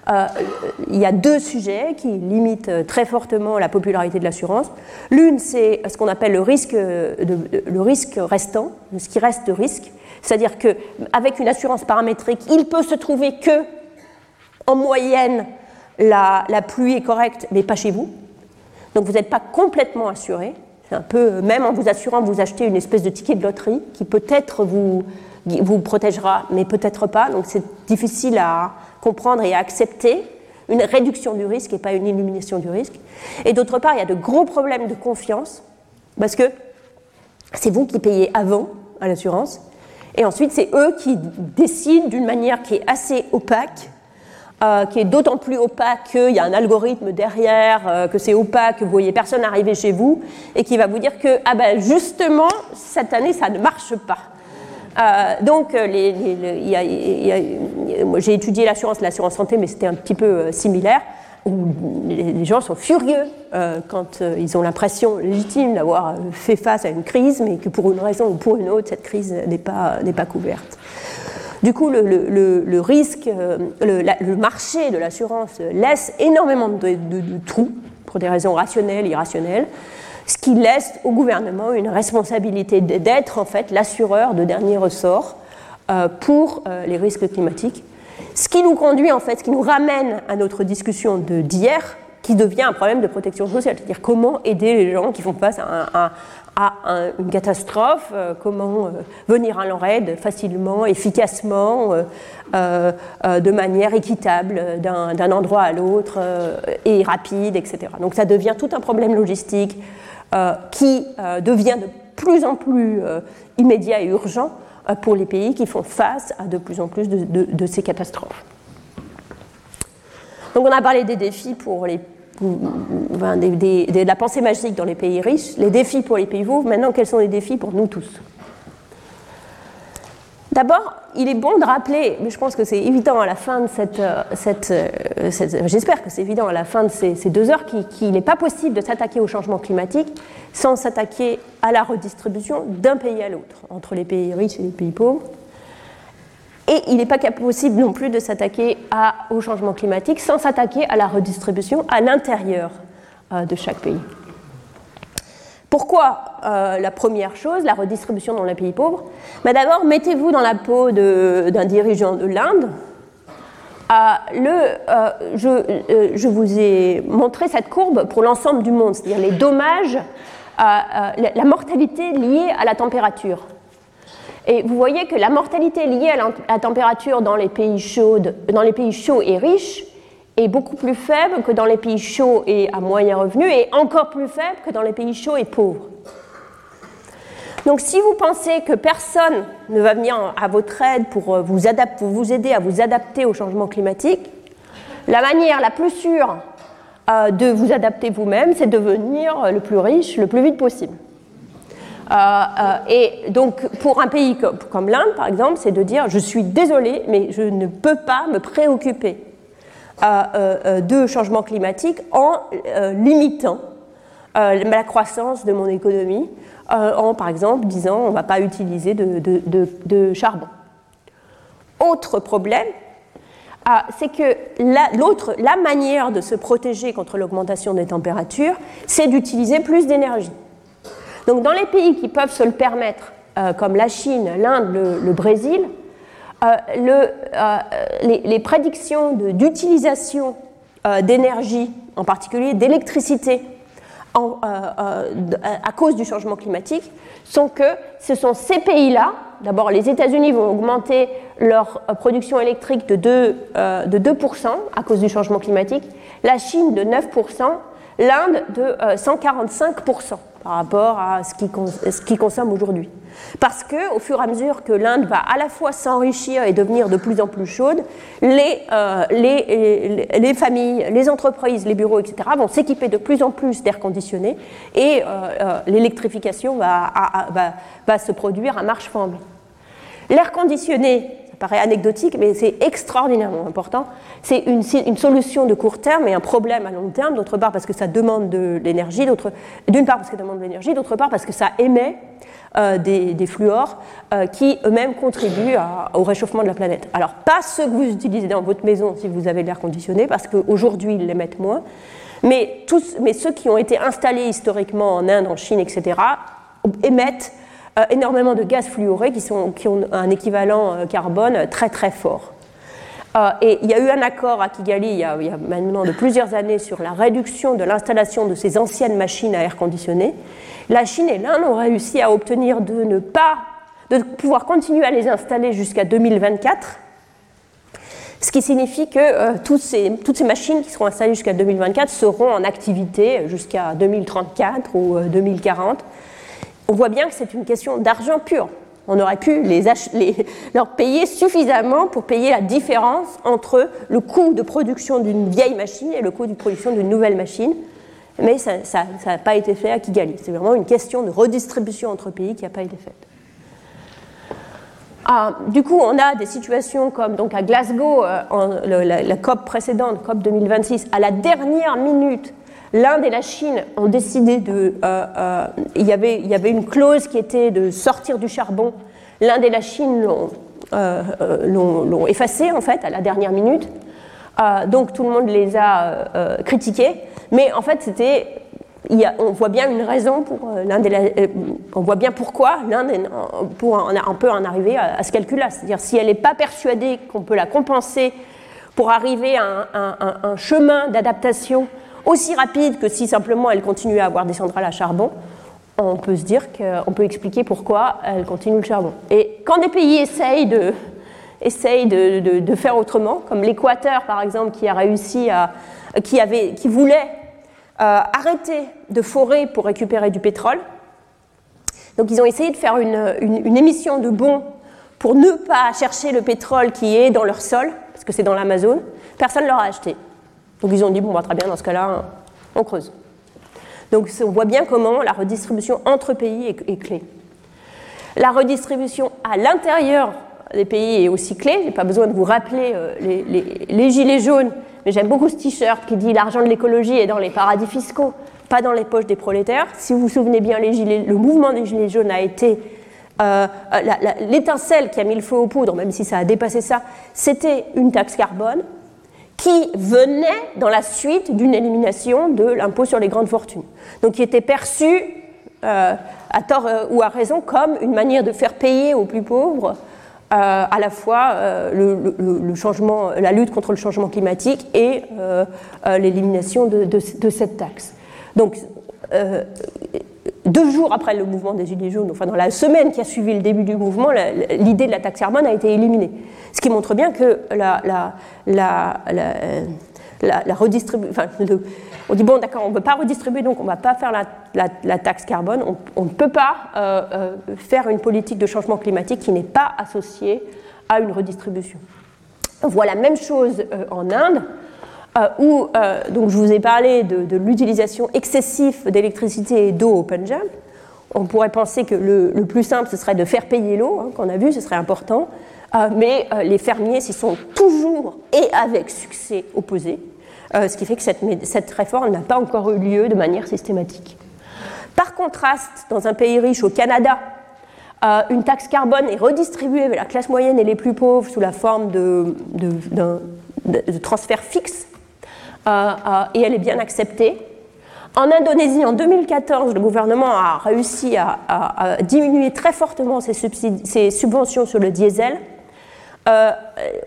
il y a deux sujets qui limitent très fortement la popularité de l'assurance. L'une, c'est ce qu'on appelle le risque, risque restant, ce qui reste de risque. C'est-à-dire qu'avec une assurance paramétrique, il peut se trouver que, en moyenne, la, pluie est correcte, mais pas chez vous. Donc vous n'êtes pas complètement assuré. C'est un peu, même en vous assurant, vous achetez une espèce de ticket de loterie qui peut-être vous protégera, mais peut-être pas. Donc c'est difficile à, comprendre et accepter une réduction du risque et pas une élimination du risque. Et d'autre part, il y a de gros problèmes de confiance, parce que c'est vous qui payez avant à l'assurance, et ensuite c'est eux qui décident d'une manière qui est assez opaque, euh, qui est d'autant plus opaque qu'il y a un algorithme derrière, euh, que c'est opaque, que vous voyez personne arriver chez vous, et qui va vous dire que ah ben justement, cette année, ça ne marche pas. Euh, donc, j'ai étudié l'assurance, l'assurance santé, mais c'était un petit peu euh, similaire. Où les gens sont furieux euh, quand ils ont l'impression légitime d'avoir fait face à une crise, mais que pour une raison ou pour une autre, cette crise n'est pas, couverte. Du coup, le, risque, le, marché de l'assurance laisse énormément de, de, trous pour des raisons rationnelles, irrationnelles ce qui laisse au gouvernement une responsabilité d'être en fait l'assureur de dernier ressort euh, pour euh, les risques climatiques. Ce qui nous conduit en fait, ce qui nous ramène à notre discussion d'hier, qui devient un problème de protection sociale, c'est-à-dire comment aider les gens qui font face à, une catastrophe, euh, comment venir à leur aide facilement, efficacement, de manière équitable d'un endroit à l'autre et rapide, etc. Donc ça devient tout un problème logistique, qui euh, devient de plus en plus euh, immédiat et urgent pour les pays qui font face à de plus en plus de, ces catastrophes. Donc on a parlé des défis pour les de la pensée magique dans les pays riches, les défis pour les pays pauvres. Maintenant, quels sont les défis pour nous tous? D'abord, il est bon de rappeler, mais je pense que c'est évident à la fin de cette, euh, euh, cette, j'espère que c'est évident à la fin de ces, deux heures, qu'il n'est pas possible de s'attaquer au changement climatique sans s'attaquer à la redistribution d'un pays à l'autre, entre les pays riches et les pays pauvres. Et il n'est pas possible non plus de s'attaquer au changement climatique sans s'attaquer à la redistribution à l'intérieur euh, de chaque pays. Pourquoi euh, la première chose, la redistribution dans les pays pauvres? Ben D'abord, mettez-vous dans la peau d'un dirigeant de l'Inde. Euh, euh, je, vous ai montré cette courbe pour l'ensemble du monde, c'est-à-dire les dommages, la mortalité liée à la température. Et vous voyez que la mortalité liée à la température dans les pays chauds et riches est beaucoup plus faible que dans les pays chauds et à moyen revenu, et encore plus faible que dans les pays chauds et pauvres. Donc si vous pensez que personne ne va venir à votre aide pour euh, vous, vous aider à vous adapter au changement climatique, la manière la plus sûre euh, de vous adapter vous-même, c'est de devenir le plus riche le plus vite possible. Euh, et donc, pour un pays comme, l'Inde, par exemple, c'est de dire je suis désolé, mais je ne peux pas me préoccuper de changement climatique en limitant la croissance de mon économie euh, en, par exemple, disant on ne va pas utiliser de, charbon. Autre problème, c'est que la, la manière de se protéger contre l'augmentation des températures, c'est d'utiliser plus d'énergie. Donc dans les pays qui peuvent se le permettre, euh, comme la Chine, l'Inde, le, Brésil, euh, le, les, les, prédictions d'utilisation d'énergie, en particulier d'électricité, euh, euh, à cause du changement climatique sont que ce sont ces pays-là, d'abord les États-Unis vont augmenter leur euh, production électrique de 2, de 2% à cause du changement climatique, la Chine de 9%, l'Inde de 145% par rapport à ce qu'il qui consomme aujourd'hui. Parce que, au fur et à mesure que l'Inde va à la fois s'enrichir et devenir de plus en plus chaude, les, euh, les, les, familles, les entreprises, les bureaux, etc., vont s'équiper de plus en plus d'air conditionné et euh, euh, l'électrification va, se produire à marche forme. L'air conditionné, paraît anecdotique, mais c'est extraordinairement important. C'est une, solution de court terme et un problème à long terme, d'autre part parce que ça demande de l'énergie, d'une part parce que ça demande de l'énergie, d'autre part parce que ça émet euh, des, des, fluors euh, qui eux-mêmes contribuent au réchauffement de la planète. Alors pas ceux que vous utilisez dans votre maison si vous avez l'air conditionné, parce qu'aujourd'hui ils l'émettent moins, mais, tous, mais ceux qui ont été installés historiquement en Inde, en Chine, etc., émettent énormément de gaz fluorés qui, ont un équivalent carbone très très fort. et il y a eu un accord à Kigali il y, a, maintenant de plusieurs années sur la réduction de l'installation de ces anciennes machines à air conditionné. La Chine et l'Inde ont réussi à obtenir de ne pas, de pouvoir continuer à les installer jusqu'à 2024, ce qui signifie que euh, toutes, ces, toutes, ces, machines qui seront installées jusqu'à 2024 seront en activité jusqu'à 2034 ou 2040. On voit bien que c'est une question d'argent pur. On aurait pu leur payer suffisamment pour payer la différence entre le coût de production d'une vieille machine et le coût de production d'une nouvelle machine mais ça n'a pas été fait à Kigali. C'est vraiment une question de redistribution entre pays qui n'a pas été faite. Ah, du coup, on a des situations comme donc à Glasgow, euh, la, COP précédente, COP 2026, à la dernière minute, l'Inde et la Chine ont décidé de. Euh, euh, il, y avait, une clause qui était de sortir du charbon. L'Inde et la Chine l'ont effacé en fait à la dernière minute. donc tout le monde les a critiqués. Mais en fait, c'était on voit bien une raison pour euh, l'Inde euh, on voit bien pourquoi l'Inde pour un peu en arriver à, ce calcul-là. C'est-à-dire si elle n'est pas persuadée qu'on peut la compenser pour arriver à un, chemin d'adaptation aussi rapide que si simplement elle continue à avoir des centrales à charbon, on peut se dire qu'on peut expliquer pourquoi elle continue le charbon. Et quand des pays essayent de, essayent de, de faire autrement, comme l'Équateur par exemple qui a réussi à, qui, avait, qui voulait euh, arrêter de forer pour récupérer du pétrole. Donc ils ont essayé de faire une, émission de bons pour ne pas chercher le pétrole qui est dans leur sol, parce que c'est dans l'Amazone. Personne ne leur a acheté. Donc ils ont dit, bon, bah, très bien, dans ce cas-là, on creuse. Donc on voit bien comment la redistribution entre pays est, clé. La redistribution à l'intérieur des pays est aussi clé. Je n'ai pas besoin de vous rappeler euh, les, gilets jaunes mais j'aime beaucoup ce t-shirt qui dit l'argent de l'écologie est dans les paradis fiscaux, pas dans les poches des prolétaires. Si vous vous souvenez bien, le mouvement des Gilets jaunes a été euh, l'étincelle qui a mis le feu aux poudres, même si ça a dépassé ça, c'était une taxe carbone qui venait dans la suite d'une élimination de l'impôt sur les grandes fortunes. Donc qui était perçue, euh, à tort euh, ou à raison, comme une manière de faire payer aux plus pauvres euh, à la fois la lutte contre le changement climatique et l'élimination de, cette taxe. Donc, deux jours après le mouvement des Gilets jaunes, enfin dans la semaine qui a suivi le début du mouvement, l'idée de la taxe carbone a été éliminée. Ce qui montre bien que la, la redistribution. on dit bon, d'accord, on ne peut pas redistribuer, donc on ne va pas faire la, taxe carbone. On, ne peut pas euh, euh, faire une politique de changement climatique qui n'est pas associée à une redistribution. On voit la même chose euh, en Inde. Où donc je vous ai parlé de, l'utilisation excessive d'électricité et d'eau au Punjab. On pourrait penser que le, plus simple, ce serait de faire payer l'eau, hein, qu'on a vu, ce serait important. Euh, mais euh, les fermiers s'y sont toujours et avec succès opposés, euh, ce qui fait que cette, réforme n'a pas encore eu lieu de manière systématique. Par contraste, dans un pays riche, au Canada, une taxe carbone est redistribuée vers la classe moyenne et les plus pauvres sous la forme de, de, transferts fixes, et elle est bien acceptée. En Indonésie, en 2014, le gouvernement a réussi à, diminuer très fortement ses, subventions sur le diesel euh,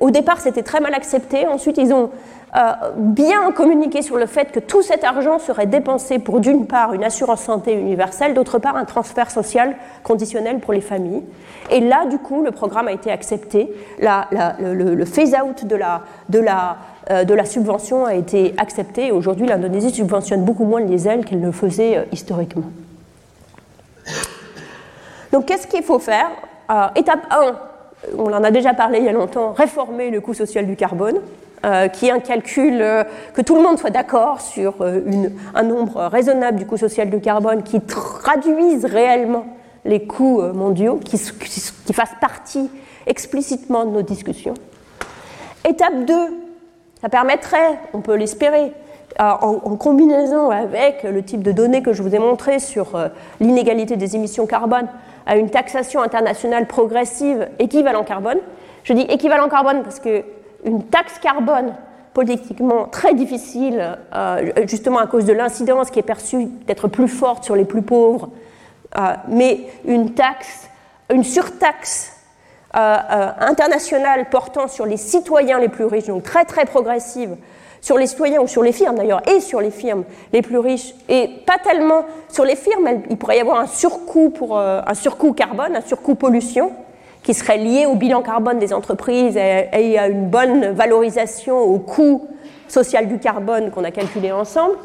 au départ, c'était très mal accepté. Ensuite, ils ont euh, bien communiqué sur le fait que tout cet argent serait dépensé pour, d'une part, une assurance santé universelle, d'autre part, un transfert social conditionnel pour les familles. Et là, du coup, le programme a été accepté. le, phase-out de la, la, euh, de la subvention a été accepté. Aujourd'hui, l'Indonésie subventionne beaucoup moins le diesel qu'elle ne faisait historiquement. Donc, qu'est-ce qu'il faut faire? Étape 1, on en a déjà parlé il y a longtemps, réformer le coût social du carbone, euh, qui est un calcul, euh, que tout le monde soit d'accord sur euh, un nombre raisonnable du coût social du carbone qui traduise réellement les coûts mondiaux, qui, qui, fasse partie explicitement de nos discussions. Étape 2, ça permettrait, on peut l'espérer, en, en, combinaison avec le type de données que je vous ai montré sur l'inégalité des émissions carbone, à une taxation internationale progressive équivalent carbone. Je dis équivalent carbone parce qu'une taxe carbone politiquement très difficile, euh, justement à cause de l'incidence qui est perçue d'être plus forte sur les plus pauvres, euh, mais une taxe, une surtaxe euh, internationale portant sur les citoyens les plus riches, donc très très progressive, sur les citoyens ou sur les firmes d'ailleurs, et sur les firmes les plus riches, et pas tellement sur les firmes, il pourrait y avoir un surcoût, pour, euh, un surcoût carbone, un surcoût pollution, qui serait lié au bilan carbone des entreprises et, à une bonne valorisation au coût social du carbone qu'on a calculé ensemble.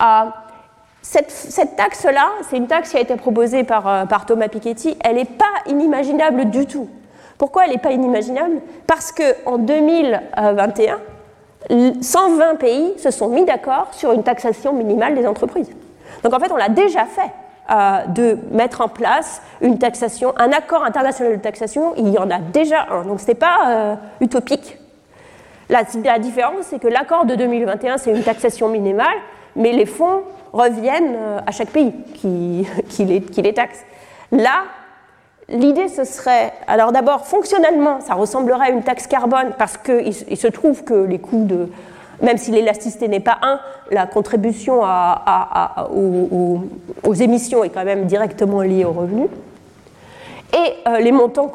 Euh, cette, taxe-là, c'est une taxe qui a été proposée euh, par Thomas Piketty, elle n'est pas inimaginable du tout. Pourquoi elle n'est pas inimaginable? Parce qu'en 2021, 120 pays se sont mis d'accord sur une taxation minimale des entreprises. Donc en fait, on l'a déjà fait. Euh, de mettre en place une un accord international de taxation, il y en a déjà un, donc ce n'est pas euh, utopique. La, différence, c'est que l'accord de 2021, c'est une taxation minimale, mais les fonds reviennent euh, à chaque pays qui, [LAUGHS] qui, les, qui les taxe. Là, L'idée, ce serait, alors d'abord, fonctionnellement, ça ressemblerait à une taxe carbone parce qu'il il se trouve que les coûts de, même si l'élasticité n'est pas 1, la contribution aux, émissions est quand même directement liée aux revenus. Et euh, les montants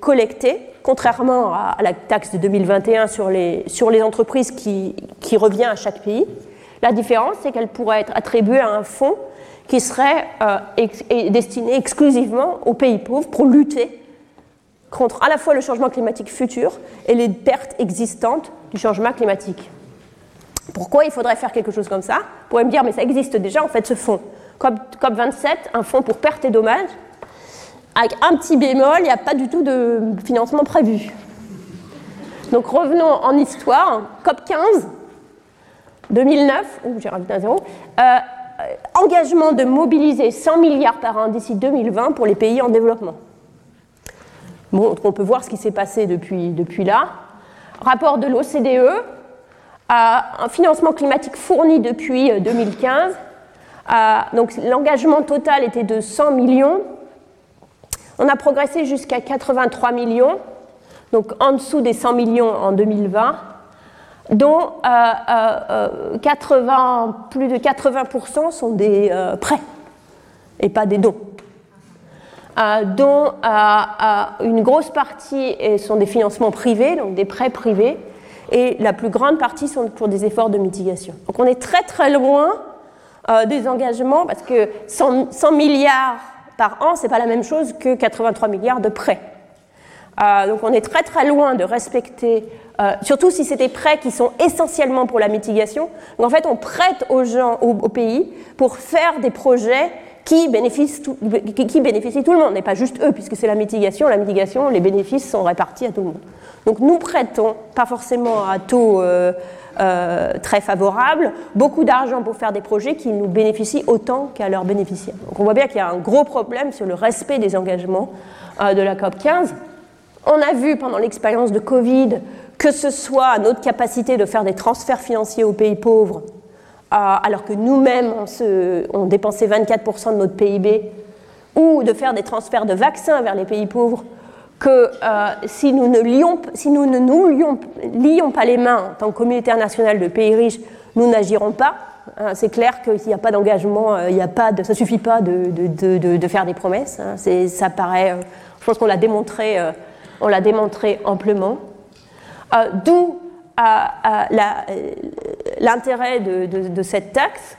collectés, contrairement à, la taxe de 2021 sur les, sur les entreprises qui, qui revient à chaque pays, la différence, c'est qu'elle pourrait être attribuée à un fonds qui serait euh, destiné exclusivement aux pays pauvres pour lutter contre à la fois le changement climatique futur et les pertes existantes du changement climatique. Pourquoi il faudrait faire quelque chose comme ça? Vous pourriez me dire, mais ça existe déjà en fait ce fonds. COP27, un fonds pour pertes et dommages, avec un petit bémol, il n'y a pas du tout de financement prévu. Donc revenons en histoire, COP 15, 2009, j'ai rajouté un zéro, euh, engagement de mobiliser 100 milliards par an d'ici 2020 pour les pays en développement. Bon, on peut voir ce qui s'est passé depuis, depuis là. Rapport de l'OCDE, un financement climatique fourni depuis 2015. Euh, donc l'engagement total était de 100 millions. On a progressé jusqu'à 83 millions, donc en dessous des 100 millions en 2020 dont 80, euh, euh, plus de 80% sont des euh, prêts et pas des dons. dont une grosse partie sont des financements privés, donc des prêts privés, et la plus grande partie sont pour des efforts de mitigation. Donc on est très très loin des engagements, parce que 100, 100 milliards par an, ce n'est pas la même chose que 83 milliards de prêts. Euh, donc on est très très loin de respecter, euh, surtout si c'est des prêts qui sont essentiellement pour la mitigation. Donc en fait, on prête aux gens, au, pays, pour faire des projets qui bénéficient, tout, qui, bénéficient tout le monde, et pas juste eux, puisque c'est la mitigation. La mitigation, les bénéfices sont répartis à tout le monde. Donc nous prêtons, pas forcément à taux euh, très favorable, beaucoup d'argent pour faire des projets qui nous bénéficient autant qu'à leurs bénéficiaires. Donc on voit bien qu'il y a un gros problème sur le respect des engagements de la COP 15. On a vu pendant l'expérience de Covid que ce soit notre capacité de faire des transferts financiers aux pays pauvres, euh, alors que nous-mêmes, on, dépensait 24% de notre PIB, ou de faire des transferts de vaccins vers les pays pauvres, que euh, si, nous ne lions, nous lions, pas les mains en tant que communauté internationale de pays riches, nous n'agirons pas. Hein, c'est clair qu'il n'y a pas d'engagement, euh, ça ne suffit pas de, faire des promesses. Hein. ça paraît, je pense qu'on l'a démontré on l'a démontré amplement. Euh, d'où euh, euh, l'intérêt de, cette taxe.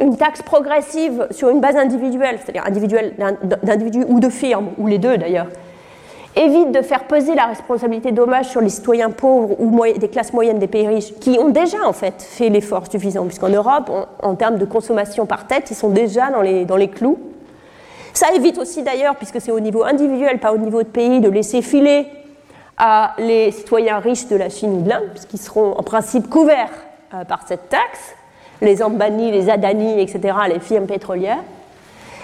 Une taxe progressive sur une base individuelle, c'est-à-dire individuelle d'individus ou de firmes, ou les deux d'ailleurs, évite de faire peser la responsabilité dommages sur les citoyens pauvres ou des classes moyennes des pays riches, qui ont déjà en fait fait l'effort suffisant, puisqu'en Europe, en termes de consommation par tête, ils sont déjà dans les clous. Ça évite aussi d'ailleurs, puisque c'est au niveau individuel, pas au niveau de pays, de laisser filer à les citoyens riches de la Chine ou de l'Inde, puisqu'ils seront en principe couverts euh, par cette taxe, les Ambani, les Adani, etc., les firmes pétrolières.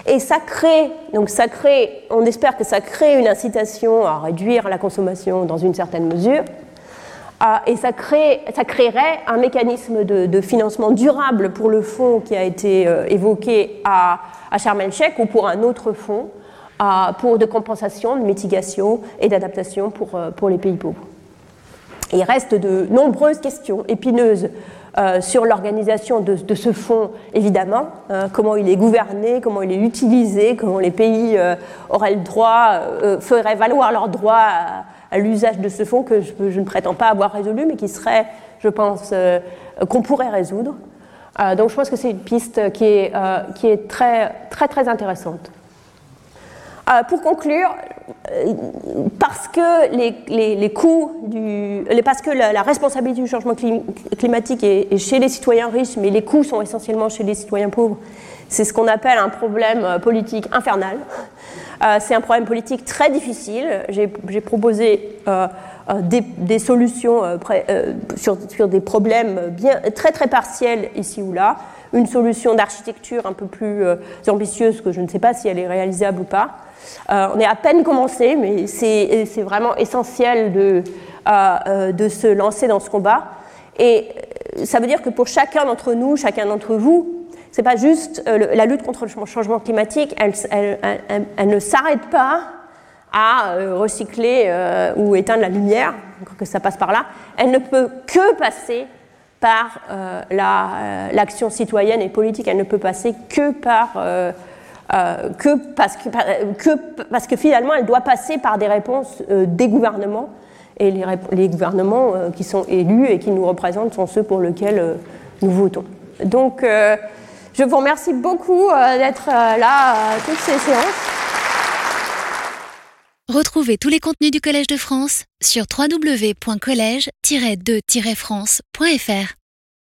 Et ça crée, donc ça crée, on espère que ça crée une incitation à réduire la consommation dans une certaine mesure, et ça, créerait un mécanisme de, financement durable pour le fonds qui a été euh, évoqué à, à Sharm el-Sheikh ou pour un autre fonds pour de compensation, de mitigation et d'adaptation pour, euh, pour les pays pauvres. il reste de nombreuses questions épineuses euh, sur l'organisation de, ce fonds, évidemment, hein, comment il est gouverné, comment il est utilisé, comment les pays auraient le droit, feraient valoir leur droit à, à l'usage de ce fonds que je, ne prétends pas avoir résolu, mais qui serait, je pense, euh, qu'on pourrait résoudre. Euh, donc je pense que c'est une piste qui est, euh, qui est très, très, très intéressante. pour conclure, parce que les, les, coûts du, parce que la, responsabilité du changement climatique est, chez les citoyens riches, mais les coûts sont essentiellement chez les citoyens pauvres, c'est ce qu'on appelle un problème politique infernal. Euh, c'est un problème politique très difficile. J'ai proposé euh, euh, des, solutions sur, des problèmes bien, très très partiels ici ou là. Une solution d'architecture un peu plus ambitieuse que je ne sais pas si elle est réalisable ou pas. on est à peine commencé, mais c'est vraiment essentiel de, de se lancer dans ce combat. Et ça veut dire que pour chacun d'entre nous, chacun d'entre vous, c'est pas juste euh, la lutte contre le changement climatique, elle, ne s'arrête pas à euh, recycler euh, ou éteindre la lumière, que ça passe par là. Elle ne peut que passer par l'action citoyenne et politique. Elle ne peut passer que par que parce que, parce que finalement, elle doit passer par des réponses des gouvernements. Et les, les gouvernements qui sont élus et qui nous représentent sont ceux pour lesquels nous votons. Donc, je vous remercie beaucoup euh, d'être euh, là euh, toutes ces séances. Retrouvez tous les contenus du Collège de France sur www.colège-2-france.fr.